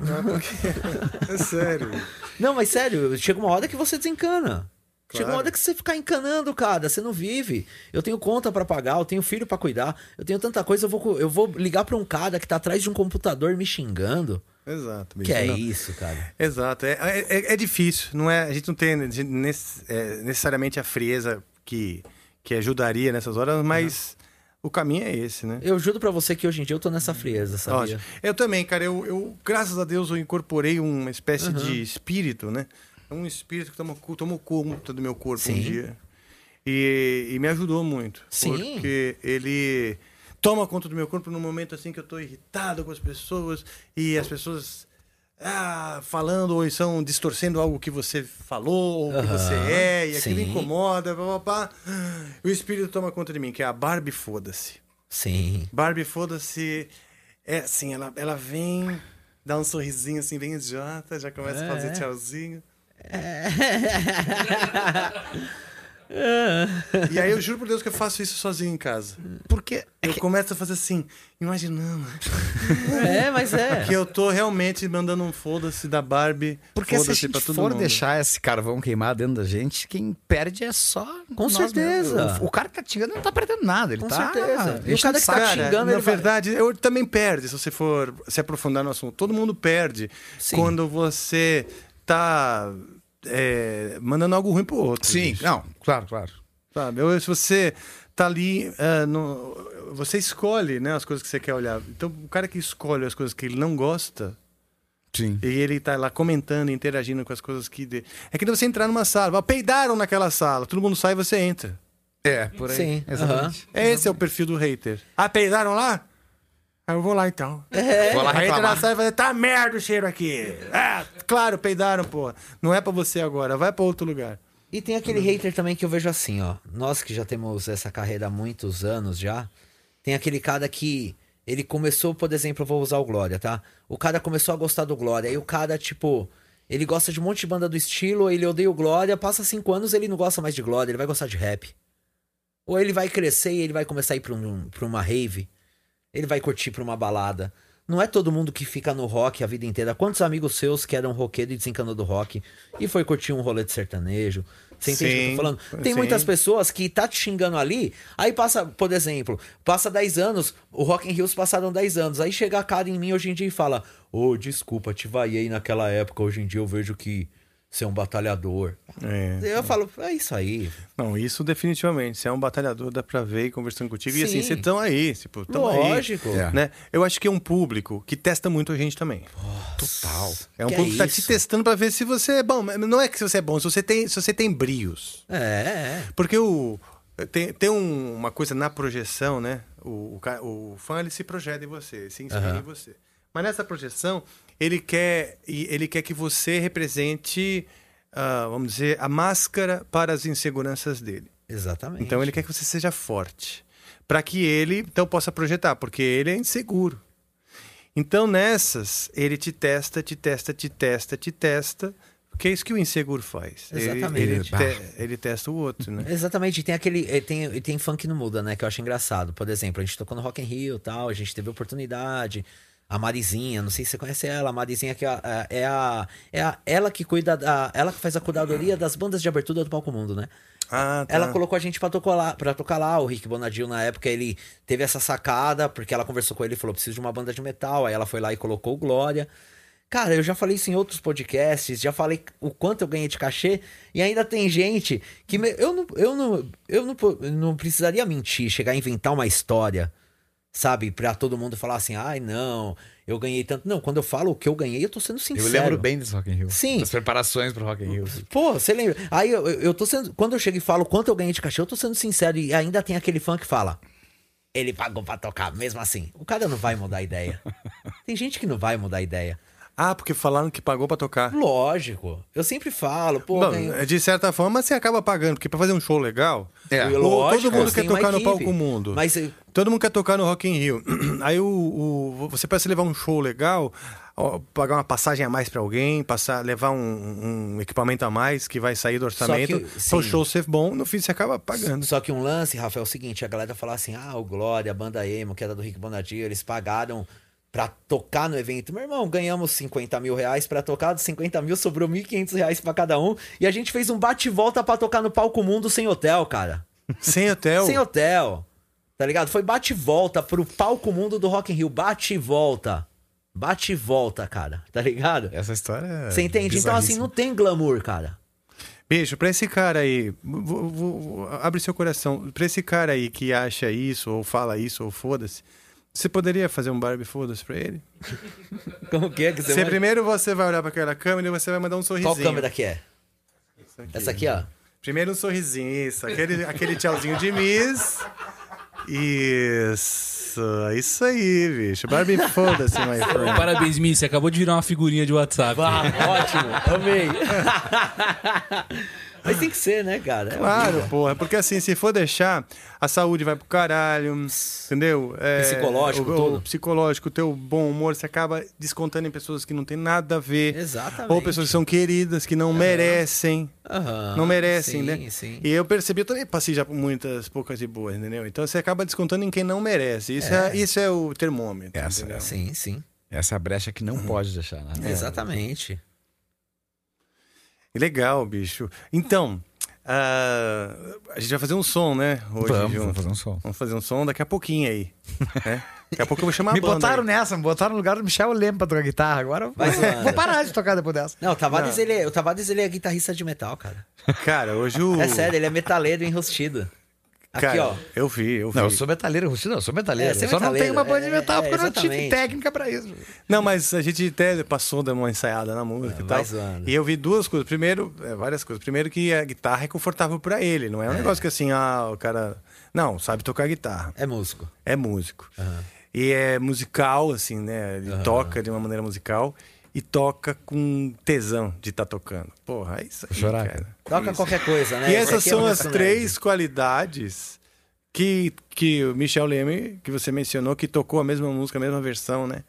Não, porque... É sério. Não, mas sério, chega uma hora que você desencana. Chega uma Claro. hora que você ficar encanando, cara. Você não vive. Eu tenho conta pra pagar, eu tenho filho pra cuidar, eu tenho tanta coisa. Eu vou, eu vou ligar pra um cara que tá atrás de um computador me xingando. Exato. Que é não. isso, cara. Exato. É, é, é difícil. Não é, a gente não tem é, necessariamente a frieza que, que ajudaria nessas horas, mas o caminho é esse, né? Eu juro pra você que hoje em dia eu tô nessa frieza, sabia? Eu também, cara. Eu, eu, graças a Deus, eu incorporei uma espécie Uhum. de espírito, né? Um espírito que tomou, tomou conta do meu corpo um Sim. dia. E, e me ajudou muito. Sim. Porque ele toma conta do meu corpo num momento assim que eu tô irritado com as pessoas e as pessoas ah, falando ou estão distorcendo algo que você falou ou que você é e aquilo sim. incomoda, pá, pá, pá. O espírito toma conta de mim, que é a Barbie foda-se. Sim. Barbie foda-se é assim, ela, ela vem, dá um sorrisinho assim bem idiota, já começa a fazer É. E aí eu juro por Deus que eu faço isso sozinho em casa. Porque eu começo a fazer assim, imaginando. É, mas é. Que eu tô realmente mandando um foda-se da Barbie. Porque se a gente pra todo for mundo. deixar esse carvão queimar dentro da gente, quem perde é só. Com nós certeza. mesmos. O, cara que tá xingando não tá perdendo nada. Ele Com tá. certeza. E o cara que tá saco. xingando, na ele vai- verdade, eu também perde, se você for se aprofundar no assunto. Todo mundo perde Sim. quando você tá é, mandando algo ruim pro outro. Sim, bicho. não, claro, claro. Sabe? Ou se você tá ali, ah, no- você escolhe né, as coisas que você quer olhar. Então, o cara que escolhe as coisas que ele não gosta, Sim. e ele tá lá comentando, interagindo com as coisas que... de- É que você entrar numa sala, "Ah, peidaram naquela sala, todo mundo sai e você entra. É, por aí. Sim, Exatamente. Esse é o perfil do hater. Ah, peidaram lá? Ah, eu vou lá então. Vou lá Aí entra na reclamar. sala e fala, tá merda o cheiro aqui. Ah, claro, peidaram, pô. Não é pra você agora, vai pra outro lugar. E tem aquele hater também que eu vejo assim, ó. Nós que já temos essa carreira há muitos anos já, tem aquele cara que ele começou, por exemplo, eu vou usar o Glória, tá? O cara começou a gostar do Glória, aí o cara, tipo, ele gosta de um monte de banda do estilo, ele odeia o Glória, passa cinco anos ele não gosta mais de Glória, ele vai gostar de rap. Ou ele vai crescer e ele vai começar a ir pra, um, pra uma rave, ele vai curtir pra uma balada. Não é todo mundo que fica no rock a vida inteira. Quantos amigos seus que eram roqueiro e desencanou do rock e foi curtir um rolê de sertanejo? Você entende o que eu Sim, tô falando? Tem sim. muitas pessoas que tá te xingando ali, aí passa, por exemplo, passa 10 anos, o Rock in Rios passaram 10 anos, aí chega a cara em mim hoje em dia e fala: Ô, desculpa, te vaiei naquela época, hoje em dia eu vejo que você é um batalhador. É. Eu falo, é isso aí. Não, isso definitivamente. Você é um batalhador, dá pra ver e conversando contigo. E assim, Sim. vocês estão aí, tipo, tão Lógico. aí. É. Né? Eu acho que é um público que testa muito a gente também. Total. É um Que é público que tá te testando pra ver se você é bom. Não é que se você é bom, se você tem, se você tem brios. É, é. Porque o, tem, tem um- uma coisa na projeção, né? O, o, o fã ele se projeta em você, se inspira Aham. em você. Mas nessa projeção, ele quer, ele quer que você represente, ah, vamos dizer, a máscara para as inseguranças dele. Exatamente. Então ele quer que você seja forte. Para que ele então possa projetar, porque ele é inseguro. Então nessas, ele te testa, te testa, te testa, te testa. Porque é isso que o inseguro faz. Ele- Exatamente. Ele, te- ele testa o outro, né? Exatamente, e tem aquele. Tem, e tem funk não muda, né? Que eu acho engraçado. Por exemplo, a gente tocou no Rock in Rio e tal, a gente teve oportunidade. A Marizinha, não sei se você conhece ela, a Marizinha que é a, é a, é a- ela que cuida da, ela que faz a curadoria das bandas de abertura do Palco Mundo, né? Ah, tá. Ela colocou a gente pra tocar lá, para tocar lá. O Rick Bonadil na época ele teve essa sacada porque ela conversou com ele e falou preciso de uma banda de metal. Aí ela foi lá e colocou Glória. Cara, eu já falei isso em outros podcasts, já falei o quanto eu ganhei de cachê e ainda tem gente que me- eu não eu não eu não, não precisaria mentir, chegar a inventar uma história, sabe, Pra todo mundo falar assim: "Ai, não, eu ganhei tanto". Não, quando eu falo o que eu ganhei, eu tô sendo sincero. Eu lembro bem desse Rock in Rio. Sim. Das preparações pro Rock in Rio. Pô, você lembra? Aí eu, eu tô sendo. Quando eu chego e falo quanto eu ganhei de cachê, eu tô sendo sincero. E ainda tem aquele fã que fala. Ele pagou pra tocar, mesmo assim. O cara não vai mudar a ideia. Tem gente que não vai mudar a ideia. Ah, porque falaram que pagou pra tocar. Lógico. Eu sempre falo, pô, Bom, ganhei- de certa forma você acaba pagando, porque pra fazer um show legal, É. Lógico, todo mundo quer tocar no palco mundo. Mas eh, Todo mundo quer tocar no Rock in Rio. Aí o, o- você para se levar um show legal, pagar uma passagem a mais pra alguém, passar, levar um, um equipamento a mais que vai sair do orçamento, que- para o show ser bom, no fim você acaba pagando. Só que um lance, Rafael, é o seguinte: a galera fala assim, ah, o Glória, a banda emo, que era do Rick Bonadio, eles pagaram pra tocar no evento. Meu irmão, ganhamos 50 mil reais pra tocar, dos 50 mil sobrou 1.500 reais pra cada um. E a gente fez um bate-volta pra tocar no Palco Mundo sem hotel, cara. Sem hotel? Sem hotel. Tá ligado? Foi bate-volta pro Palco Mundo do Rock in Rio. Bate-volta. Bate-volta, cara. Tá ligado? Essa história é Você entende? Então, assim, não tem glamour, cara. Beijo, pra esse cara aí, vou- vou- abre seu coração, pra esse cara aí que acha isso, ou fala isso, ou foda-se, você poderia fazer um Barbie foda-se pra ele? Como que é que você Você vai- primeiro você vai olhar pra aquela câmera e você vai mandar um sorrisinho. Qual câmera que é? Essa aqui, ó. Primeiro um sorrisinho, isso. Aquele, aquele tchauzinho de Miss. Isso. Isso, é isso aí, bicho. Barbie, foda-se, my friend. Parabéns, Mi. Você acabou de virar uma figurinha de WhatsApp. Ah, ótimo, amei. Mas tem que ser, né, cara? É Claro, horrível. porra. Porque assim, se for deixar, a saúde vai pro caralho, entendeu? É, Psicológico, o, tudo. O psicológico, o teu bom humor, você acaba descontando em pessoas que não tem nada a ver. Exatamente. Ou pessoas que são queridas, que não merecem. Aham, não merecem, sim, né? sim. E eu percebi, eu também passei já por muitas poucas e boas, entendeu? Então você acaba descontando em quem não merece. Isso é, isso é o termômetro. Essa, entendeu? Sim, sim. Essa é a brecha que não pode deixar, né? Exatamente. Legal, bicho. Então, ah, a gente vai fazer um som, né? Hoje, Vamos, vamos fazer um som. Vamos fazer um som daqui a pouquinho aí. né? Daqui a pouco eu vou chamar Me a banda. botaram aí. nessa, me botaram no lugar do Michel Leme pra tocar guitarra. Agora eu Vai vou parar de tocar depois dessa. Não, o Tavares, Não. Ele, é- o Tavares ele é guitarrista de metal, cara. Cara, hoje o. É sério, ele é metaleiro enrustido. Aqui, Cara, ó. eu vi, eu vi. Não, eu sou metaleiro, Rustido, não, eu sou metaleiro. É, você é eu só não tenho uma banda de é, metal é, porque eu não tive técnica pra isso. Não, mas a gente até passou, deu uma ensaiada na música e vai tal. E eu vi duas coisas. Primeiro, é, várias coisas. Primeiro que a guitarra é confortável pra ele. Não é um negócio que assim, ah, o cara... Não, sabe tocar guitarra. É músico. É músico. E é musical, assim, né? Ele toca de uma maneira musical e toca com tesão de estar tocando. Porra, é isso aí, chorar, cara. Toca qualquer coisa, né? E essas é são as três qualidades que, que o Michel Leme, que você mencionou, que tocou a mesma música, a mesma versão, né?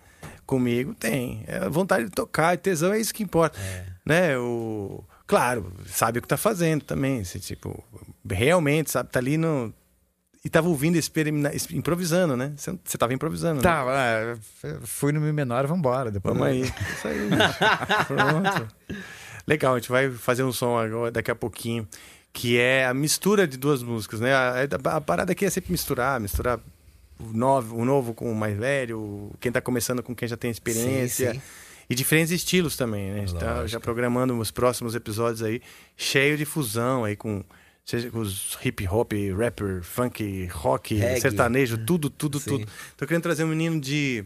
Comigo, tem. É a vontade de tocar, e tesão é isso que importa. Né? O... Claro, sabe o que tá fazendo também. Você, tipo, realmente, sabe, tá ali no. E tava ouvindo, experimina... improvisando, né? Você tava improvisando. né? Tá, ah, fui no Mi menor, vambora. Depois Vamos aí. Isso aí. Pronto. Legal, a gente vai fazer um som agora, daqui a pouquinho, que é a mistura de duas músicas, né? A, a- a parada aqui é sempre misturar, misturar o novo, o novo com o mais velho, quem tá começando com quem já tem experiência. Sim, sim. E diferentes estilos também, né? A gente tá já programando os próximos episódios aí, cheio de fusão aí com, seja com os hip hop, rapper, funk, rock, Reggae. sertanejo, tudo, tudo, Sim. tudo. Tô querendo trazer um menino de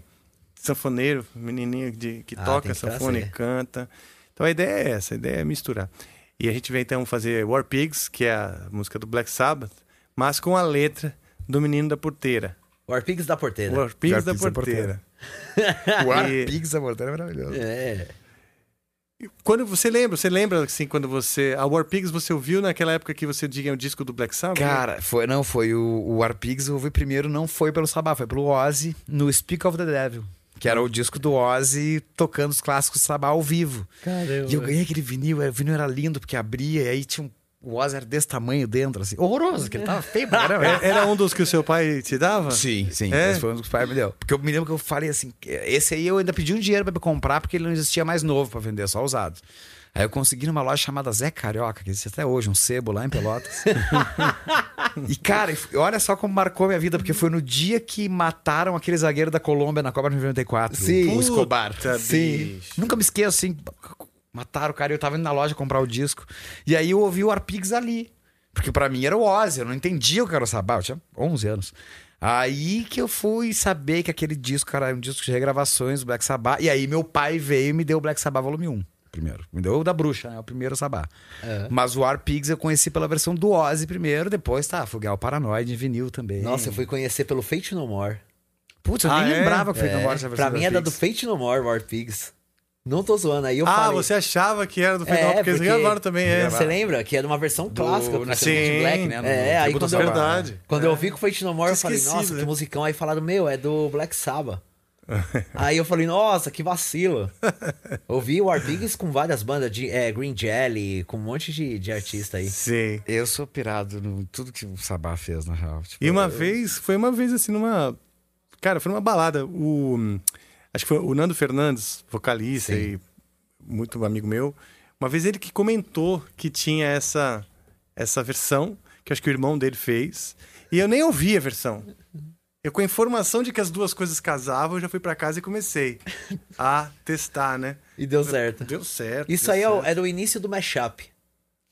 sanfoneiro, um menininho de, que Ah, toca que sanfona e canta. Então a ideia é essa, a ideia é misturar. E a gente vai então fazer War Pigs, que é a música do Black Sabbath, mas com a letra do menino da porteira. War Pigs da porteira. War Pigs War da Pigs da porteira. O Ar E- Pigs, a morteira é maravilhoso. É. Quando você lembra, você lembra assim, quando você. A War Pigs você ouviu naquela época que você tinha o disco do Black Sabbath? Cara, foi, não, foi o, o War Pigs, eu ouvi primeiro, não foi pelo Sabá, foi pelo Ozzy no Speak of the Devil. Que era o disco do Ozzy tocando os clássicos do Sabá ao vivo. Caramba. E eu ganhei aquele vinil, o vinil era lindo porque abria, e aí tinha um. O Ozzy era desse tamanho dentro, assim. Horroroso, que ele tava feio pra caramba. É- Era um dos que o seu pai te dava? Sim, sim. É? Esse foi um dos que o pai me deu. Porque eu me lembro que eu falei assim: esse aí eu ainda pedi um dinheiro pra me comprar porque ele não existia mais novo pra vender, só usado. Aí eu consegui numa loja chamada Zé Carioca, que existe até hoje, um sebo lá em Pelotas. e, cara, olha só como marcou minha vida, porque foi no dia que mataram aquele zagueiro da Colômbia na Copa de 94. Sim. O Escobar. Puta, Sim. bicho. Nunca me esqueço, assim. Mataram o cara e eu tava indo na loja comprar o disco. E aí eu ouvi o Arpigs ali. Porque pra mim era o Ozzy, eu não entendia o que era o Sabá, eu tinha 11 anos. Aí que eu fui saber que aquele disco era um disco de regravações do Black Sabbath. E aí meu pai veio e me deu o Black Sabbath volume 1. Primeiro. Me deu o da bruxa, né? O primeiro Sabá. É. Mas o War Pigs eu conheci pela versão do Ozzy primeiro, depois tá, fui ganhar o Paranoid em vinil também. Nossa, eu fui conhecer pelo Fate No More. Putz, eu Ah, nem é? lembrava que foi É, no essa versão pra mim era do Pigs. Fate No More, War Pigs. Não tô zoando. Aí eu ah, falei... você achava que era do É, Fenol, porque eles porque- gravaram também, é. Você lembra? Que era uma versão clássica do Sim. Black, né? No É, aí quando eu. Verdade. quando eu vi com o Fate No More, eu falei, nossa, né? que musicão. Aí falaram, meu, é do Black Sabbath. aí eu falei, nossa, que vacilo. Ouvi o War Pigs com várias bandas, de, é, Green Jelly, com um monte de, de artista aí. Sim. Eu sou pirado no tudo que o Sabá fez, na real. Tipo, E uma eu- vez, foi uma vez assim, numa. Cara, foi numa balada. O. Acho que foi o Nando Fernandes, vocalista Sim. e muito amigo meu. Uma vez ele que comentou que tinha essa, essa versão, que acho que o irmão dele fez. E eu nem ouvi a versão. Eu, com a informação de que as duas coisas casavam, eu já fui pra casa e comecei a testar, né? E deu certo. Deu certo. Isso deu aí é certo. era o início do mashup.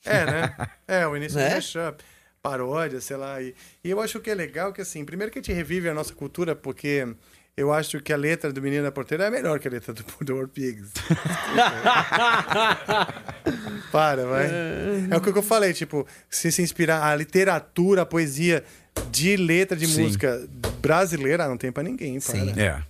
É, né? É, o início Né? do mashup. Paródia, sei lá. E, e eu acho que é legal que, assim, primeiro que a gente revive a nossa cultura, porque eu acho que a letra do Menino da Porteira é melhor que a letra do, do War Pigs. Para, vai. É o que eu falei, tipo, se se inspirar a literatura, a poesia de letra de Sim. música brasileira não tem pra ninguém, para. É.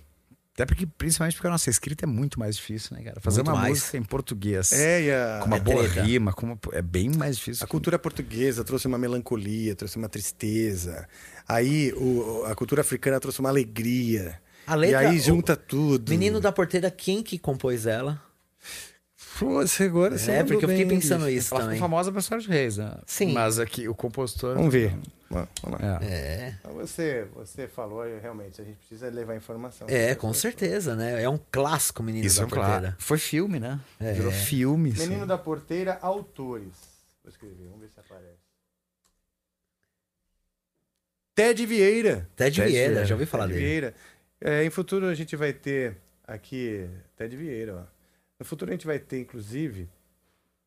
Até porque, principalmente porque a nossa escrita é muito mais difícil, né, cara? Fazer Muito uma mais. música em português. É, e a- com uma é boa treta. rima, com uma- é bem mais difícil. A cultura portuguesa trouxe uma melancolia, trouxe uma tristeza. Aí o- a cultura africana trouxe uma alegria. A letra, e aí o- junta tudo. Menino da Porteira, quem que compôs ela? Pô, você agora você É, porque eu fiquei bem, pensando isso Ela também. ficou famosa pra de Reis, né? Sim. Mas aqui o compositor. Vamos ver. Vamos lá. É. Então Você, você falou, realmente, a gente precisa levar informação. É, com certeza, né? É um clássico Menino Isso da é um claro. Porteira. Foi filme, né? É. Virou filme. assim. Menino da Porteira, autores. Vou escrever, vamos ver se aparece. Ted Vieira. Ted Vieira, já ouvi falar Ted dele. Vieira. É, em futuro a gente vai ter aqui Ted Vieira, ó. No futuro a gente vai ter, inclusive,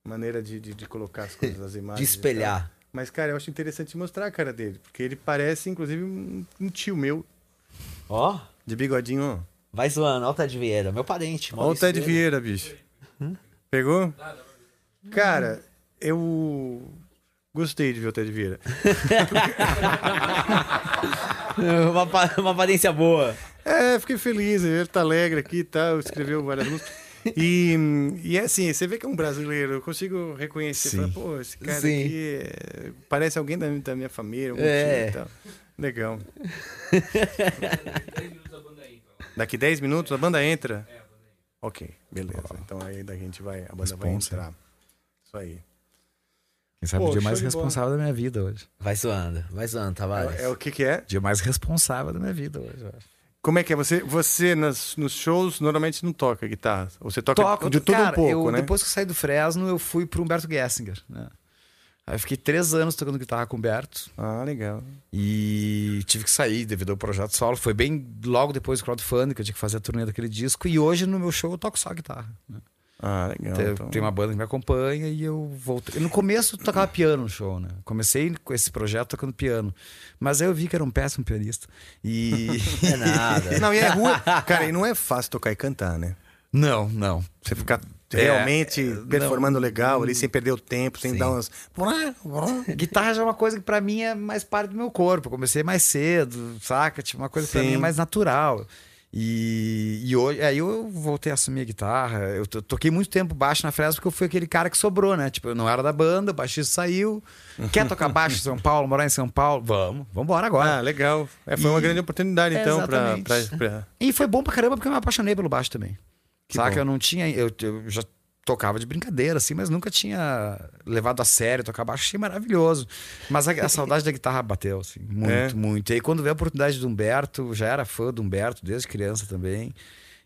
maneira de, de, de colocar as coisas, as imagens. e espelhar. Mas, cara, eu acho interessante mostrar a cara dele, porque ele parece, inclusive, um, um tio meu. Ó. De bigodinho, ó. Vai zoando, ó o Ted Vieira, meu parente. Olha o Ted Vieira, bicho. Pegou? Cara, eu gostei de ver o Ted Vieira. uma, uma aparência boa. É, fiquei feliz, ele tá alegre aqui e tal, escreveu várias músicas. E, e é assim, você vê que é um brasileiro, eu consigo reconhecer, Sim. falar, pô, esse cara Sim. aqui é- parece alguém da, da minha família, algum É. tio e tal. Legal. Daqui 10 minutos a banda entra? Ok, beleza. Então aí daqui a gente vai, a banda vai Responsa. entrar. Isso aí. Quem sabe Pô, o dia mais bola. responsável da minha vida hoje. Vai zoando, vai zoando, Tavares. É, é o que que é? Dia mais responsável da minha vida hoje, eu acho. Como é que é? Você, você nas, nos shows normalmente não toca guitarra? Ou você toca Toco, de tudo cara, um pouco, eu, né? Depois que eu saí do Fresno, eu fui pro Humberto Gessinger, né? Aí eu fiquei três anos tocando guitarra com o Humberto. Ah, legal. E tive que sair devido ao projeto solo. Foi bem logo depois do crowdfunding que eu tinha que fazer a turnê daquele disco. E hoje no meu show eu toco só guitarra. né? Ah, legal. Tem, então. tem uma banda que me acompanha e eu voltei. No começo eu tocava piano no show, né? Comecei com esse projeto tocando piano. Mas aí eu vi que era um péssimo pianista. E. É nada. Não, e é ruim. Cara, e não é fácil tocar e cantar, né? Não, não. Você ficar realmente é, performando legal ali, sem perder o tempo, sem Sim. dar umas. Guitarra já é uma coisa que pra mim é mais parte do meu corpo. Eu comecei mais cedo, saca? Tipo, uma coisa Sim. mim é mais natural. E, e hoje, aí eu voltei a assumir a guitarra. Eu to- toquei muito tempo baixo na Fresno porque eu fui aquele cara que sobrou, né? Tipo, eu não era da banda, o baixista saiu. Quer tocar baixo em São Paulo, morar em São Paulo? Vamos, vamos embora agora. Ah, legal. É, foi uma E- grande oportunidade, então, pra, pra, pra- E foi bom pra caramba porque eu me apaixonei pelo baixo também. Que Saca? bom. Eu não tinha. Eu, eu já tocava de brincadeira, assim, mas nunca tinha levado a sério tocar baixo. Achei maravilhoso. Mas a, a saudade da guitarra bateu, assim, muito, É. muito. E aí, quando veio a oportunidade do Humberto, já era fã do Humberto desde criança também.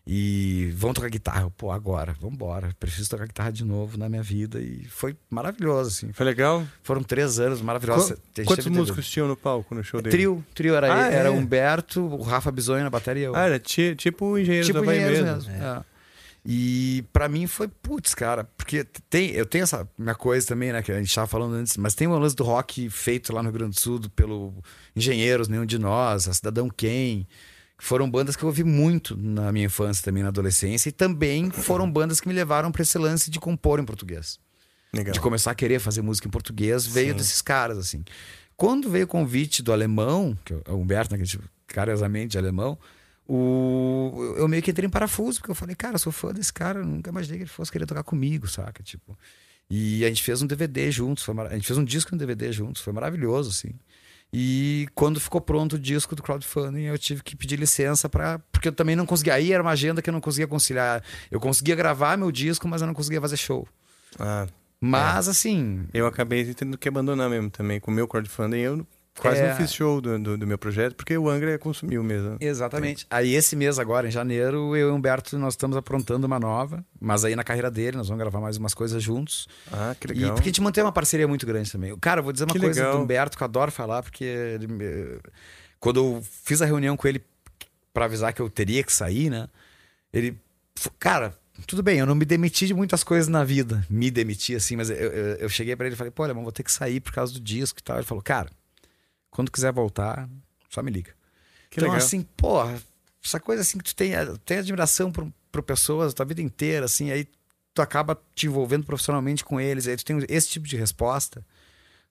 E vamos tocar guitarra. Eu, Pô, agora, vamos embora. Preciso tocar guitarra de novo na minha vida. E foi maravilhoso, assim. Foi legal? Foram três anos maravilhosos. Qu- Quantos músicos tinham no palco no show dele? Trio, trio era, Ah, era é? Humberto, o Rafa Bisonho na bateria eu. Ah, era ti- tipo Engenheiros tipo do Havaí engenheiros mesmo. mesmo. é. E pra mim foi, putz, cara, porque tem, eu tenho essa minha coisa também, né, que a gente tava falando antes, mas tem um lance do rock feito lá no Rio Grande do Sul pelo Engenheiros, Nenhum de Nós, a Cidadão Quem, que foram bandas que eu ouvi muito na minha infância também, na adolescência, e também foram bandas que me levaram pra esse lance de compor em português. Legal. De começar a querer fazer música em português, veio Sim. desses caras, assim. Quando veio o convite do alemão, que é o Humberto, né, que a gente carinhosamente alemão, o, eu meio que entrei em parafuso, porque eu falei, cara, eu sou fã desse cara, eu nunca imaginei que ele fosse querer tocar comigo, saca? Tipo. E a gente fez um DVD juntos, foi mara- a gente fez um disco e um DVD juntos, foi maravilhoso, assim. E quando ficou pronto o disco do crowdfunding, eu tive que pedir licença para porque eu também não conseguia. Aí era uma agenda que eu não conseguia conciliar. Eu conseguia gravar meu disco, mas eu não conseguia fazer show. Ah, Mas assim, eu acabei tendo que abandonar mesmo também. Com o meu crowdfunding, eu quase É. não fiz show do, do, do meu projeto, porque o Angra consumiu mesmo. Exatamente. Aí esse mês agora, em janeiro, eu e o Humberto, nós estamos aprontando uma nova, mas aí na carreira dele, nós vamos gravar mais umas coisas juntos. Ah, que E legal. porque a gente mantém uma parceria muito grande também. Cara, eu vou dizer uma Que coisa legal. do Humberto que eu adoro falar, porque ele quando eu fiz a reunião com ele pra avisar que eu teria que sair, né? Ele, cara, tudo bem, eu não me demiti de muitas coisas na vida, me demiti assim, mas eu, eu, eu cheguei pra ele e falei, pô, Alemão, vou ter que sair por causa do disco e tal. Ele falou, cara, quando quiser voltar, só me liga. Que então, legal. assim, porra, essa coisa assim que tu tem, tem admiração por, por pessoas a tua vida inteira, assim, aí tu acaba te envolvendo profissionalmente com eles, aí tu tem esse tipo de resposta,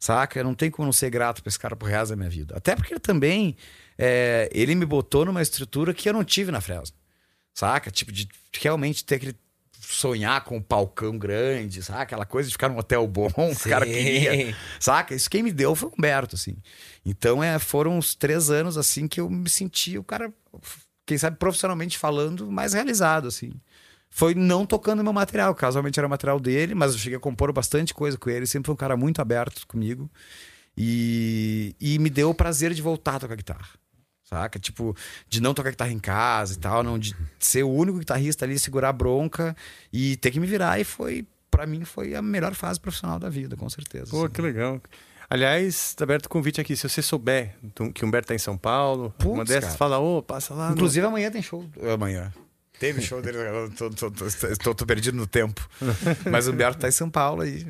Saca? Não tem como não ser grato pra esse cara pro resto da minha vida. Até porque ele também. é, ele me botou numa estrutura que eu não tive na Fresno. Saca? Tipo, de realmente ter aquele. Sonhar com um palcão grande, saca? Aquela coisa de ficar num hotel bom, o cara queria. Saca? Isso quem me deu foi o Humberto, assim. Então, é, foram uns três anos, assim, que eu me senti o cara, quem sabe, profissionalmente falando, mais realizado, assim. Foi não tocando meu material, casualmente era material dele, mas eu cheguei a compor bastante coisa com ele, sempre foi um cara muito aberto comigo. E, e me deu o prazer de voltar a tocar guitarra. Saca? Tipo, de não tocar guitarra em casa e tal, não, de ser o único guitarrista ali, segurar a bronca e ter que me virar. E foi, pra mim, foi a melhor fase profissional da vida, com certeza. Pô, assim. que legal. Aliás, tá aberto o convite aqui. Se você souber que o Humberto tá em São Paulo, Putz, uma dessas cara. fala, ô, passa lá. no- Inclusive, amanhã tem show. Amanhã. Teve show dele, tô perdido no tempo. Mas o Humberto tá em São Paulo aí.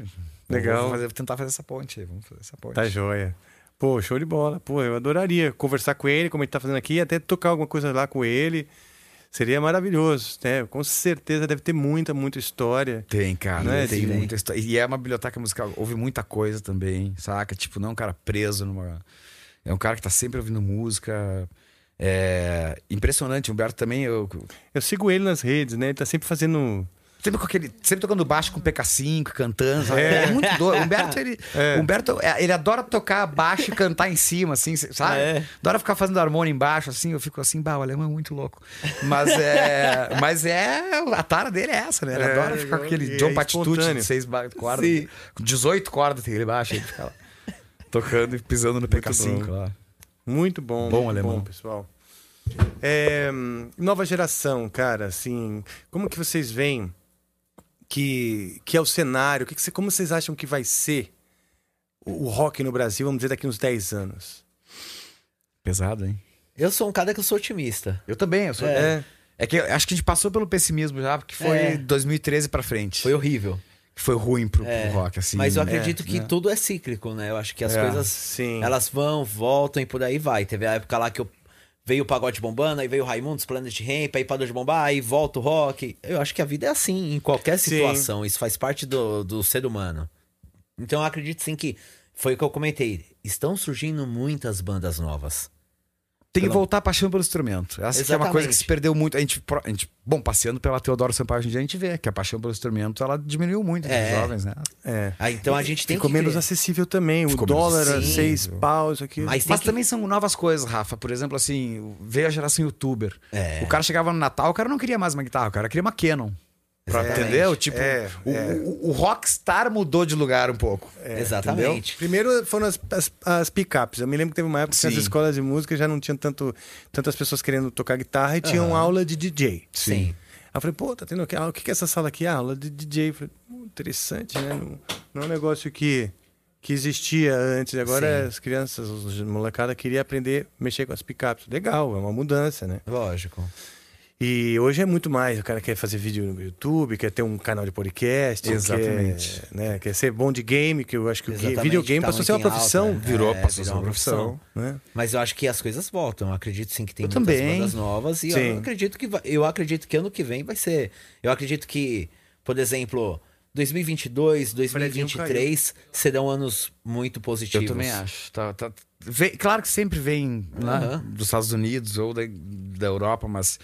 Legal. Vou fazer- vou tentar fazer essa ponte aí. Vamos fazer essa ponte. Tá joia. Pô, show de bola. Pô, eu adoraria conversar com ele, como a gente tá fazendo aqui, até tocar alguma coisa lá com ele. Seria maravilhoso, né? Com certeza deve ter muita, muita história. Tem, cara. Né? Tem muita história. E é uma biblioteca musical. Houve muita coisa também, saca? Tipo, não é um cara preso numa. É um cara que tá sempre ouvindo música. É impressionante. O Humberto também. Eu... Eu sigo ele nas redes, né? Ele tá sempre fazendo. Sempre com aquele. Sempre tocando baixo com PK5, cantando. É. É, muito doido. O Humberto, ele. É. Humberto, é, ele adora tocar baixo e cantar em cima, assim, sabe? É. Adora ficar fazendo harmonia embaixo, assim. Eu fico assim, bah, o alemão é muito louco. Mas é. mas é. A tara dele é essa, né? Ele É, adora ficar com aquele e John é Patitucci de seis cordas. Sim. Com 18 cordas tem ele baixo, ele fica lá. Tocando e pisando no PK5 bom. lá. Muito bom. Bom muito alemão. Bom, pessoal. É, nova geração, cara, assim, como que vocês veem que, que é o cenário? Que que cê- como vocês acham que vai ser o, o rock no Brasil, vamos dizer, daqui uns 10 anos? Pesado, hein? Eu sou um cara que eu sou otimista. Eu também, eu sou. É. É, que eu acho que a gente passou pelo pessimismo já, porque foi É. 2013 pra frente. Foi horrível. Foi ruim pro, pro É, rock, assim. Mas eu né? acredito que Né? tudo é cíclico, né? Eu acho que as É, coisas sim. elas vão, voltam e por aí vai. Teve a época lá que eu veio o pagode bombando, aí veio o Raimundos, Planet Ramp, aí parou de bombar, aí volta o rock. Eu acho que a vida é assim, em qualquer Sim. situação. Isso faz parte do, do ser humano. Então eu acredito sim que foi o que eu comentei. Estão surgindo muitas bandas novas. Tem que voltar a paixão pelo instrumento. Essa que é uma coisa que se Exatamente. perdeu muito. A gente, a gente, bom, passeando pela Teodoro Sampaio, hoje em dia a gente vê que a paixão pelo instrumento ela diminuiu muito entre É. os jovens, né? É. Ah, então a gente tem Ficou que menos ver. acessível também. Ficou o dólar menos seis pau, isso aqui. Mas Mas que- também são novas coisas, Rafa. Por exemplo, assim, veio a geração youtuber. É. O cara chegava no Natal, o cara não queria mais uma guitarra, o cara queria uma Canon. Exatamente. Entendeu? Tipo, É, o, é. o- o rockstar mudou de lugar um pouco. Exatamente. Primeiro foram as, as, as pick-ups. Eu me lembro que teve uma época que as Sim. escolas de música já não tinham tanto, tantas pessoas querendo tocar guitarra e tinham aula de DJ. Sim. Aí eu falei, pô, tá tendo aqui, ah, o que que é essa sala aqui? Ah, aula de DJ. Eu falei, "Pô, interessante, né? Não, não é um negócio que, que existia antes. Agora Sim. as crianças, os molecada queria aprender a mexer com as pick-ups. Legal, é uma mudança, né? Lógico. E hoje é muito mais. O cara quer fazer vídeo no YouTube, quer ter um canal de podcast. Exatamente. Quer, né, quer ser bom de game, que eu acho que o videogame tá passou a ser uma profissão. alta, né? Virou, É, passou a ser uma profissão. Né? Mas eu acho que as coisas voltam. Eu acredito sim que tem Eu muitas também. bandas novas e Sim. eu acredito que vai- eu acredito que ano que vem vai ser. Eu acredito que, por exemplo, 2022, 2023 serão anos muito positivos. Eu também acho. Tá, tá- vem- claro que sempre vem né, Aham. dos Estados Unidos ou da, da Europa, mas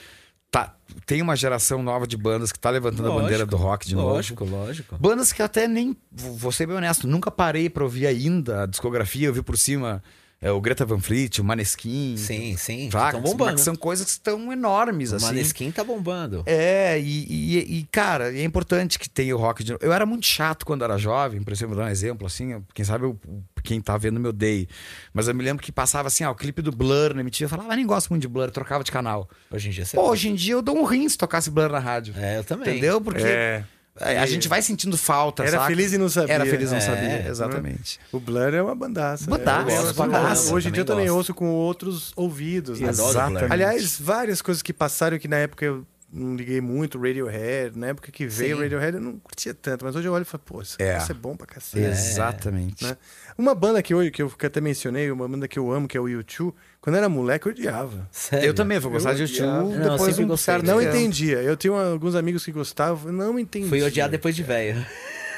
tá, tem uma geração nova de bandas que tá levantando a Lógico, bandeira do rock de lógico, novo. lógico. Bandas que até nem, vou ser bem honesto, nunca parei pra ouvir ainda a discografia, eu vi por cima é, o Greta Van Fleet, o Maneskin. Sim, sim. Estão bombando. Que São coisas que estão enormes, O assim. Maneskin tá bombando. É, e, e- e, cara, é importante que tenha o rock de novo. Eu era muito chato quando era jovem, por exemplo, vou dar um exemplo, assim, quem sabe eu- quem tá vendo me odeie. Mas eu me lembro que passava assim, ó, o clipe do Blur na MTV, eu falava, ah, nem gosto muito de Blur, trocava de canal. Hoje em dia você Pô, hoje em dia eu dou um rim se tocasse Blur na rádio. É, eu também. Entendeu? Porque É. a gente vai sentindo falta, Era saca? feliz e não sabia. Era feliz e não É, sabia, exatamente. O Blur é uma bandaça. Bandaça, muito. Hoje em dia eu Também ouço com outros ouvidos. Né? Exatamente. Aliás, várias coisas que passaram que na época eu não liguei muito, Radiohead. Na época que veio Sim. Radiohead eu não curtia tanto, mas hoje eu olho e falo, pô, isso É. isso é bom pra cacete. Exatamente. Né? Uma banda que hoje, que eu até mencionei, uma banda que eu amo, que é o U2, quando eu era moleque eu odiava. Sério? Eu também vou gostar de Eu YouTube odiava. Não, depois de um gostei. certo Não entendia. Eu tinha alguns amigos que gostavam, eu não entendia. Fui odiar depois de velho.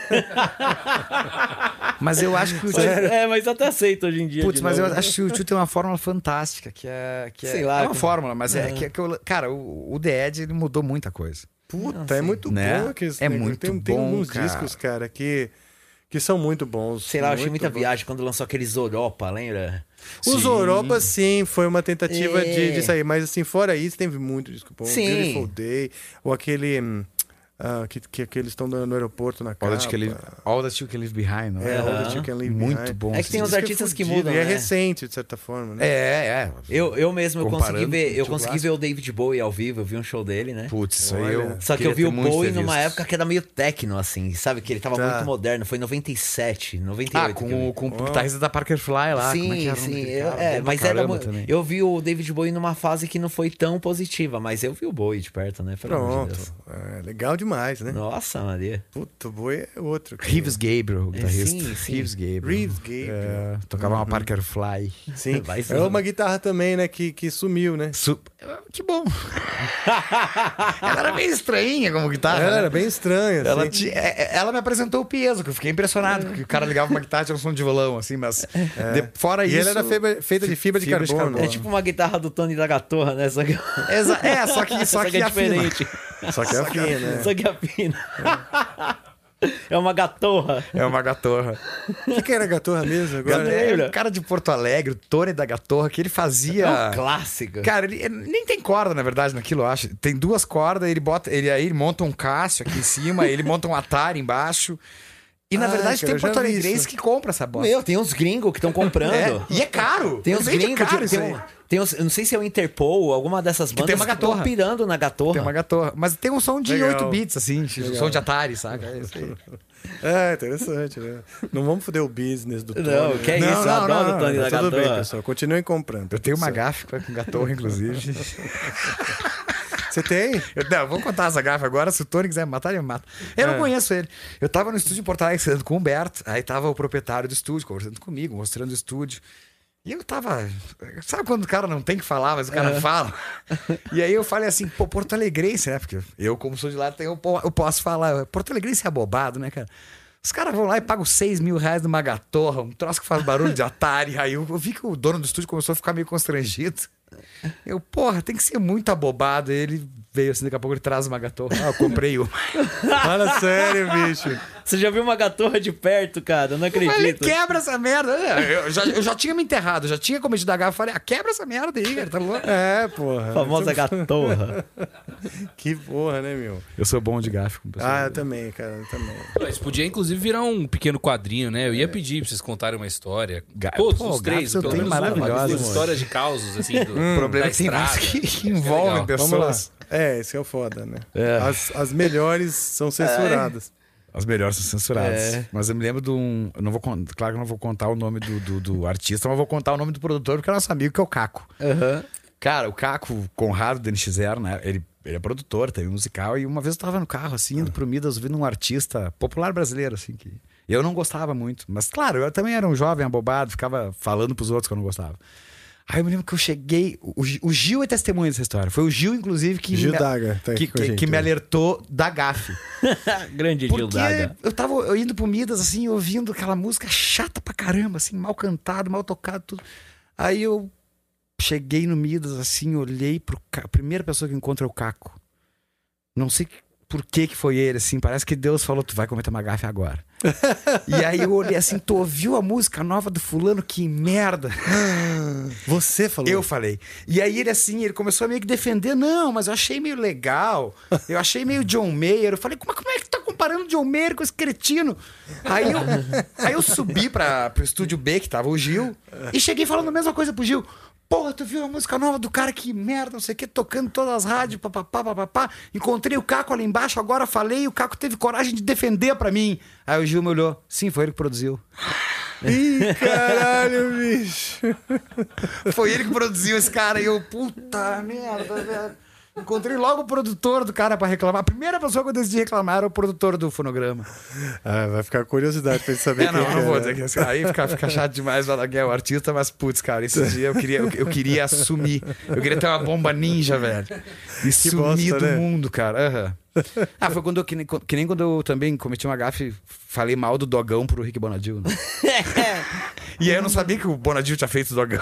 Mas eu acho que o Mas- é, mas até aceito hoje em dia. Putz, mas eu novo. acho que o Tio tem uma fórmula fantástica, que é. Que é Sei lá, É uma que- fórmula, mas é, É. que, é que eu- Cara, o, o The ele mudou muita coisa. Puta, é muito Né? bom. Que esse É muito tem, tem bom, alguns cara. discos, cara, que, que são muito bons. Sei lá, eu achei muita bons. viagem quando lançou aqueles Europa, lembra? Os Europa, sim, foi uma tentativa É. de, de sair. Mas, assim, fora isso, teve muito disco bom. Sim. Beautiful Day, ou aquele... ah, que, que, que eles estão no, no aeroporto na All capa. that, you can leave, all that You Can Leave Behind, não é? É, All That You Can Leave Muito Behind. bom. É que tem uns artistas que fudido, mudam, E é né? recente, de certa forma, né? É, é. Eu, eu mesmo eu consegui ver, eu o consegui clássico. ver o David Bowie ao vivo, eu vi um show dele, né? Putz, isso aí eu. Só que eu vi o Bowie numa visto. época que era meio techno, assim, sabe? Que ele tava Tá. muito moderno. Foi em 97, 98. Ah, que eu com, com o guitarrista da Parker Fly lá. Sim, como é que sim. cara? é, mas era. Eu vi o David Bowie numa fase que não foi tão positiva, mas eu vi o Bowie de perto, né? Pronto. É, legal demais, né? Nossa, Maria. Puta, o boi é outro. cara. Reeves Gabriel, É, guitarrista. sim, sim. Reeves Gabriel. Reeves Gabriel. É, tocava uma Parker Fly. Sim. Vai É uma guitarra também, né? Que, que sumiu, né? Su- Que bom. ela era meio estranha como guitarra. Ela né? era bem estranha. Ela, assim. ti- é- é- ela me apresentou o peso, que eu fiquei impressionado, porque o cara ligava uma guitarra e tinha um som de violão, assim, mas de- fora E isso... ela era feita de fibra de fibra de carbono. É tipo uma guitarra do Tony da Gatorra, né? Só que, é, só que, só que, é afina. diferente. Só que é fina, né? Só É uma gatorra. É uma gatorra. O que, era gatorra mesmo agora? É um cara de Porto Alegre, o Tony da Gatorra, que ele fazia. É um clássico. Cara, ele, ele nem tem corda, na verdade, naquilo, eu acho. Tem duas cordas, ele bota. Ele aí ele monta um Cássio aqui em cima, ele monta um Atari embaixo. E na Ah, verdade cara, tem Porto Alegrense isso. que compra essa bosta. Meu, tem uns gringos que estão comprando. É, e é caro. Tem uns gringos, caro tipo, isso tem, um, uns, eu não sei se é o Interpol ou alguma dessas bandas tem uma que estão pirando na gatorra. Tem uma gatorra. Mas tem um som de Legal. 8 bits, assim, Legal. som de Atari, saca? É isso aí. É, interessante, né? Não vamos foder o business do Tony. Não, né? que é isso, eu adoro o Tony da Tudo bem, Gatorra. pessoal. Continuem comprando. Eu tenho uma certo. gafe com gatorra, inclusive. Você tem? Eu, não, vou contar essa gafe agora. Se o Tony quiser me matar, ele me mata. Eu não É. conheço ele. Eu tava no estúdio em Porto Alegre com o Humberto. Aí tava o proprietário do estúdio conversando comigo, mostrando o estúdio. E eu tava. Sabe quando o cara não tem que falar, mas o cara É. fala? E aí eu falei assim, pô, Porto Alegrense, né? Porque eu, como sou de lá, tenho, po- eu posso falar. Porto Alegrense é abobado, né, cara? Os caras vão lá e pagam 6 mil reais numa gatorra, um troço que faz barulho de Atari. Aí eu, eu vi que o dono do estúdio começou a ficar meio constrangido. Eu, porra, tem que ser muito abobado. Ele veio assim, daqui a pouco ele traz uma gatorra. Ah, eu comprei uma. Fala sério, bicho. Você já viu uma gatorra de perto, cara? Eu não acredito. quebra essa merda. É, Eu já, eu já tinha me enterrado, já tinha cometido a gafa. Falei, ah, quebra essa merda aí, cara, tá louco? É, porra. Famosa gatorra. Que porra, né, meu? Eu sou bom de gafe com pessoal. Ah, eu também, cara, eu também. Isso podia, inclusive, virar um pequeno quadrinho, né? Eu ia pedir pra vocês contarem uma história. Ga- Todos Pô, os três, pelo menos uma, histórias de causos, assim, do, O problema da é que tem estrada. que, é envolvem legal. Vamos lá. É, esse é o foda, né? É. As, as melhores são censuradas. As melhores são censuradas. É. Mas eu me lembro de um. Eu não vou, claro que eu não vou contar o nome do, do, do artista, mas vou contar o nome do produtor, porque é nosso amigo, que é o Caco. Cara, o Caco Conrado do NX0, né? Ele, ele é produtor, tem um musical, e uma vez eu tava no carro, assim, indo pro Midas, ouvindo um artista popular brasileiro, assim, que eu não gostava muito. Mas, claro, eu também era um jovem abobado, ficava falando pros outros que eu não gostava. Aí eu me lembro que eu cheguei. O, o Gil é testemunha dessa história. Foi o Gil, inclusive, que, Gil me, Daga tá que, que- gente que me hoje. alertou da gafe. Grande Gil Porque Daga. eu tava eu indo pro Midas, assim, ouvindo aquela música chata pra caramba, assim, mal cantado, mal tocado, tudo. Aí eu cheguei no Midas, assim, olhei pro a primeira pessoa que encontra é o Caco. Não sei por que que foi ele, assim, parece que Deus falou, tu vai cometer uma gafe agora. e aí eu olhei assim, tu ouviu a música nova do fulano? Que merda. Você falou. Eu falei. E aí ele assim, ele começou a meio que defender, não, mas eu achei meio legal. Eu achei meio John Mayer. Eu falei, como, como é que tu tá comparando John Mayer com esse cretino? Aí eu, aí eu subi pra, pro estúdio B, que tava o Gil, e cheguei falando a mesma coisa pro Gil. Porra, tu viu a música nova do cara? Que merda, não sei o que, tocando todas as rádios, papapá, papapá. Encontrei o Caco ali embaixo, agora falei, e o Caco teve coragem de defender pra mim. Aí o Gil me olhou, sim, foi ele que produziu. Ih, caralho, bicho. Foi ele que produziu esse cara e eu, puta merda, velho. Encontrei logo o produtor do cara pra reclamar. A primeira pessoa que eu decidi reclamar era o produtor do fonograma. Ah, vai ficar curiosidade pra gente saber É, não, quem não que vou é. dizer que esse- aí fica, fica chato demais falar que é o artista, mas putz, cara, esse dia eu queria, eu, eu queria assumir. Eu queria ter uma bomba ninja, velho. E Que sumir bosta, do né? mundo, cara. Aham. Ah, foi quando eu, que, nem, que nem quando eu também cometi uma gafe e falei mal do dogão pro Rick Bonadil. Né? e aí eu não sabia que o Bonadil tinha feito o dogão.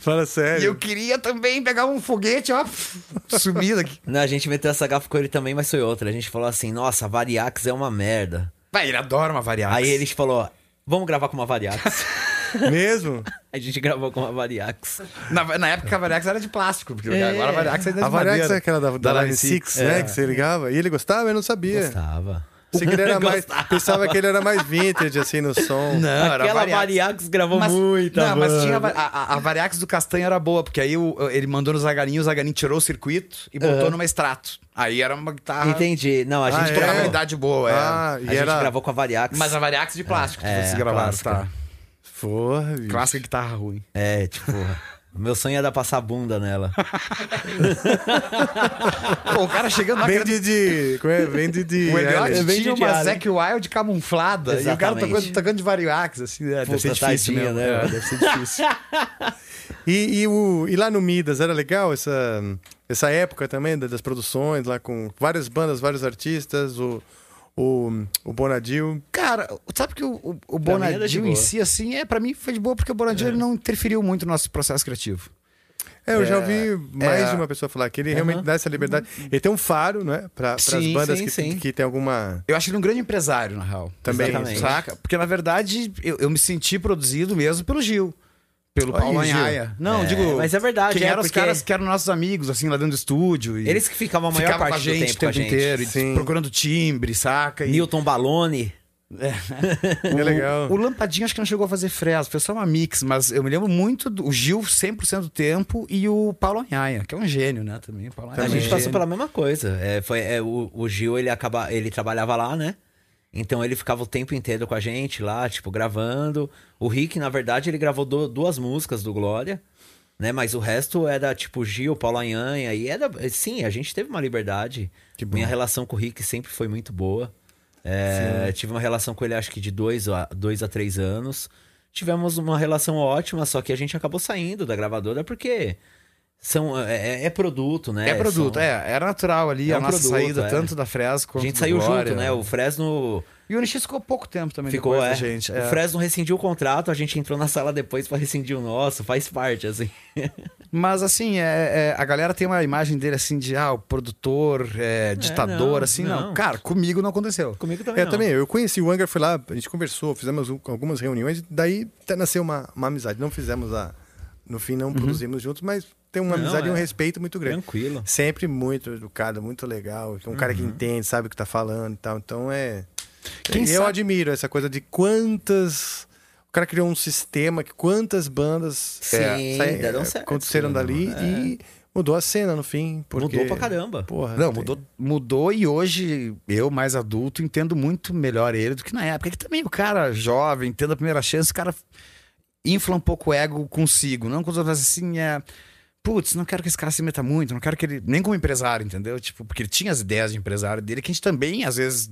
Fala sério. E eu queria também pegar um foguete, ó, sumido aqui. Não, a gente meteu essa gafa com ele também, mas foi outra. A gente falou assim, nossa, a Variax é uma merda. Vai, ele adora uma Variax. Aí ele falou, vamos gravar com uma Variax. Mesmo? a gente gravou com uma Variax. Na, na época a Variax era de plástico, porque É. agora a Variax ainda é de A Variax madeira. é aquela da, da, Line 6, né? É. Que você ligava. E ele gostava? Eu não sabia. Gostava. Pensei que ele era mais, pensava que ele era mais vintage, assim, no som. Não, era Aquela Variax. Gravou Mas- muita Não, mas tinha a, a, a Variax do Castanho era boa, porque aí o- ele mandou no Zagarinho, o Zagarinho tirou o circuito e botou Aham. numa extrato. Aí era uma guitarra. Entendi. Não, a gente Ah, é? gravou. Qualidade boa, é. Ah, a gente era... gravou com a Variax. Mas a Variax de plástico, É, que vocês a gravaram, clássica. tá? Porra, bicho. Clássica guitarra ruim. É, tipo, meu sonho era passar bunda nela. Pô, o cara chegando lá. Vem de... é? Vem de... de O Elliot É, vem tinha de uma. Zack Wild camuflada. E o cara Exatamente. tocando, tocando de Variax, assim. É, deve ser difícil tadinho, mesmo. né? É, deve ser difícil. E, e, o, e lá no Midas, era legal essa, essa época também da- das produções, lá com várias bandas, vários artistas, o, o, o Bonadil. Cara, sabe que o, o, o de Bonadil em si, assim, é, pra mim foi de boa, porque o Bonadil ele não interferiu muito no nosso processo criativo. É, eu já É, ouvi mais é. de uma pessoa falar que ele realmente dá essa liberdade. Ele tem um faro, né? Para as bandas sim, que, sim. que tem alguma. Eu acho ele um grande empresário, na real. Também. Exatamente. Saca? Porque, na verdade, eu, eu me senti produzido mesmo pelo Gil. Pelo Paulo aí. Anhaia. Não, É, digo. mas é verdade, Quem é, eram os caras que eram nossos amigos, assim, lá dentro do estúdio. E Eles que ficavam a maior ficavam parte com a do gente tempo o tempo com a gente. inteiro, Sim. procurando timbre, saca? E Newton Balone. É legal. O Lampadinho acho que não chegou a fazer fresa, foi só uma mix, mas eu me lembro muito do Gil 100% do tempo e o Paulo Anhaia, que é um gênio, né, também. O Paulo A é gente passou gênio. pela mesma coisa. É, foi, é, o, o Gil, ele acaba, ele trabalhava lá, né? Então ele ficava o tempo inteiro com a gente lá, tipo, gravando. O Rick, na verdade, ele gravou du- duas músicas do Glória, né? Mas o resto era tipo Gil, Paulo Anhanha. E era. Sim, a gente teve uma liberdade. Minha relação com o Rick sempre foi muito boa. É, tive uma relação com ele, acho que de dois a, dois a três anos. Tivemos uma relação ótima, só que a gente acabou saindo da gravadora porque são, é, é produto, né? É produto, São- é, era natural ali É a um nossa produto, saída, é. tanto da Fresno A quanto gente do saiu Glória. junto, né? O Fresno E o NX ficou pouco tempo também ficou, depois é. gente. O é. Fresno rescindiu o contrato, a gente entrou na sala depois pra rescindir o nosso, faz parte, assim. Mas assim, é, é, a galera tem uma imagem dele assim de ah, o produtor, é, ditador, não, assim, não. não. Cara, comigo não aconteceu. Comigo também É, não. também, eu conheci o Anger, fui lá, a gente conversou, fizemos um- algumas reuniões, daí até nasceu uma, uma amizade. Não fizemos a. No fim, não produzimos juntos, mas tem uma Não, amizade e um é. respeito muito grande. Tranquilo. Sempre muito educado, muito legal. Um cara que entende, sabe o que tá falando e tal. Então é. Quem eu sabe- admiro essa coisa de quantas. O cara criou um sistema que quantas bandas Sim, sai- deram certo, aconteceram sim, dali é. e mudou a cena no fim. Porque, Mudou pra caramba. Porra, Não, tem- mudou, mudou e hoje eu, mais adulto, entendo muito melhor ele do que na época. Que também o cara jovem, tendo a primeira chance, o cara infla um pouco o ego consigo. Não com os outros assim, é. Putz, não quero que esse cara se meta muito, não quero que ele. Nem como empresário, entendeu? Tipo, porque ele tinha as ideias de empresário dele que a gente também, às vezes,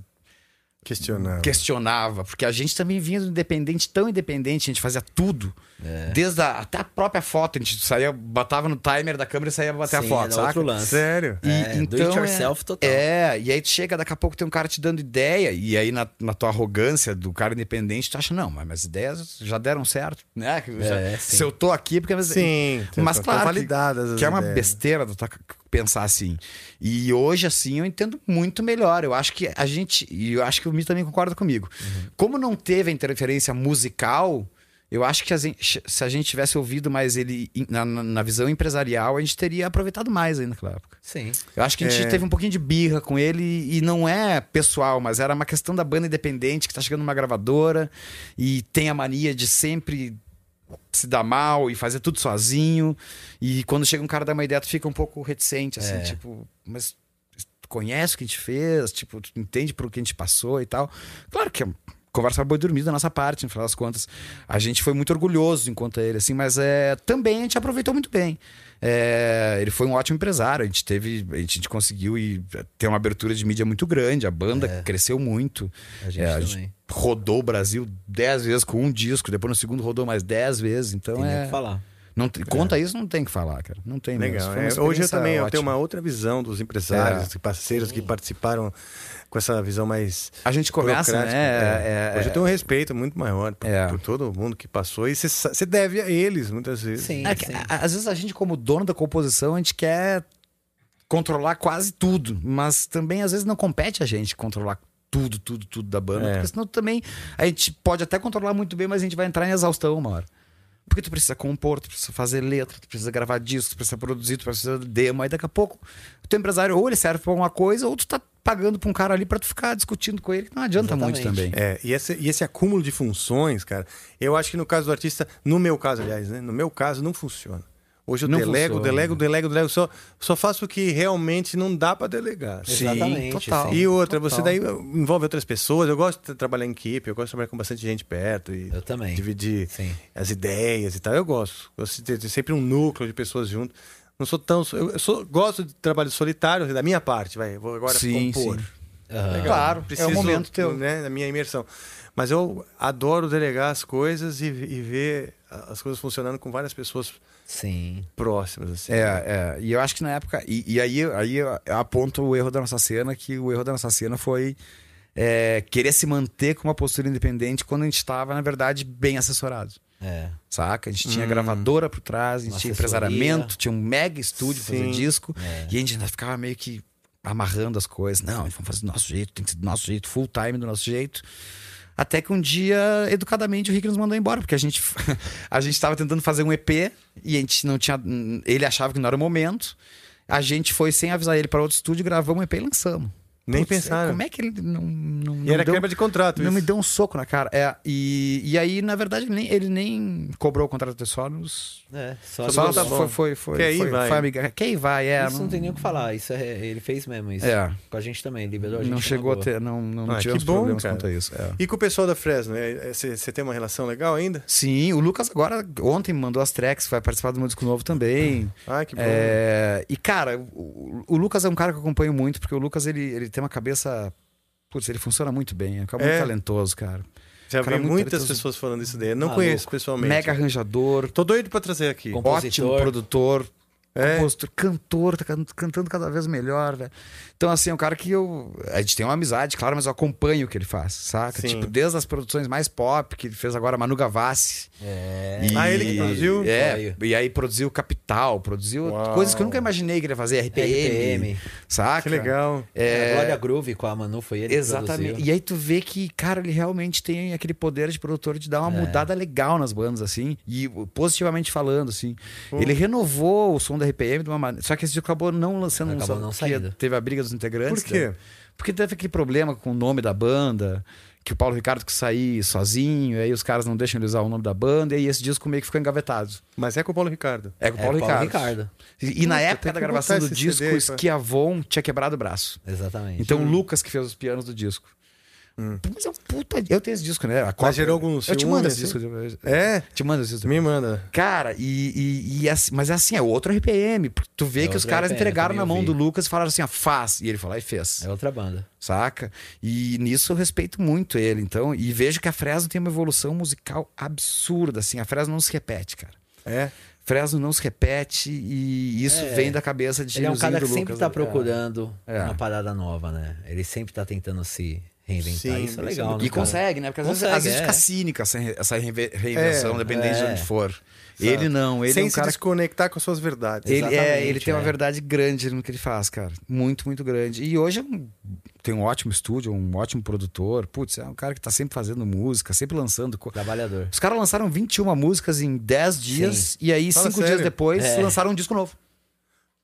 Questionando. questionava. Porque a gente também vinha do independente, tão independente, a gente fazia tudo. É. Desde a, até a própria foto, a gente saía, botava no timer da câmera e saía bater a Sim, foto, era saca? outro lance. Sério? E, É, do então, it yourself é, total. É, e aí tu chega, daqui a pouco tem um cara te dando ideia, e aí na, na tua arrogância do cara independente, tu acha, não, mas minhas ideias já deram certo, né? Que eu já- É, se eu tô aqui, é porque... Sim, mas tá- tá claro que, validadas as que é uma ideias. besteira c- pensar assim. E hoje, assim, eu entendo muito melhor. Eu acho que a gente, e eu acho que o Mi também concorda comigo, Uhum. como não teve a interferência musical... Eu acho que a gente- se a gente tivesse ouvido mais ele na, na- visão empresarial, a gente teria aproveitado mais ainda naquela época. Sim. Eu acho que a gente É. teve um pouquinho de birra com ele e não é pessoal, mas era uma questão da banda independente que tá chegando numa gravadora e tem a mania de sempre se dar mal e fazer tudo sozinho. E quando chega um cara dar uma ideia, tu fica um pouco reticente, assim, É. tipo, mas tu conhece o que a gente fez, tipo, tu entende por que a gente passou e tal. Claro que é conversa boi dormido da nossa parte, no final das contas. A gente foi muito orgulhoso enquanto ele, assim, mas é, também a gente aproveitou muito bem. É, ele foi um ótimo empresário, a gente teve, a gente conseguiu ir, ter uma abertura de mídia muito grande, a banda cresceu muito. É. A gente É, também. rodou o Brasil dez vezes com um disco, depois no segundo rodou mais dez vezes, então Tem é... que falar. Não, Conta isso, não tem o que falar, cara. Não tem. Legal. É. Hoje eu também eu ótima. tenho uma outra visão dos empresários É. e parceiros que participaram com essa visão mais. A gente começa, né, É. é- Hoje é- eu tenho um respeito muito maior por, É. por todo mundo que passou e você deve a eles muitas vezes. É que, a- às vezes a gente, como dono da composição, a gente quer controlar quase tudo, mas também às vezes não compete a gente controlar tudo, tudo, tudo da banda, É. porque senão também a gente pode até controlar muito bem, mas a gente vai entrar em exaustão uma hora. Porque tu precisa compor, tu precisa fazer letra, tu precisa gravar disco, tu precisa produzir, tu precisa de demo, aí daqui a pouco o teu empresário ou ele serve pra alguma coisa, ou tu tá pagando pra um cara ali pra tu ficar discutindo com ele, que não adianta muito também. É, e esse, e esse acúmulo de funções, cara, eu acho que no caso do artista, no meu caso, aliás, né? No meu caso, não funciona. Hoje eu Não delego, funciona. delego, delego, delego, só, só faço o que realmente não dá pra delegar. Sim, Exatamente, total. E outra, Total. você daí envolve outras pessoas. Eu gosto de trabalhar em equipe, eu gosto de trabalhar com bastante gente perto e Eu também. dividir as ideias e tal. Eu gosto. Gosto de ter sempre um núcleo de pessoas junto. Não sou tão. Eu, eu sou- gosto de trabalho solitário, da minha parte, vai. Vou agora Sim, compor. sim. Legal. Claro, é o Preciso, momento teu. Né, da minha imersão. Mas eu adoro delegar as coisas e, e ver as coisas funcionando com várias pessoas Sim. próximas. Assim. É, é, e eu acho que na época. E, e aí, aí eu aponto o erro da nossa cena, que o erro da nossa cena foi é, querer se manter com uma postura independente quando a gente estava, na verdade, bem assessorado. É. Saca? A gente tinha Hum. gravadora por trás, a gente Uma tinha assessoria. empresariamento, tinha um mega estúdio fazer disco. É. E a gente ainda ficava meio que amarrando as coisas. Não, vamos fazer do nosso jeito, tem que ser do nosso jeito, full time do nosso jeito. Até que um dia, educadamente, o Rick nos mandou embora, porque a gente a gente estava tentando fazer um EP e a gente não tinha. Ele achava que não era o momento. A gente foi sem avisar ele para outro estúdio, gravamos um EP e lançamos. Nem Putz, pensaram. Como é que ele não. não E não era deu- quebra de contrato. Não isso. me deu um soco na cara. É, e, e aí, na verdade, ele nem, ele nem cobrou o contrato de só nos. É, só, Só, tá foi, foi, foi, Quer ir, foi, vai. foi amiga. Quer ir, vai, é. Isso não tem nem o que falar. Isso é, ele fez mesmo isso. É. Com a gente também, liberou a gente. não chegou a ter. Não, não, não Ah, que tivemos bom, problemas cara. quanto a isso. é. E com o pessoal da Fresno, você tem uma relação legal ainda? Sim, o Lucas agora, ontem, mandou as tracks, vai participar do meu disco novo também. Ah, que bom. É, e, cara, o, o Lucas é um cara que eu acompanho muito, porque o Lucas, ele, ele tem uma cabeça. Putz, ele funciona muito bem. É um cara muito É. talentoso, cara. Já cara vi muito muitas talentoso. pessoas falando isso dele. Não Maluco. conheço pessoalmente. Mega arranjador, Tô doido pra trazer aqui. Compositor. ótimo produtor, É. compositor, cantor, tá can- cantando cada vez melhor, velho. Então, assim, é um cara que eu. A gente tem uma amizade, claro, mas eu acompanho o que ele faz, saca? Sim. Tipo, desde as produções mais pop, que ele fez agora Manu Gavassi. É. E- Ah, ele que produziu? É, e aí produziu Capital, produziu Uau. coisas que eu nunca imaginei que ele ia fazer, RPM, RPM. saca? Que legal. É, É, Glória Groove com a Manu foi ele que Exatamente. produziu. E aí tu vê que, cara, ele realmente tem aquele poder de produtor de dar uma É. mudada legal nas bandas, assim. E positivamente falando, assim. Ele renovou o som da RPM de uma maneira. Só que esse disco acabou não lançando Acabou um som. não que saindo. Teve a briga dos integrantes. Por quê? né? Porque teve aquele problema com o nome da banda. Que o Paulo Ricardo que sair sozinho, e aí os caras não deixam ele usar o nome da banda, e aí esse disco meio que ficou engavetado. Mas é com o Paulo Ricardo. É com o É, Paulo, Paulo Ricardo. Ricardo. E, e na época da gravação do disco, CD o Schiavon tinha quebrado o braço. Exatamente. Então o Lucas que fez os pianos do disco. Mas é um puta. Eu tenho esse disco, né? A cópia- gerou algum Eu te mando esse assim? disco. É? Te mando esse disco. Me manda. Cara, e, e, e assim, mas é assim, é outro RPM. Tu vê É que os caras RPM, entregaram na mão vi. do Lucas e falaram assim, ó, faz. E ele falou e fez. É outra banda. Saca? E nisso eu respeito muito ele, então. E vejo que a Fresno tem uma evolução musical absurda, assim. A Fresno não se repete, cara. É. Fresno não se repete e isso É. vem da cabeça de Ele é um cara que sempre Lucas, tá né? procurando É. uma parada nova, né? Ele sempre tá tentando se reinventar. Sim, isso é é legal, né? E cara? consegue, né? Porque às vezes, Consegue, às vezes é. fica cínica essa, re- essa reinve- reinvenção, É, dependendo de é. onde for. Ele não, ele Sem é um se cara. desconectar com as suas verdades. Ele, é, ele tem uma é. verdade grande no que ele faz, cara. Muito, muito grande. E hoje é um- tem um ótimo estúdio, um ótimo produtor. Putz, é um cara que tá sempre fazendo música, sempre lançando. Trabalhador. Os caras lançaram 21 músicas em 10 dias e aí, Fala cinco sério. dias depois, É. lançaram um disco novo.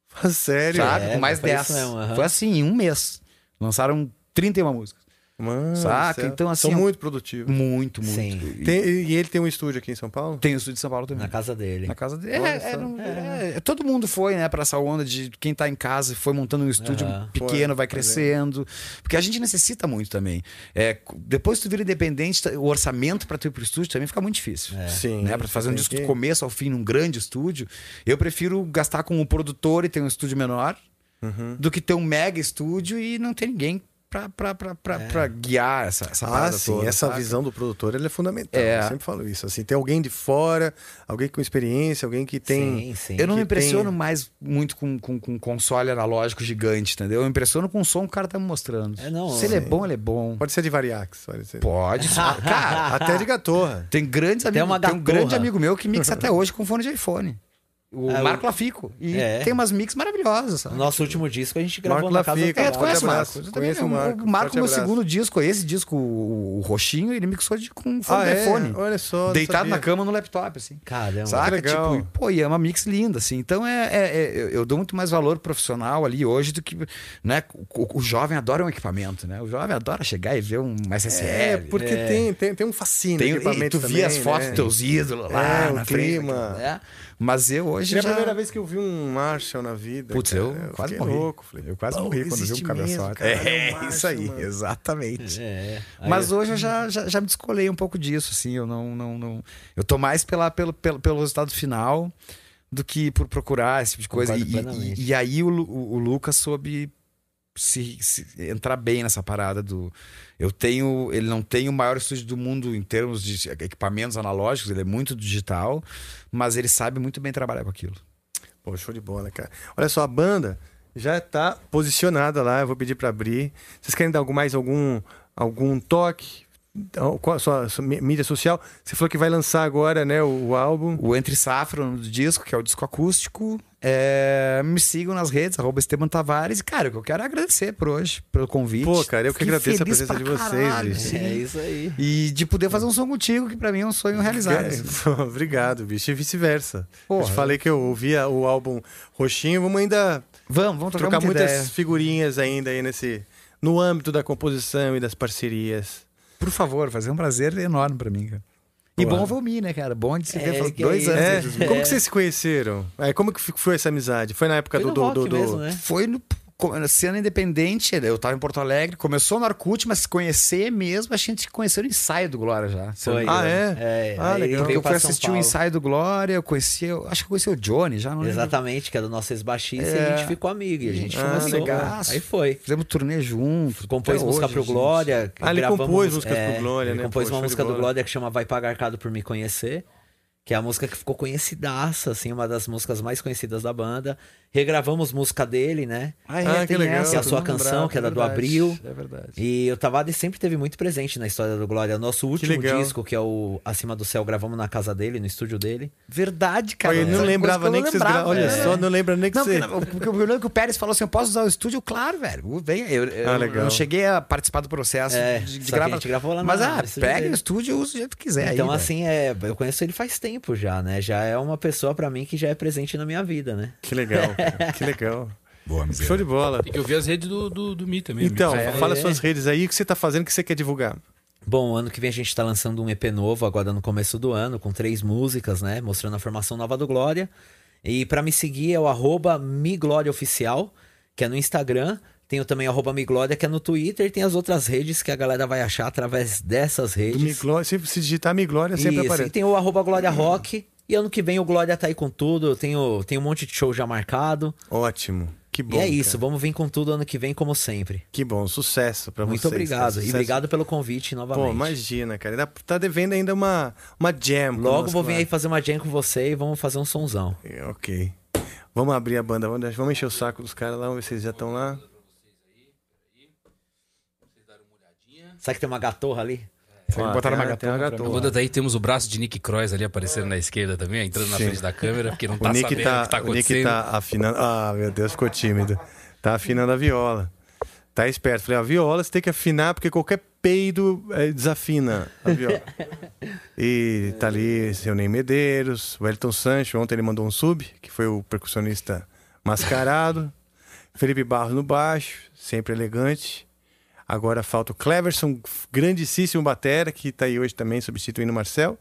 Fala Sério? Sabe? É, Com mais foi 10. isso mesmo, aham. Foi assim, em um mês. Lançaram 31 músicas. Mano, Saca? céu. Então, assim, São é um- muito produtivos. Muito, muito. Sim. E Tem- e ele tem um estúdio aqui em São Paulo? tem o estúdio de São Paulo também. Na casa dele. Na casa dele. É, só. é, não- é, todo mundo foi, né, pra essa onda de quem tá em casa e foi montando um estúdio Aham. pequeno, Foi, vai crescendo. Porque a gente necessita muito também. É, depois que tu vira independente, tá- o orçamento pra tu ir pro estúdio também fica muito difícil. Sim. Né, pra fazer um disco que- do começo ao fim num grande estúdio, eu prefiro gastar com o produtor e ter um estúdio menor Uhum. do que ter um mega estúdio e não ter ninguém pra, pra, pra, pra, pra guiar essa, essa ah, sim, toda, essa saca? visão do produtor ele é fundamental. É. Eu sempre falo isso. Assim, tem alguém de fora, alguém com experiência, alguém que tem. Eu não me impressiono tem- mais muito com, com, com console analógico gigante, entendeu? Eu me impressiono com o som que o cara tá me mostrando. É, não, Se ele é sim. bom, ele é bom. Pode ser de Variax. Pode ser. Pode. cara, Até de gatorra. tem grandes amigos. uma Tem um gatorra. grande amigo meu que mixa até hoje com fone de iPhone. O Ah, Marco o- Lafico. E É. tem umas mix maravilhosas. sabe? No nosso último disco a gente gravou Marco na casa Lafico, É, tu conhece o Marco. abraço. Eu também- Conheço o Marco. O Marco, meu abraço. segundo disco, esse disco, o, o roxinho, ele mixou de, com fone Ah, de é? iPhone. Olha só. não Deitado sabia. na cama no laptop, assim. Caramba. Saca? Que legal. Tipo, pô, e é uma mix linda, assim. Então é, é- é- eu- dou muito mais valor profissional ali hoje do que. Né? O, o jovem adora um equipamento, né? O jovem adora chegar e ver um SSL. É, porque Tem, tem, tem um fascínio. Tem, e equipamento tu também, via as fotos né? dos teus ídolos lá É, na o frente. clima. né? Mas eu hoje Foi a já... primeira vez que eu vi um Marshall na vida. Putz, cara. eu quase morri. louco. Falei, Eu quase pô, morri quando vi um cabeçote. cara, É, um Marshall, isso aí, mano. exatamente. É. Aí Mas eu- hoje eu já, já, já me descolei um pouco disso, assim. Eu não. não, não... Eu tô mais pela, pelo, pelo, pelo resultado final do que por procurar esse tipo de coisa. E, e- e aí o, o, o Lucas soube se, se entrar bem nessa parada do. Eu tenho. Ele não tem o maior estúdio do mundo em termos de equipamentos analógicos, ele é muito digital, mas ele sabe muito bem trabalhar com aquilo. Pô, show de bola, cara. Olha só, a banda já tá posicionada lá. Eu vou pedir pra abrir. Vocês querem dar algum, mais algum, algum toque? Então, Qual a sua, sua mí- mídia social? Você falou que vai lançar agora, né, o, o álbum. O Entre Safra, o disco, que é o disco acústico. É, Me sigam nas redes, arroba Esteban Tavares. E, cara, o que eu quero é agradecer por hoje, pelo convite. Pô, cara, eu que agradeço a presença de vocês, caralho, assim. É isso aí. E de poder fazer um som contigo, que pra mim é um sonho realizado. assim. Obrigado, bicho. E vice-versa. Eu Porra. te falei que eu ouvia o álbum Roxinho. Vamos ainda Vamos, vamos trocar, trocar muita muitas ideia. figurinhas ainda aí nesse. No âmbito da composição e das parcerias. Por favor, fazer um prazer enorme pra mim, cara. E bom Mi, né, cara? Bom de se ver. É, dois é anos. os- Como que vocês se conheceram? É, como que foi essa amizade? Foi na época Foi do. no do, rock do- mesmo, né? Foi no cena independente, eu tava em Porto Alegre, começou no Arcute, mas se conhecer mesmo, a gente conheceu no ensaio do Glória já. Foi. Ah, engano. é? É, Ah, legal. Eu fui assistir o ensaio do Glória, eu conheci, eu acho que eu conheci o Johnny já, não lembro. Exatamente, que é do nosso ex-baixista e É. a gente ficou amigo. E a gente Ah, começou. legaço. Aí foi. Fizemos turnê juntos. Compôs música hoje, pro. Glória. Ah, ele compôs músicas é, pro Glória, ele né? compôs Pô, uma música do. Glória que chama Vai Pagar Cado por Me Conhecer. Que é a música que ficou conhecidaça, assim, uma das músicas mais conhecidas da banda. Regravamos música dele, né? Ah, é, Ah, tem que legal. essa, Que é a eu sua canção, que é da do Abril. É verdade. E o Tavares sempre teve muito presente na história do Glória. Nosso último legal. disco, que é o Acima do Céu, gravamos na casa dele, no estúdio dele. Verdade, cara. Olha, ele não Essa lembrava nem eu que vocês lembrava, gra... Olha é. só, não lembra nem que Não, você. porque, porque eu lembro que o Pérez falou assim: eu posso usar o estúdio? Claro, velho. Vem. Eu, eu, Ah, legal. eu não cheguei a participar do processo É, de, de que gravar. gente gravou lá Mas, na- ah, pega o estúdio e usa do jeito que quiser. então, aí, assim, é, eu conheço ele faz tempo já, né? Já é uma pessoa pra mim que já é presente na minha vida, né? Que legal, que legal. Boa, miséria. Show de bola. Tem que ouvir as redes do, do, do Mi também. Então, Mi, fala É. suas redes aí, o que você tá fazendo, o que você quer divulgar. Bom, ano que vem a gente tá lançando um EP novo, agora no começo do ano, com três músicas, né? Mostrando a formação nova do Glória. E pra me seguir é o arroba migloriaoficial, que é no Instagram. Tenho também o arroba miglória, que é no Twitter. E tem as outras redes que a galera vai achar através dessas Do redes. Miglória, se, se digitar Miglória, sempre Isso, aparece. e tem o arroba Glória Rock. E ano que vem o Glória tá aí com tudo. Eu tenho, tenho um monte de show já marcado. Ótimo. Que bom. e é isso, cara. vamos vir com tudo ano que vem, como sempre. Que bom, sucesso pra Muito vocês. obrigado. cara, E sucesso. obrigado pelo convite novamente. Pô, imagina, cara. Tá devendo ainda uma, uma jam. Logo vou vir lá. aí fazer uma jam com você e vamos fazer um sonzão. É, Ok. Vamos abrir a banda, vamos, vamos encher o saco dos caras lá, vamos ver se eles já estão lá. Sabe que tem uma gatorra ali? Tem uma a- tem uma gatona gatona. Quando daí temos o braço de Nick Cross ali aparecendo na esquerda também, entrando na Sim. frente da câmera, porque não O tá Nick sabendo tá, o que tá o Nick acontecendo. tá afinando. Ah, meu Deus, ficou tímido. Tá afinando a viola. Tá esperto. Falei, a viola você tem que afinar porque qualquer peido eh, desafina a viola. e tá ali seu Ney Medeiros, o Elton Sancho. Ontem ele mandou um sub, que foi o percussionista mascarado. Felipe Barros no baixo, sempre elegante. Agora falta o Cleverson, grandíssimo batera, que tá aí hoje também substituindo o Marcel.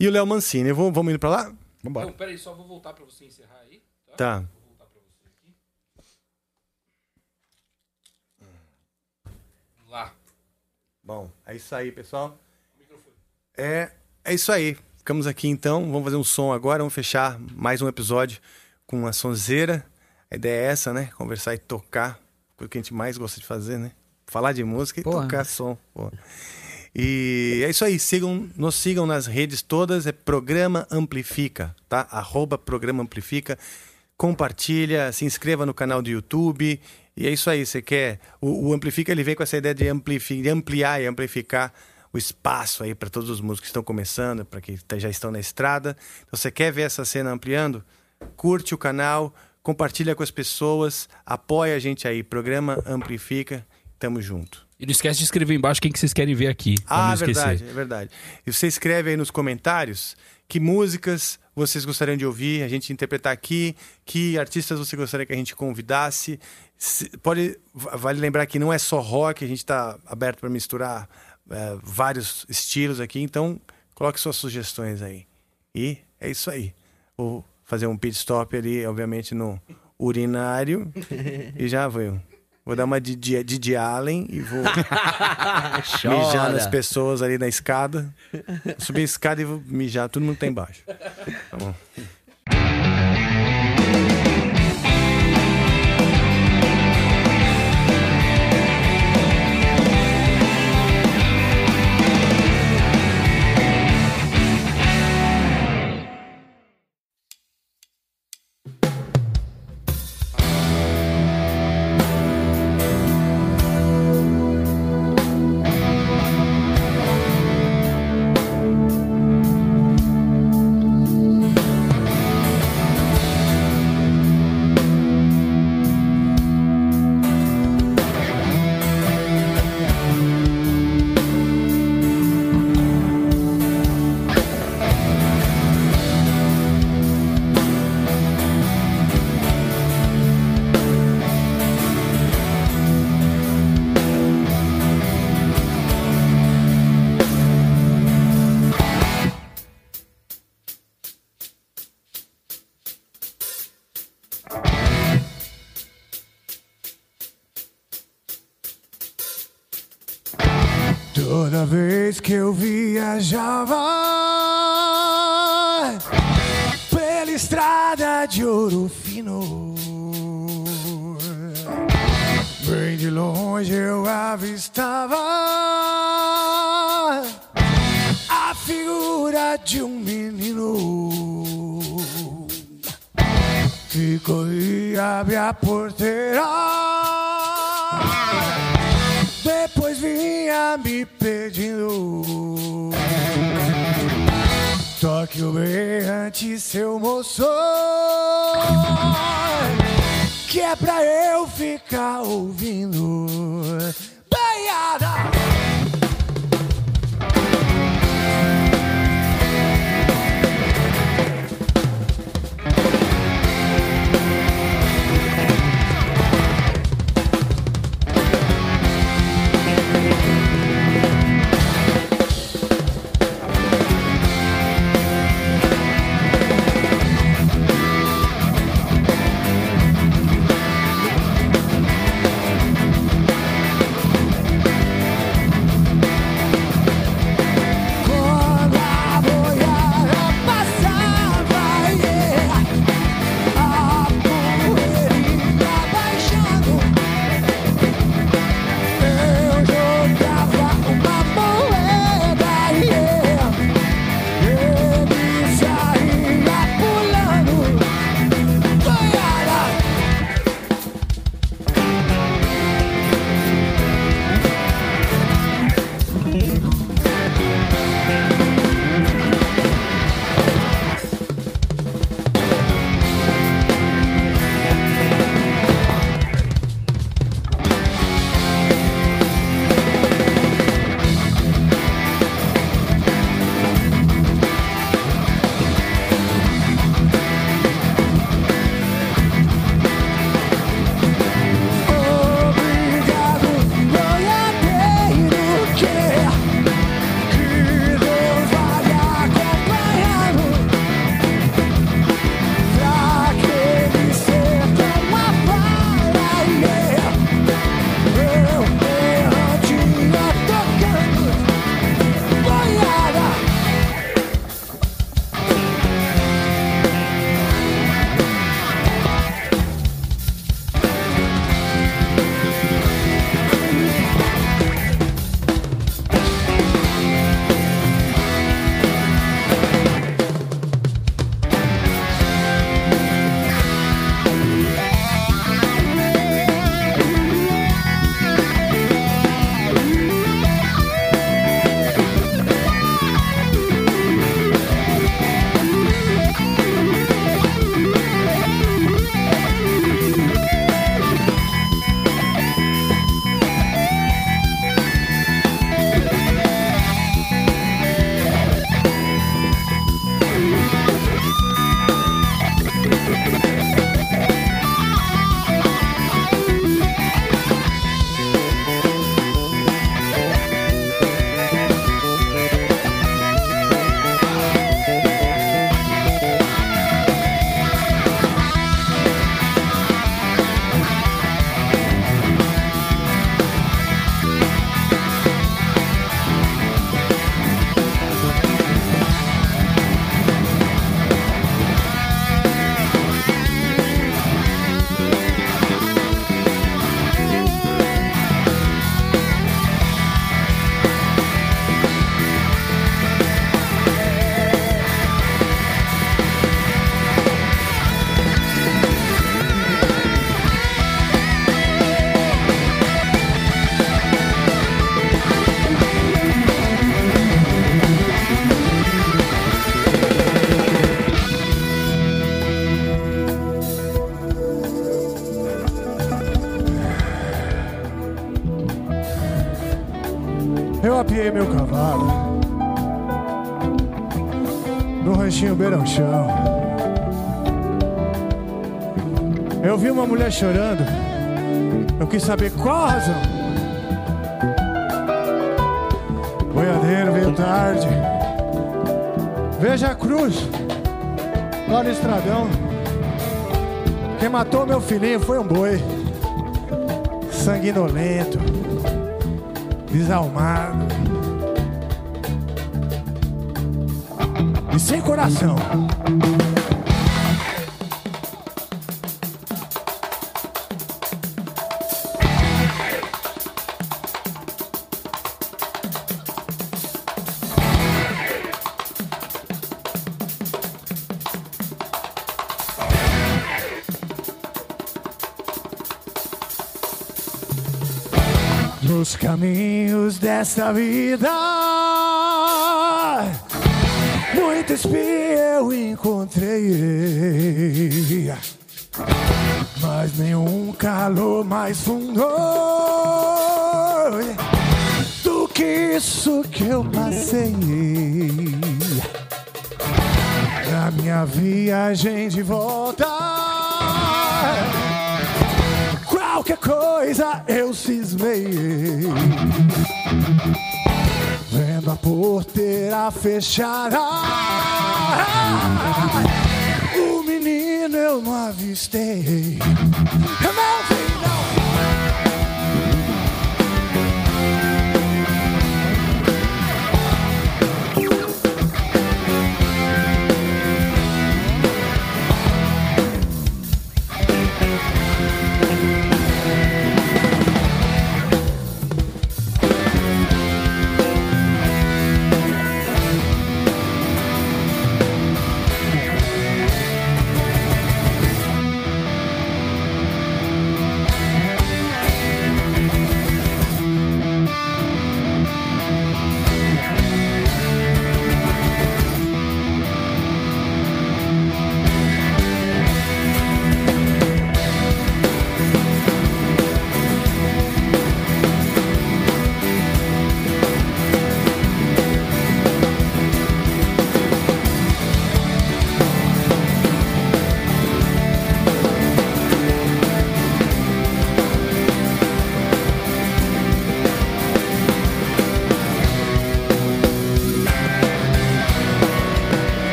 E o Léo Mancini. Vou, vamos indo pra lá? Vambora. Não, peraí, só vou voltar pra você encerrar aí. Tá. Vou voltar pra você aqui. Vamos lá. Bom, é isso aí, pessoal. É, é isso aí. Ficamos aqui então. Vamos fazer um som agora. Vamos fechar mais um episódio com uma sonzeira. A ideia é essa, né? Conversar e tocar. Coisa que a gente mais gosta de fazer, né? Falar de música e Porra. tocar som. pô. E é isso aí, sigam, nos sigam nas redes todas, é Programa Amplifica, tá? Arroba Programa Amplifica. Compartilha, se inscreva no canal do YouTube. E é isso aí, você quer. O, o Amplifica ele vem com essa ideia de, amplifi- de ampliar e amplificar o espaço aí para todos os músicos que estão começando, para que tá- já estão na estrada. Então, você quer ver essa cena ampliando? Curte o canal, compartilha com as pessoas, apoia a gente aí. Programa Amplifica, tamo junto. E não esquece de escrever embaixo quem que vocês querem ver aqui. Ah, não esquecer. verdade, é verdade. E você escreve aí nos comentários que músicas vocês gostariam de ouvir, a gente interpretar aqui, que artistas você gostaria que a gente convidasse. Se- pode, va- vale lembrar que não é só rock, a gente está aberto para misturar eh, vários estilos aqui, então coloque suas sugestões aí. E é isso aí. Vou fazer um pit stop ali, obviamente, no urinário e já vou. Vou dar uma de Didi Didi Allen e vou mijar nas pessoas ali na escada. Subir a escada e vou mijar, todo mundo tá embaixo. Tá bom. Viajava pela estrada de ouro fino, bem de longe eu avistava a figura de um menino que corria abre a porteira. Vinha me pedindo. Toque o berrante, seu moço. Que é pra eu ficar ouvindo. Banhada Meu cavalo no ranchinho Beirão Chão. Eu vi uma mulher chorando. Eu quis saber qual a razão. Boiadeiro veio tarde. Veja a cruz lá no estradão. Quem matou meu filhinho foi um boi. Sanguinolento. Desalmado. Sem coração. Nos caminhos desta vida, muito espia eu encontrei, mas nenhum calor mais fundo do que isso que eu passei na minha viagem de volta. Qualquer coisa eu cismei. Vendo a porteira fechada. O menino eu não avistei. Eu não vi, não.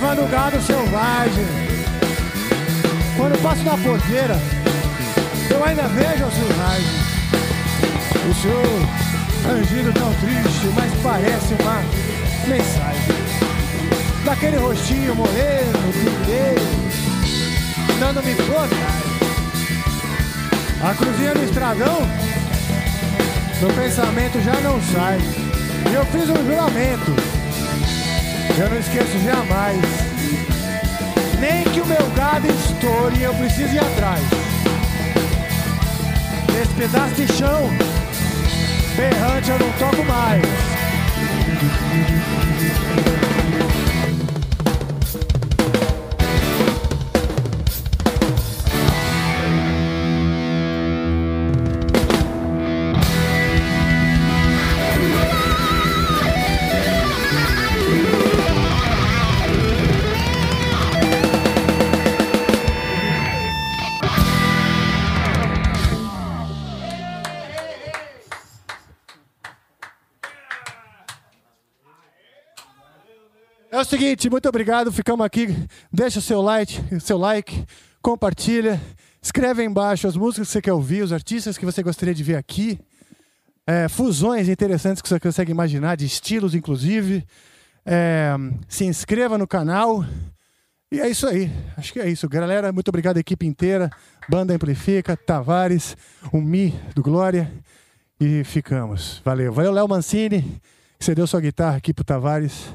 Levando gado selvagem. Quando passo na porteira, eu ainda vejo o silvagem. O senhor angindo tão triste, mas parece uma mensagem. Daquele rostinho moreno, pingueiro, dando-me tarde. A cruzinha do estradão, meu pensamento já não sai. E eu fiz um juramento, eu não esqueço jamais. Nem que o meu gado estoure e eu preciso ir atrás. Nesse pedaço de chão, berrante eu não toco mais. Seguinte, muito obrigado. Ficamos aqui. Deixa o seu like, seu like, compartilha, escreve aí embaixo as músicas que você quer ouvir, os artistas que você gostaria de ver aqui, é, fusões interessantes que você consegue imaginar, de estilos inclusive. É, se inscreva no canal. E é isso aí. Acho que é isso. Galera, muito obrigado equipe inteira. Banda Amplifica, Tavares, o Mi do Glória. E ficamos. Valeu. Valeu, Léo Mancini, que cedeu sua guitarra aqui pro Tavares.